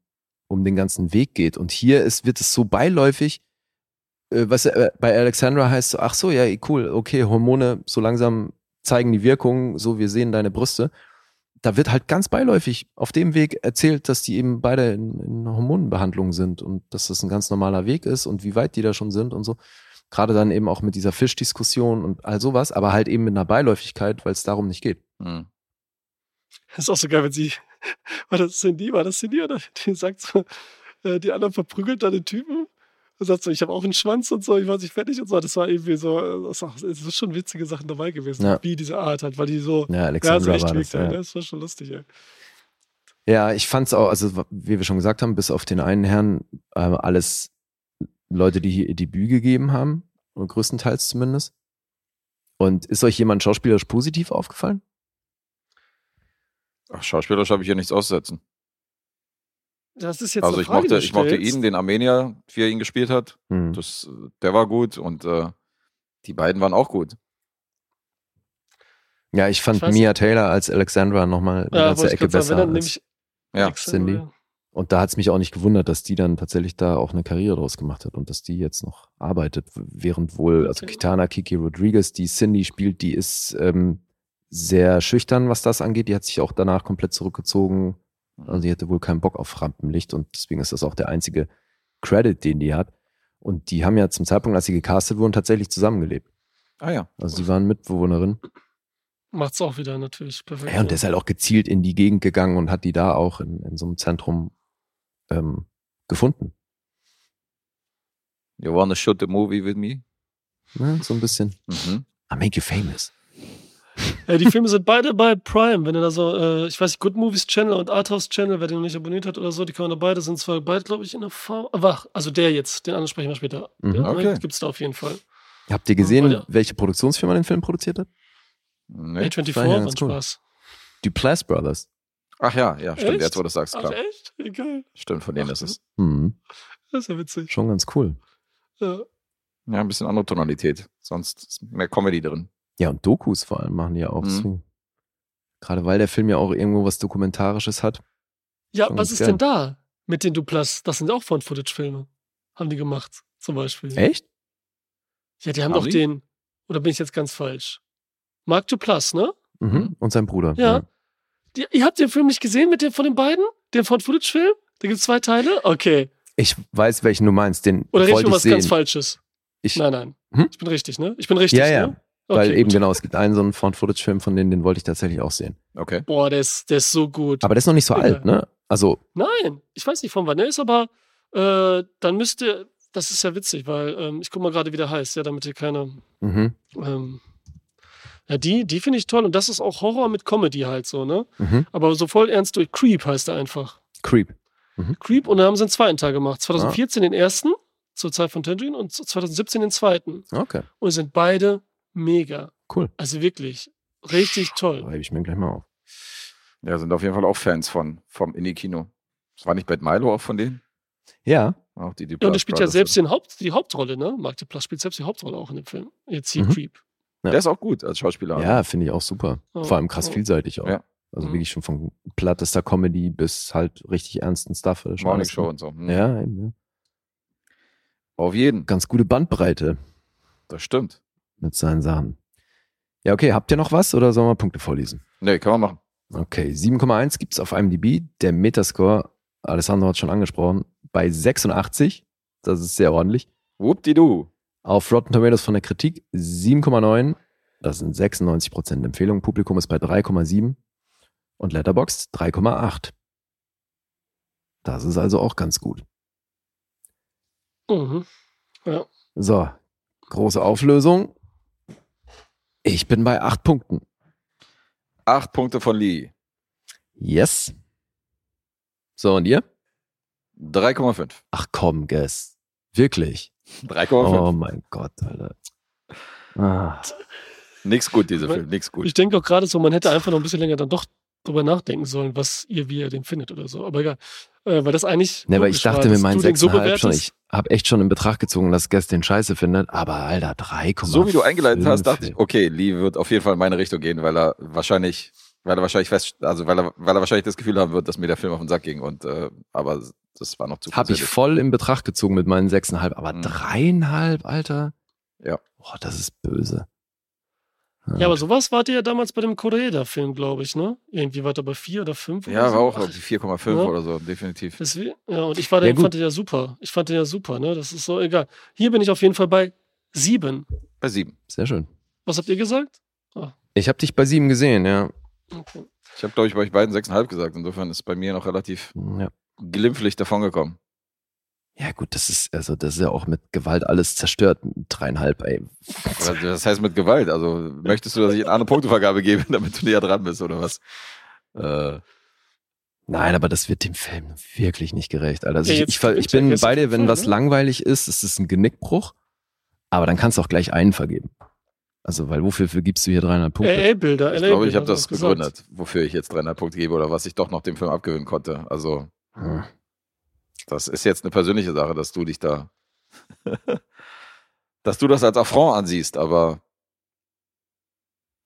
um den ganzen Weg geht und hier ist wird es so beiläufig äh, was äh, bei Alexandra heißt so, ach so, ja, cool, okay, Hormone so langsam zeigen die Wirkung, so wir sehen deine Brüste. Da wird halt ganz beiläufig auf dem Weg erzählt, dass die eben beide in, in Hormonbehandlung sind und dass das ein ganz normaler Weg ist und wie weit die da schon sind und so. Gerade dann eben auch mit dieser Fischdiskussion und all sowas, aber halt eben mit einer Beiläufigkeit, weil es darum nicht geht. Mhm. Das ist auch so geil, wenn sie, war das Cindy, war das Cindy oder die sagt so, äh, die anderen verprügelt da den Typen und sagt so, ich habe auch einen Schwanz und so, ich war nicht fertig und so. Das war irgendwie so, äh, es sind schon witzige Sachen dabei gewesen, Ja. wie diese Art halt, weil die so, Ja, ja, so Alexandra echt war das. wirkt, ja. Ja. Das war schon lustig, ey. Ja, ich fand's auch, also wie wir schon gesagt haben, bis auf den einen Herrn, äh, alles Leute, die hier ihr Debüt gegeben haben, größtenteils zumindest. Und ist euch jemand schauspielerisch positiv aufgefallen? Ach, schauspielerisch habe ich hier nichts auszusetzen. Das ist jetzt Also eine ich Frage, mochte, ich mochte ihn, den Armenier, wie er ihn gespielt hat. Hm. Das, äh, der war gut und äh, die beiden waren auch gut. Ja, ich fand Ich Mia Taylor als Alexandra nochmal eine Ja, ganze Ecke sagen, besser. dann Als, Ja, Cindy. und da hat's mich auch nicht gewundert, dass die dann tatsächlich da auch eine Karriere draus gemacht hat und dass die jetzt noch arbeitet, während wohl, also. Kitana Kiki Rodriguez, die Cindy spielt, die ist ähm, sehr schüchtern, was das angeht. Die hat sich auch danach komplett zurückgezogen. Also die hatte wohl keinen Bock auf Rampenlicht und deswegen ist das auch der einzige Credit, den die hat. Und die haben ja zum Zeitpunkt, als sie gecastet wurden, tatsächlich zusammengelebt. Ah ja. Also die waren Mitbewohnerin. Macht's auch wieder natürlich perfekt. Ja, und der ist halt auch gezielt in die Gegend gegangen und hat die da auch in, in so einem Zentrum ähm, gefunden. You wanna shoot the movie with me? Ne? So ein bisschen. Mhm. I make you famous. Ja, die Filme sind beide bei Prime. Wenn ihr da so, äh, ich weiß nicht, Good Movies Channel und Arthouse Channel, wer den noch nicht abonniert hat oder so, die kann man da beide, sind zwar beide, glaube ich, in der V. äh, Wach, also der jetzt, den anderen sprechen wir später. Mhm. Okay. Gibt es da auf jeden Fall. Habt ihr gesehen, Ja. welche Produktionsfirma den Film produziert hat? Nee. A24 war ja cool. Spaß. Duplass Brothers. Ach ja, ja, stimmt. Echt? Jetzt, wo du das sagst, Ach, klar. echt? Egal. Stimmt, von denen Ach, ist es. Mhm. Das ist ja witzig. Schon ganz cool. Ja. Ja, ein bisschen andere Tonalität. Sonst ist mehr Comedy drin. Ja, und Dokus vor allem machen die ja auch. Mhm. deswegen- Gerade weil der Film ja auch irgendwo was Dokumentarisches hat. Ja, Schon was ganz ist geil. denn da mit den Duplas? Das sind auch Found-Footage-Filme. Haben die gemacht, zum Beispiel. Echt? Ja, die haben, doch den, oder bin ich jetzt ganz falsch? Mark Duplas, ne? Mhm. Und sein Bruder. Ja. Die, ihr habt den Film nicht gesehen mit dem von den beiden? Den Found-Footage-Film? Da gibt es zwei Teile? Okay. Ich weiß, welchen du meinst. Den Oder rede ich um was ganz sehen. Falsches? Ich, Nein, nein. Hm? Ich bin richtig, ne? Ich bin richtig, Ja, ja. ne? Weil Okay, eben gut. genau, es gibt einen so einen Found-Footage-Film von denen, den wollte ich tatsächlich auch sehen. Okay. Boah, der ist, der ist so gut. Aber der ist noch nicht so Ja. alt, ne? Also, Nein, ich weiß nicht von wann er ist, aber äh, dann müsste, das ist ja witzig, weil ähm, ich guck mal gerade, wie der heißt, ja, damit ihr keine. mhm. Ähm, ja, die, die finde ich toll und das ist auch Horror mit Comedy halt so, ne? Mhm. Aber so voll ernst durch Creep heißt er einfach. Creep. Creep und dann haben sie einen zweiten Teil gemacht. Ah. 2014 den ersten, zur Zeit von Tangerine und 2017 den zweiten. Okay, Und sind beide mega. cool. Also wirklich richtig toll. Schreibe ich mir gleich mal auf. Ja, sind auf jeden Fall auch Fans von, vom Indie-Kino. Das war nicht Bad Milo auch von denen? Ja, Auch die, die Ja, und er spielt ja selbst den Haupt, die Hauptrolle, ne? Mark Duplass spielt selbst die Hauptrolle auch in dem Film. Jetzt hier Mhm. Creep. Der ist auch gut als Schauspieler. ja, finde ich auch super. Oh, Vor allem krass oh. vielseitig auch. Ja. Also Mhm. wirklich schon von plattester Comedy bis halt richtig ernsten Stuff. Schon Morning Show gut. und so. Hm. Ja, eben, ja. Auf jeden. Ganz gute Bandbreite Das stimmt. Mit seinen Sachen. Ja, okay, habt ihr noch was oder sollen wir Punkte vorlesen? Nee, kann man machen. Okay, 7,1 gibt's auf IMDb. Der Metascore, Alessandro hat schon angesprochen, bei 86. Das ist sehr ordentlich. Whoop-di-doo. Auf Rotten Tomatoes von der Kritik 7,9. Das sind 96% Empfehlung. Publikum ist bei 3,7. Und Letterboxd 3,8. Das ist also auch ganz gut. Mhm. So, große Auflösung. Ich bin bei 8 Punkten. Acht Punkte von Lee. Yes. So, und ihr? 3,5. Ach komm, Guess. Wirklich. 3,5. Oh mein Gott, Alter. Ah. Nix gut, dieser Film. Nix gut. Ich denke auch gerade so, man hätte einfach noch ein bisschen länger dann doch drüber nachdenken sollen, was ihr, wie ihr den findet oder so. Aber egal. Äh, weil das eigentlich. Ne, aber ich dachte war, mit dass meinen du den so 6,5 schon, ich habe echt schon in Betracht gezogen, dass Guest den scheiße findet, aber Alter, 3,5. So wie du eingeleitet hast, dachte ich, okay, Lee wird auf jeden Fall in meine Richtung gehen, weil er wahrscheinlich, weil er wahrscheinlich fest, also weil er, weil er wahrscheinlich das Gefühl haben wird, dass mir der Film auf den Sack ging und, äh, aber das war noch zu Habe ich voll in Betracht gezogen mit meinen 6,5, aber Mhm. dreieinhalb, Alter? Ja. Boah, das ist böse. Ja, aber sowas wart ihr ja damals bei dem Koreeda-Film, glaube ich, ne? Irgendwie wart ihr bei vier oder fünf. Ja, oder war so. auch Ach, glaub ich, 4,5 Ja. oder so, definitiv. Deswegen, ja, und ich war Ja, fand den ja super. Ich fand den ja super, ne? Das ist so egal. Hier bin ich auf jeden Fall bei sieben. Bei sieben. Sehr schön. Was habt ihr gesagt? Ich habe dich bei sieben gesehen, ja. Okay. Ich habe, glaube ich, bei euch beiden 6,5 gesagt. Insofern ist bei mir noch relativ ja. glimpflich davongekommen. Ja, gut, das ist, also, das ist ja auch mit Gewalt alles zerstört. Dreieinhalb, ey. Also, Das heißt mit Gewalt. Also möchtest du, dass ich eine andere Punktevergabe gebe, damit du näher dran bist oder was? Äh, Nein, aber das wird dem Film wirklich nicht gerecht, Alter. Also Ja, ich, ich, ich er bin bei dir, wenn voll, was ne? langweilig ist, ist es ein Genickbruch. Aber dann kannst du auch gleich einen vergeben. Also, weil wofür vergibst du hier dreieinhalb Punkte? LA-Bilder, ich glaube, ich habe das begründet, wofür ich jetzt dreieinhalb Punkte gebe oder was ich doch noch dem Film abgewinnen konnte. Also Hm. Das ist jetzt eine persönliche Sache, dass du dich da, dass du das als Affront ansiehst, aber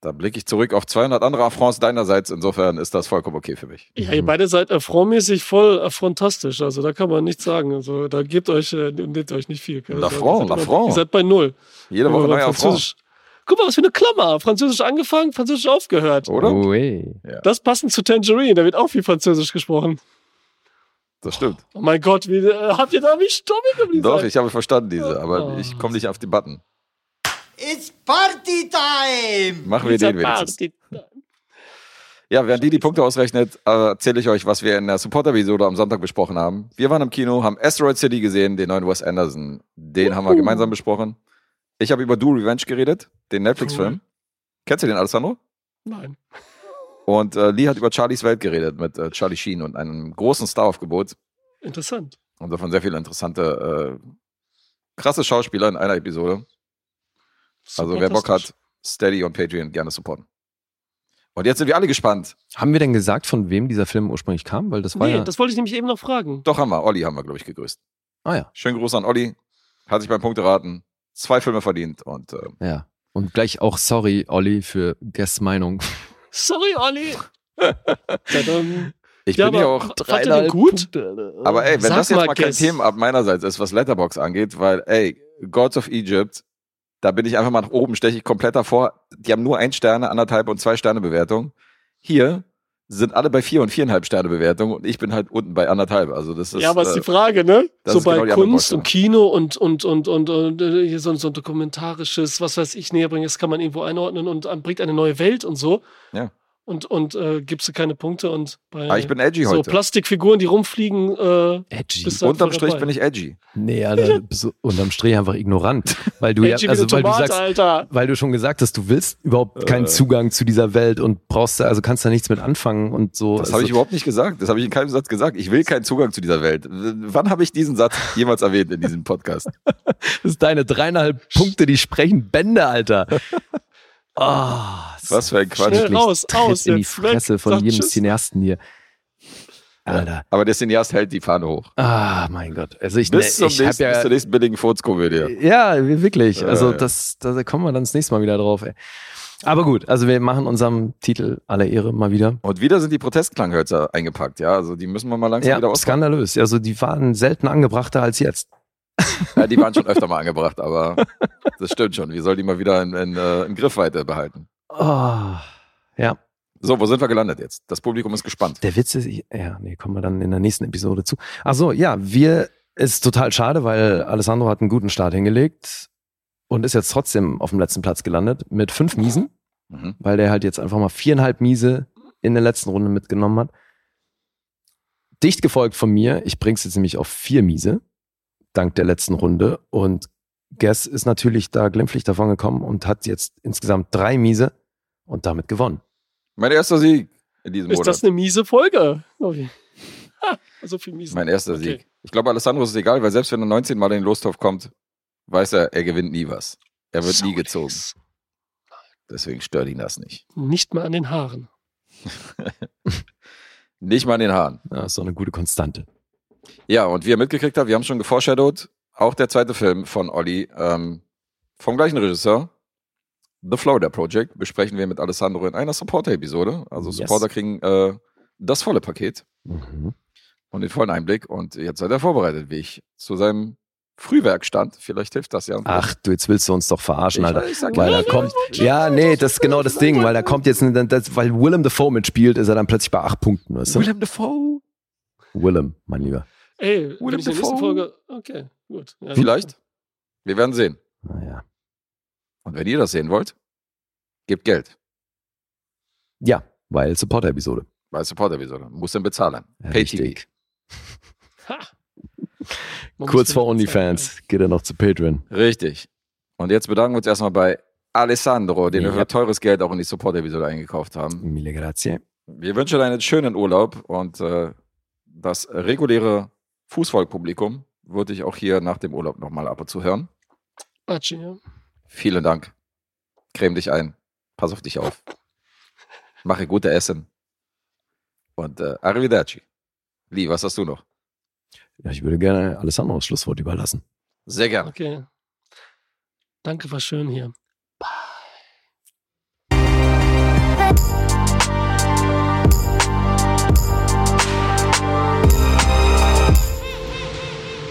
da blicke ich zurück auf 200 andere Affronts deinerseits. Insofern ist das vollkommen okay für mich. Ja, ihr beide seid affrontmäßig voll affrontastisch. Also da kann man nichts sagen. Also da gebt euch, äh, nehmt euch nicht viel. Sorge. L'affront, Ihr seid immer- l'affront. Ihr seid bei null. Jede Woche neuer Affront, Französisch. Guck mal, was für eine Klammer. Französisch angefangen, Französisch aufgehört. oder? Oh, ey. Das passend zu Tangerine, da wird auch viel Französisch gesprochen. Das stimmt. Oh mein Gott, wie, äh, habt ihr da wie stummig geblieben? Doch, ich habe verstanden diese, aber Oh. ich komme nicht auf die Button. It's party time! Machen wir den wenigstens. Party. Ja, während die die Punkte ausrechnet, äh, erzähle ich euch, was wir in der Supporter-Episode am Sonntag besprochen haben. Wir waren im Kino, haben Asteroid City gesehen, den neuen Wes Anderson. Den haben wir gemeinsam besprochen. Ich habe über Do Revenge geredet, den Netflix-Film. Kennst du den, Alessandro? Nein. Und äh, Lee hat über Charlies Welt geredet mit äh, Charlie Sheen und einem großen Staraufgebot. Interessant. Und davon sehr viele interessante, äh, krasse Schauspieler in einer Episode. Also wer Bock hat, Steady und Patreon gerne supporten. Und jetzt sind wir alle gespannt. Haben wir denn gesagt, von wem dieser Film ursprünglich kam? Weil das war Nee, ja. das wollte ich nämlich eben noch fragen. Doch haben wir. Olli haben wir, glaube ich, gegrüßt. ah ja, Schönen Gruß an Olli. Hat sich beim Punkteraten zwei Filme verdient. Und äh, ja. Und gleich auch sorry, Olli, für Guess Meinung. Sorry, Olli. Ich Ja, bin ja aber auch. denn gut? Aber ey, wenn Sag das jetzt mal, mal kein Guess. Thema ab meinerseits ist, was Letterbox angeht, weil, ey, Gods of Egypt, da bin ich einfach mal nach oben, steche ich komplett davor. Die haben nur ein Sterne, anderthalb und zwei Sterne Bewertung. Hier sind alle bei vier und viereinhalb Sterne Bewertung und ich bin halt unten bei anderthalb. Also das ist. ja, aber ist äh, die Frage, ne? So ist genau bei andere Kunst und Kino und, und, und, und, und äh, hier so, so ein dokumentarisches, was weiß ich, näher bringen, das kann man irgendwo einordnen und ähm, bringt eine neue Welt und so. Ja. Und, und äh, gibst du keine Punkte und bei ah, ich bin edgy so heute. Plastikfiguren, die rumfliegen, äh, Edgy. bist du Unterm Strich dabei. bin ich edgy. Nee, Alter, bist du unterm Strich einfach ignorant. Weil du ja, also weil du sagst, Alter. weil du schon gesagt hast, du willst überhaupt keinen Äh. Zugang zu dieser Welt und brauchst da, also kannst da nichts mit anfangen und so. Das also, habe ich überhaupt nicht gesagt. Das habe ich in keinem Satz gesagt. Ich will keinen Zugang zu dieser Welt. Wann habe ich diesen Satz jemals erwähnt in diesem Podcast? Das ist deine dreieinhalb Punkte, die sprechen Bände, Alter. Ah, Was für ein Quatsch. Schnell raus, aus, in die jetzt weg, Fresse von jedem. Cineasten hier. Alter. Aber der Cineast hält die Fahne hoch. Ah, mein Gott. Also ich, Bis, zum ich nächsten, bis ja, zur nächsten billigen Furzkomödie. ja, wirklich. Also Äh. das, da kommen wir dann das nächste Mal wieder drauf, ey. Aber gut, also wir machen unserem Titel aller Ehre mal wieder. Und wieder sind die Protestklanghölzer eingepackt, ja. Also die müssen wir mal langsam Ja, wieder auspacken. skandalös. Also die waren selten angebrachter als jetzt. Ja, die waren schon öfter mal angebracht, aber das stimmt schon. Wir sollen die mal wieder in, in, äh, in Griffweite behalten. Oh, ja, So, wo sind wir gelandet jetzt? Das Publikum ist gespannt. der Witz ist, ich- ja, nee, kommen wir dann in der nächsten Episode zu. Ach so, ja, wir, ist total schade, weil Alessandro hat einen guten Start hingelegt und ist jetzt trotzdem auf dem letzten Platz gelandet mit fünf Miesen, Mhm. weil der halt jetzt einfach mal viereinhalb Miese in der letzten Runde mitgenommen hat. Dicht gefolgt von mir, ich bring's jetzt nämlich auf vier Miese, dank der letzten Runde und Guess ist natürlich da glimpflich davon gekommen und hat jetzt insgesamt drei Miese und damit gewonnen. Mein erster Sieg in diesem Ist Monat. das eine miese Folge? Okay. Ha, so viel miese. mein erster Okay. Sieg. Ich glaube, Alessandro ist es egal, weil selbst wenn er 19 Mal in den Lostopf kommt, weiß er, er gewinnt nie was. Er wird So nie gezogen. Deswegen stört ihn das nicht. Nicht mal an den Haaren. Nicht mal in den Haaren. Ja, ist doch eine gute Konstante. Ja, und wie ihr mitgekriegt habt, wir haben schon geforeshadowed, auch der zweite Film von Olli, ähm, vom gleichen Regisseur, The Florida Project, besprechen wir mit Alessandro in einer Supporter-Episode. Also Yes. Supporter kriegen äh, das volle Paket Mhm. und den vollen Einblick. Und jetzt seid ihr vorbereitet, wie ich zu seinem Frühwerk stand. Vielleicht hilft das ja. Ach, du, jetzt willst du uns doch verarschen, Ich- Alter. ich sag weil da kommt, ja, nee, das ist genau das Ding, weil da kommt jetzt, das, weil Willem Dafoe mitspielt, ist er dann plötzlich bei acht Punkten, weißt du? Willem Dafoe. Willem, mein Lieber. Ey, ich in der nächsten. Folge. Okay, gut. Ja, Vielleicht. Wir werden sehen. Naja. Und wenn ihr das sehen wollt, gebt Geld. Ja, weil Supporter-Episode. Bei Supporter-Episode. Muss dann bezahlen. Richtig. Kurz vor OnlyFans geht er noch zu Patreon. Richtig. Und jetzt bedanken wir uns erstmal bei Alessandro, den wir Ja. für teures Geld auch in die Support-Episode eingekauft haben. Mille grazie. Wir wünschen einen schönen Urlaub und äh, das reguläre Fußvolkpublikum würde ich auch hier nach dem Urlaub nochmal ab und zu hören. Atschi, ja. Vielen Dank. Creme dich ein. Pass auf dich auf. Mache gute Essen. Und äh, arrivederci. Lee, was hast du noch? Ja, ich würde gerne Alessandro das Schlusswort überlassen. Sehr gerne. Okay. Danke, war schön hier.